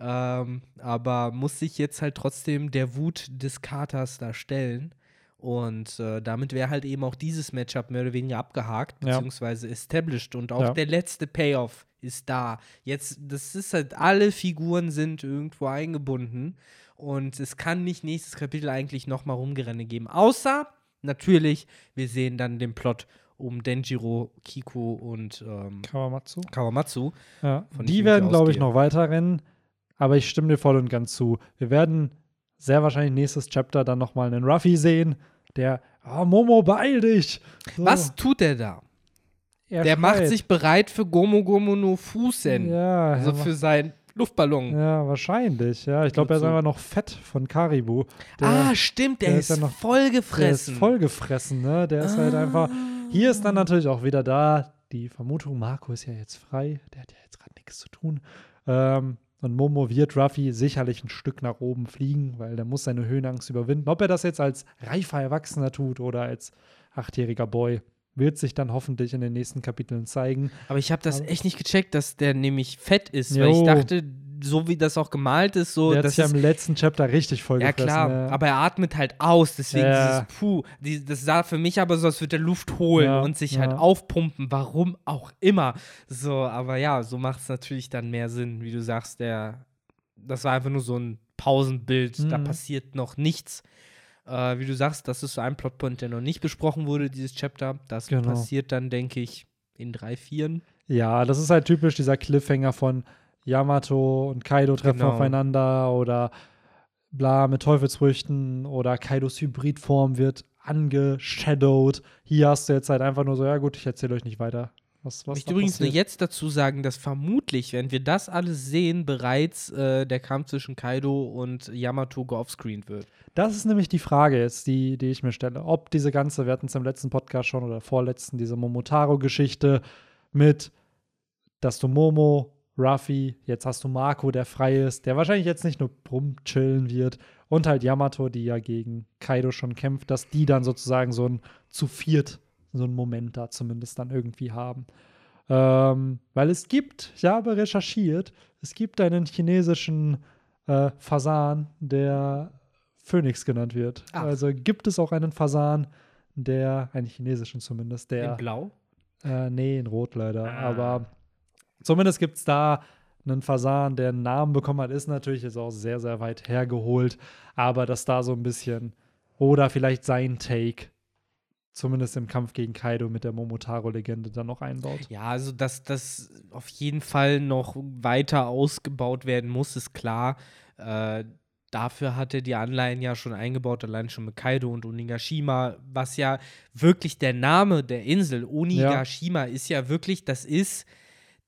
Ja. Ähm, aber muss sich jetzt halt trotzdem der Wut des Katers da stellen. Und äh, damit wäre halt eben auch dieses Matchup mehr oder weniger abgehakt, beziehungsweise established. Und auch Ja. der letzte Payoff ist da. Jetzt, das ist halt, alle Figuren sind irgendwo eingebunden. Und es kann nicht nächstes Kapitel eigentlich nochmal Rumgerenne geben. Außer, natürlich, wir sehen dann den Plot um Denjiro, Kiko und ähm, Kawamatsu. Kawamatsu. Ja, Von die werden, glaube ich, noch weiter rennen. Aber ich stimme dir voll und ganz zu. Wir werden sehr wahrscheinlich nächstes Chapter dann nochmal einen Ruffy sehen, der, oh, Momo, beeil dich. So. Was tut der da? Er der schreit. macht sich bereit für Gomo Gomo no Fusen. Ja. Also für sein Luftballon. Ja, wahrscheinlich. Ja, ich glaube, er ist einfach noch fett von Karibu. Der, ah, stimmt, der, der ist, ist ja noch vollgefressen. Der ist vollgefressen, ne? Der ist halt ah. halt einfach. Hier ist dann natürlich auch wieder da die Vermutung, Marco ist ja jetzt frei, der hat ja jetzt gerade nichts zu tun. Ähm, und Momo wird Ruffy sicherlich ein Stück nach oben fliegen, weil der muss seine Höhenangst überwinden. Ob er das jetzt als reifer Erwachsener tut oder als achtjähriger Boy, wird sich dann hoffentlich in den nächsten Kapiteln zeigen. Aber ich habe das echt nicht gecheckt, dass der nämlich fett ist, jo. weil ich dachte, so wie das auch gemalt ist, so. Der hat sich ja im letzten Chapter richtig voll Ja, klar, ja. aber er atmet halt aus, deswegen ja. dieses Puh. Die, das sah für mich aber so, als würde er Luft holen ja. und sich halt aufpumpen, warum auch immer. So, aber ja, so macht es natürlich dann mehr Sinn, wie du sagst, der. Das war einfach nur so ein Pausenbild, mhm. da passiert noch nichts. Äh, wie du sagst, das ist so ein Plotpoint, der noch nicht besprochen wurde, dieses Chapter. Das genau. passiert dann, denke ich, in drei, vieren. Ja, das ist halt typisch dieser Cliffhanger von Yamato und Kaido treffen genau. aufeinander oder bla mit Teufelsfrüchten oder Kaidos Hybridform wird angeshadowed. Hier hast du jetzt halt einfach nur so, ja gut, ich erzähle euch nicht weiter. Was, was ich übrigens passiert. nur jetzt dazu sagen, dass vermutlich, wenn wir das alles sehen, bereits äh, der Kampf zwischen Kaido und Yamato geoffscreened wird. Das ist nämlich die Frage jetzt, die, die ich mir stelle. Ob diese ganze, wir hatten es im letzten Podcast schon oder vorletzten, diese Momotaro-Geschichte mit, dass du Momo Ruffy, jetzt hast du Marco, der frei ist, der wahrscheinlich jetzt nicht nur rumchillen wird und halt Yamato, die ja gegen Kaido schon kämpft, dass die dann sozusagen so ein zu viert, so ein Moment da zumindest dann irgendwie haben. Ähm, weil es gibt, ich habe recherchiert, es gibt einen chinesischen äh, Fasan, der Phoenix genannt wird. Ach. Also gibt es auch einen Fasan, der, einen chinesischen zumindest, der. In Blau? Äh, nee, in Rot leider. Ah. Aber Zumindest gibt es da einen Fasan, der einen Namen bekommen hat, ist natürlich jetzt auch sehr, sehr weit hergeholt. Aber dass da so ein bisschen, oder vielleicht sein Take, zumindest im Kampf gegen Kaido mit der Momotaro-Legende dann noch einbaut. Ja, also dass das auf jeden Fall noch weiter ausgebaut werden muss, ist klar. Äh, dafür hatte die Anleihen ja schon eingebaut, allein schon mit Kaido und Onigashima, was ja wirklich der Name der Insel, Onigashima, ja. ist ja wirklich, das ist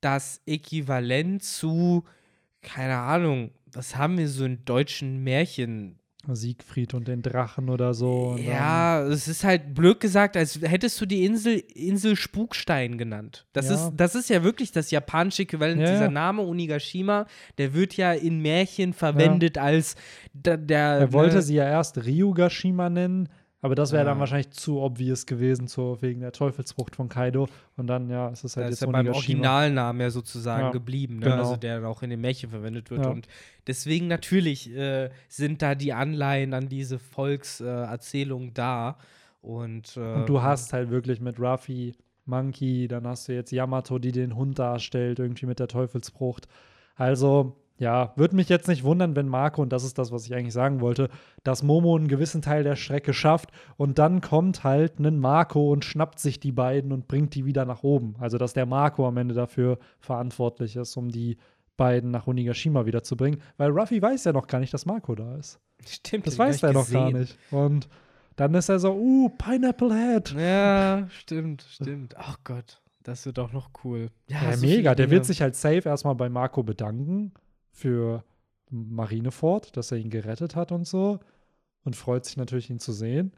das Äquivalent zu, keine Ahnung, was haben wir so in deutschen Märchen? Siegfried und den Drachen oder so. Ja, es ist halt blöd gesagt, als hättest du die Insel Insel Spukstein genannt. Das, ja. ist, das ist ja wirklich das japanische Äquivalent. Ja, dieser Name Onigashima, der wird ja in Märchen verwendet ja. als der, der. Er wollte ne, sie ja erst Ryugashima nennen, aber das wäre ja. dann wahrscheinlich zu obvious gewesen, so wegen der Teufelsfrucht von Kaido. Und dann, ja, es ist halt da jetzt ist ja beim Originalnamen ja sozusagen ja, geblieben, ne? genau. also der auch in den Märchen verwendet wird. Ja. Und deswegen natürlich äh, sind da die Anleihen an diese Volkserzählung äh, da. Und, äh, und du hast halt wirklich mit Ruffy, Monkey, dann hast du jetzt Yamato, die den Hund darstellt, irgendwie mit der Teufelsfrucht. Also, ja, würde mich jetzt nicht wundern, wenn Marco, und das ist das, was ich eigentlich sagen wollte, dass Momo einen gewissen Teil der Strecke schafft und dann kommt halt ein Marco und schnappt sich die beiden und bringt die wieder nach oben. Also, dass der Marco am Ende dafür verantwortlich ist, um die beiden nach Onigashima wiederzubringen, weil Ruffy weiß ja noch gar nicht, dass Marco da ist. Stimmt, das weiß er noch gar nicht. Und dann ist er so, uh, Pineapple Head. Ja, stimmt, stimmt. Ach Gott, das wird doch noch cool. Ja, ja mega. Der wird sich halt safe erstmal bei Marco bedanken für Marineford, dass er ihn gerettet hat und so. Und freut sich natürlich, ihn zu sehen.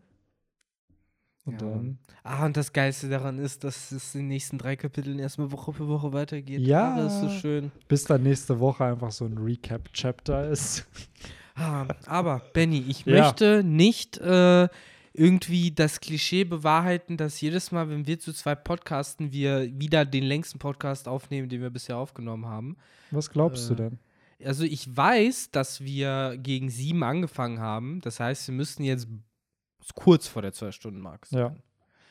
Und ja. dann. Ah, und das Geilste daran ist, dass es in den nächsten drei Kapiteln erstmal Woche für Woche weitergeht. Ja. Ah, das ist so schön. Bis dann nächste Woche einfach so ein Recap-Chapter ist. Ah, aber, Benny, ich ja. möchte nicht äh, irgendwie das Klischee bewahrheiten, dass jedes Mal, wenn wir zu zwei podcasten, wir wieder den längsten Podcast aufnehmen, den wir bisher aufgenommen haben. Was glaubst äh, du denn? Also ich weiß, dass wir gegen sieben angefangen haben. Das heißt, wir müssten jetzt kurz vor der Zwei-Stunden-Marke sein. Ja.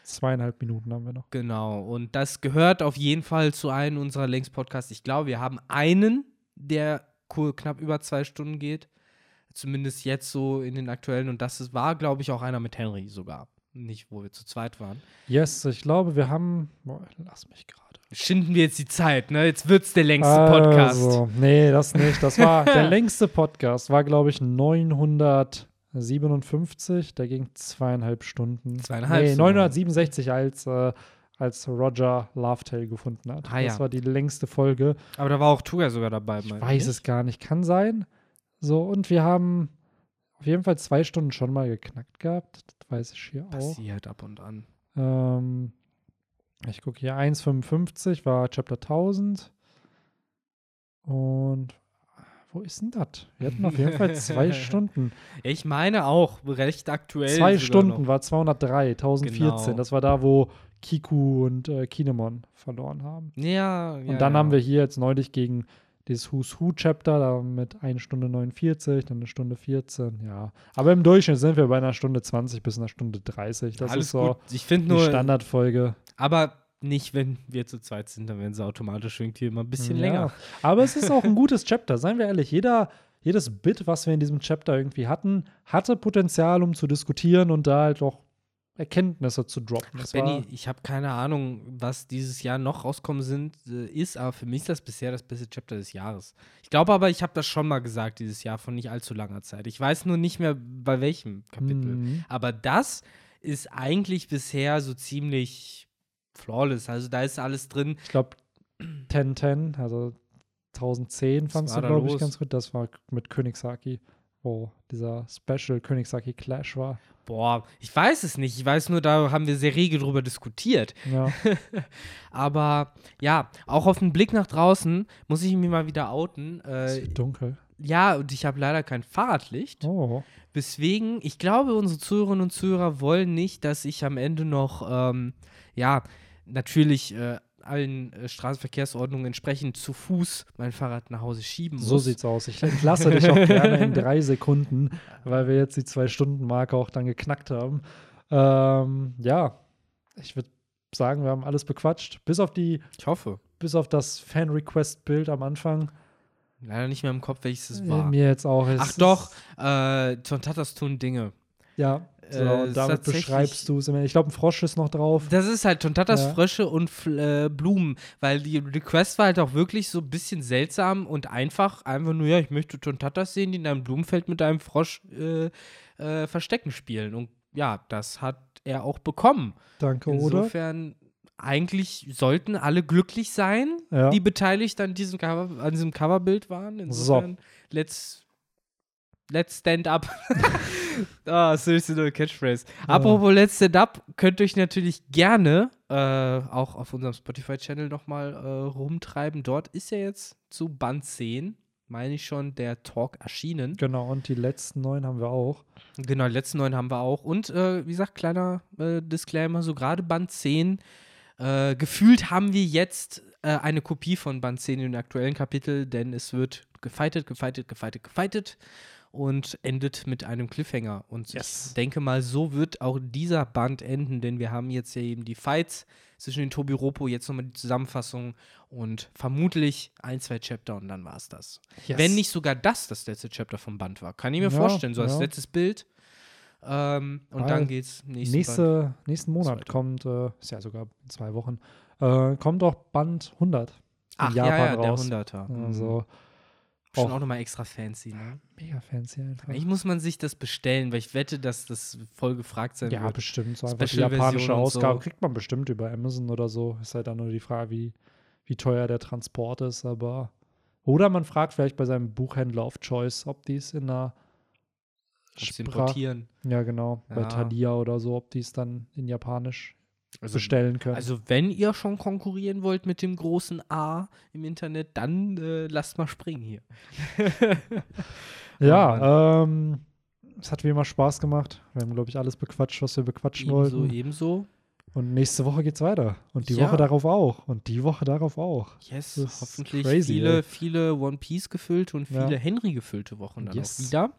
Zweieinhalb Minuten haben wir noch. Genau. Und das gehört auf jeden Fall zu einem unserer Längst-Podcasts. Ich glaube, wir haben einen, der knapp über zwei Stunden geht. Zumindest jetzt so in den aktuellen. Und das war, glaube ich, auch einer mit Henry sogar. Nicht, wo wir zu zweit waren. Yes, ich glaube, wir haben. Boah, lass mich gerade schinden wir jetzt die Zeit, ne? Jetzt wird's der längste Podcast. Also, nee, das nicht. Das war der längste Podcast, war, glaube ich, 957. Der ging zweieinhalb Stunden. Zweieinhalb. Nee, 967 als, äh, als Roger Lovetail gefunden hat. Ah, das ja. war die längste Folge. Aber da war auch Tuga sogar dabei. Ich weiß es gar nicht. Kann sein. So, und wir haben auf jeden Fall zwei Stunden schon mal geknackt gehabt. Das weiß ich hier auch. Passiert ab und an. Ähm, ich gucke hier, 1,55 war Chapter 1000. Und wo ist denn das? Wir hatten auf jeden Fall zwei Stunden. Ich meine auch, recht aktuell. Zwei Stunden noch. war 203, 1014. Genau. Das war da, wo Kiku und äh, Kinemon verloren haben. Ja, ja. Und dann ja. haben wir hier jetzt neulich gegen dieses Who's Who Chapter, da mit 1 Stunde 49, dann eine Stunde 14, ja. Aber im Durchschnitt sind wir bei einer Stunde 20 bis einer Stunde 30. Das Alles ist so gut. Ich finde die nur, Standardfolge. Aber nicht, wenn wir zu zweit sind, dann werden sie automatisch irgendwie immer ein bisschen Ja. länger. Aber es ist auch ein gutes Chapter, seien wir ehrlich. Jeder, jedes Bit, was wir in diesem Chapter irgendwie hatten, hatte Potenzial, um zu diskutieren und da halt auch Erkenntnisse zu droppen. Das Benny, ich habe keine Ahnung, was dieses Jahr noch rauskommen sind, äh, ist, aber für mich ist das bisher das beste Chapter des Jahres. Ich glaube aber, ich habe das schon mal gesagt dieses Jahr von nicht allzu langer Zeit. Ich weiß nur nicht mehr bei welchem Kapitel. Mhm. Aber das ist eigentlich bisher so ziemlich flawless. Also da ist alles drin. Ich glaube, 1010, also 1010 fandst du, glaube ich, ganz gut. Das war mit Königsaki, wo dieser Special Königsaki Clash war. Boah, ich weiß es nicht. Ich weiß nur, da haben wir sehr rege drüber diskutiert. Ja, Aber ja, auch auf den Blick nach draußen muss ich mich mal wieder outen. es Äh, wird dunkel. ja, und ich habe leider kein Fahrradlicht. Oh, Weswegen, ich glaube, unsere Zuhörerinnen und Zuhörer wollen nicht, dass ich am Ende noch, ähm, ja, natürlich äh, allen äh, Straßenverkehrsordnungen entsprechend zu Fuß mein Fahrrad nach Hause schieben muss. so sieht's aus. Ich entlasse dich auch gerne in drei Sekunden, weil wir jetzt die Zwei-Stunden-Marke auch dann geknackt haben. Ähm, ja, ich würde sagen, wir haben alles bequatscht. Bis auf die, Ich hoffe. bis auf das Fan-Request-Bild am Anfang. Leider nicht mehr im Kopf, welches es war. Mir jetzt auch. Ach doch, äh, Tontatas tun Dinge. Ja, so, Äh, und damit beschreibst du es. Ich glaube, ein Frosch ist noch drauf. Das ist halt Tontatas Ja. Frösche und äh, Blumen, weil die Request war halt auch wirklich so ein bisschen seltsam und einfach, einfach nur, ja, ich möchte Tontatas sehen, die in einem Blumenfeld mit einem Frosch äh, äh, Verstecken spielen. Und ja, das hat er auch bekommen. Danke, oder? Insofern, eigentlich sollten alle glücklich sein, Ja. die beteiligt an diesem, Cover, an diesem Coverbild waren. Insofern, let's, let's stand up. ah, seriously neue Catchphrase. Apropos Let's Stand Up, könnt ihr euch natürlich gerne äh, auch auf unserem Spotify-Channel nochmal äh, rumtreiben. Dort ist ja jetzt zu Band 10, meine ich schon, der Talk erschienen. Genau, und die letzten neun haben wir auch. Genau, die letzten neun haben wir auch. Und äh, wie gesagt, kleiner äh, Disclaimer, so gerade Band 10. Äh, gefühlt haben wir jetzt äh, eine Kopie von Band 10 in den aktuellen Kapitel, denn es wird gefightet, gefightet, gefightet, gefightet und endet mit einem Cliffhanger. Und Yes. ich denke mal, so wird auch dieser Band enden, denn wir haben jetzt ja eben die Fights zwischen den Tobi Ropo, jetzt nochmal die Zusammenfassung und vermutlich ein, zwei Chapter und dann war es das. Yes. Wenn nicht sogar das das letzte Chapter vom Band war. Kann ich mir Ja, vorstellen, so als ja. letztes Bild. Ähm, und Weil dann geht's nächsten Band. Nächste, nächsten Monat Zweite. kommt, äh, ist ja sogar in zwei Wochen, äh, kommt auch Band 100 in Ach, Japan ja, ja, der raus. 100er. Mhm. Schon auch- auch nochmal extra fancy, ne? mega fancy einfach. Eigentlich muss man sich das bestellen, weil ich wette, dass das voll gefragt sein Ja, wird. bestimmt. So einfach die japanische Ausgabe so. kriegt man bestimmt über Amazon oder so. Ist halt dann nur die Frage, wie, wie teuer der Transport ist, aber. Oder man fragt vielleicht bei seinem Buchhändler auf Choice, ob die es in einer Ob sie Spra- importieren. Ja, genau. Bei Ja. Thalia oder so, ob die es dann in Japanisch Also, bestellen können. also wenn ihr schon konkurrieren wollt mit dem großen A im Internet, dann äh, lasst mal springen hier. ja, ähm, es hat wie immer Spaß gemacht. Wir haben, glaube ich, alles bequatscht, was wir bequatschen Ebenso, wollten. ebenso. Und nächste Woche geht's weiter. Und die Ja. Woche darauf auch. Und die Woche darauf auch. Yes, hoffentlich crazy, viele, ey. viele One Piece gefüllte und Ja. viele Henry gefüllte Wochen dann Yes. auch wieder.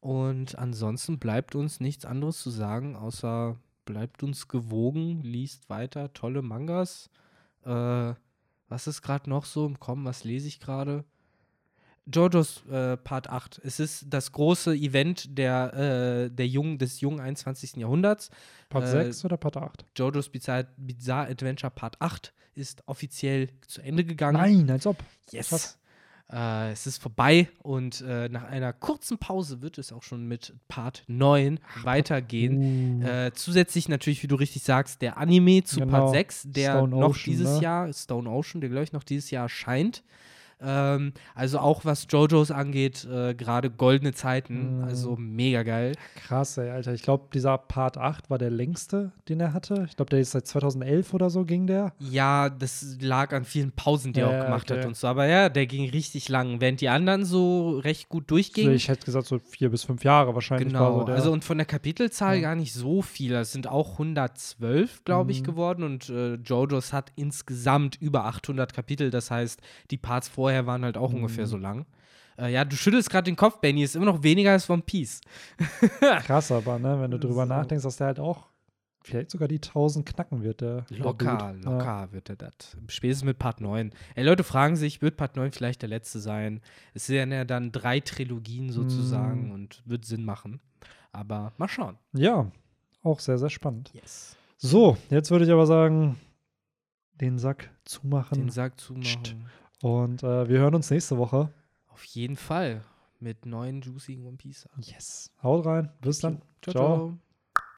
Und ansonsten bleibt uns nichts anderes zu sagen, außer bleibt uns gewogen, liest weiter tolle Mangas. Äh, was ist gerade noch so im Kommen? Was lese ich gerade? JoJo's äh, Part 8. Es ist das große Event der, äh, der jungen, des jungen 21. Jahrhunderts. Part Äh, 6 oder Part 8? JoJo's Bizarre, Bizarre Adventure Part 8 ist offiziell zu Ende gegangen. Nein, als ob. Yes. Äh, es ist vorbei und äh, nach einer kurzen Pause wird es auch schon mit Part 9 weitergehen. Uh, Äh, zusätzlich natürlich, wie du richtig sagst, der Anime zu Genau. Part 6, der Stone noch Ocean, dieses ne? Jahr, Stone Ocean, der glaube ich noch dieses Jahr erscheint. Ähm, also auch was JoJo's angeht, äh, gerade goldene Zeiten, Mm. also mega geil. krass, ey, Alter. Ich glaube, dieser Part 8 war der längste, den er hatte. Ich glaube, der ist seit 2011 oder so ging der. Ja, das lag an vielen Pausen, die er Ja, auch gemacht okay. hat und so. Aber ja, der ging richtig lang, während die anderen so recht gut durchgingen. Also ich hätte gesagt, so vier bis fünf Jahre wahrscheinlich Genau, so also und von der Kapitelzahl Ja. gar nicht so viel. Es sind auch 112, glaube ich, Mhm. geworden und äh, JoJo's hat insgesamt über 800 Kapitel. Das heißt, die Parts vorher waren halt auch ungefähr Mhm. so lang. Äh, ja, du schüttelst gerade den Kopf, Benny. Ist immer noch weniger als One Piece. krass, aber, ne, wenn du drüber So. nachdenkst, dass der halt auch vielleicht sogar die 1000 knacken wird, der. der Locker, locker wird er das. Spätestens mit Part 9. Ey, Leute fragen sich, wird Part 9 vielleicht der letzte sein? Es sind ja dann drei Trilogien sozusagen Mhm. und wird Sinn machen. Aber mal schauen. Ja. ja, auch sehr, sehr spannend. Yes. So, jetzt würde ich aber sagen, den Sack zumachen. Den Sack zumachen. Und äh, wir hören uns nächste Woche. Auf jeden Fall. Mit neuen juicy One Piece. Yes. Haut rein. Bis dann. ciao. Ciao. ciao.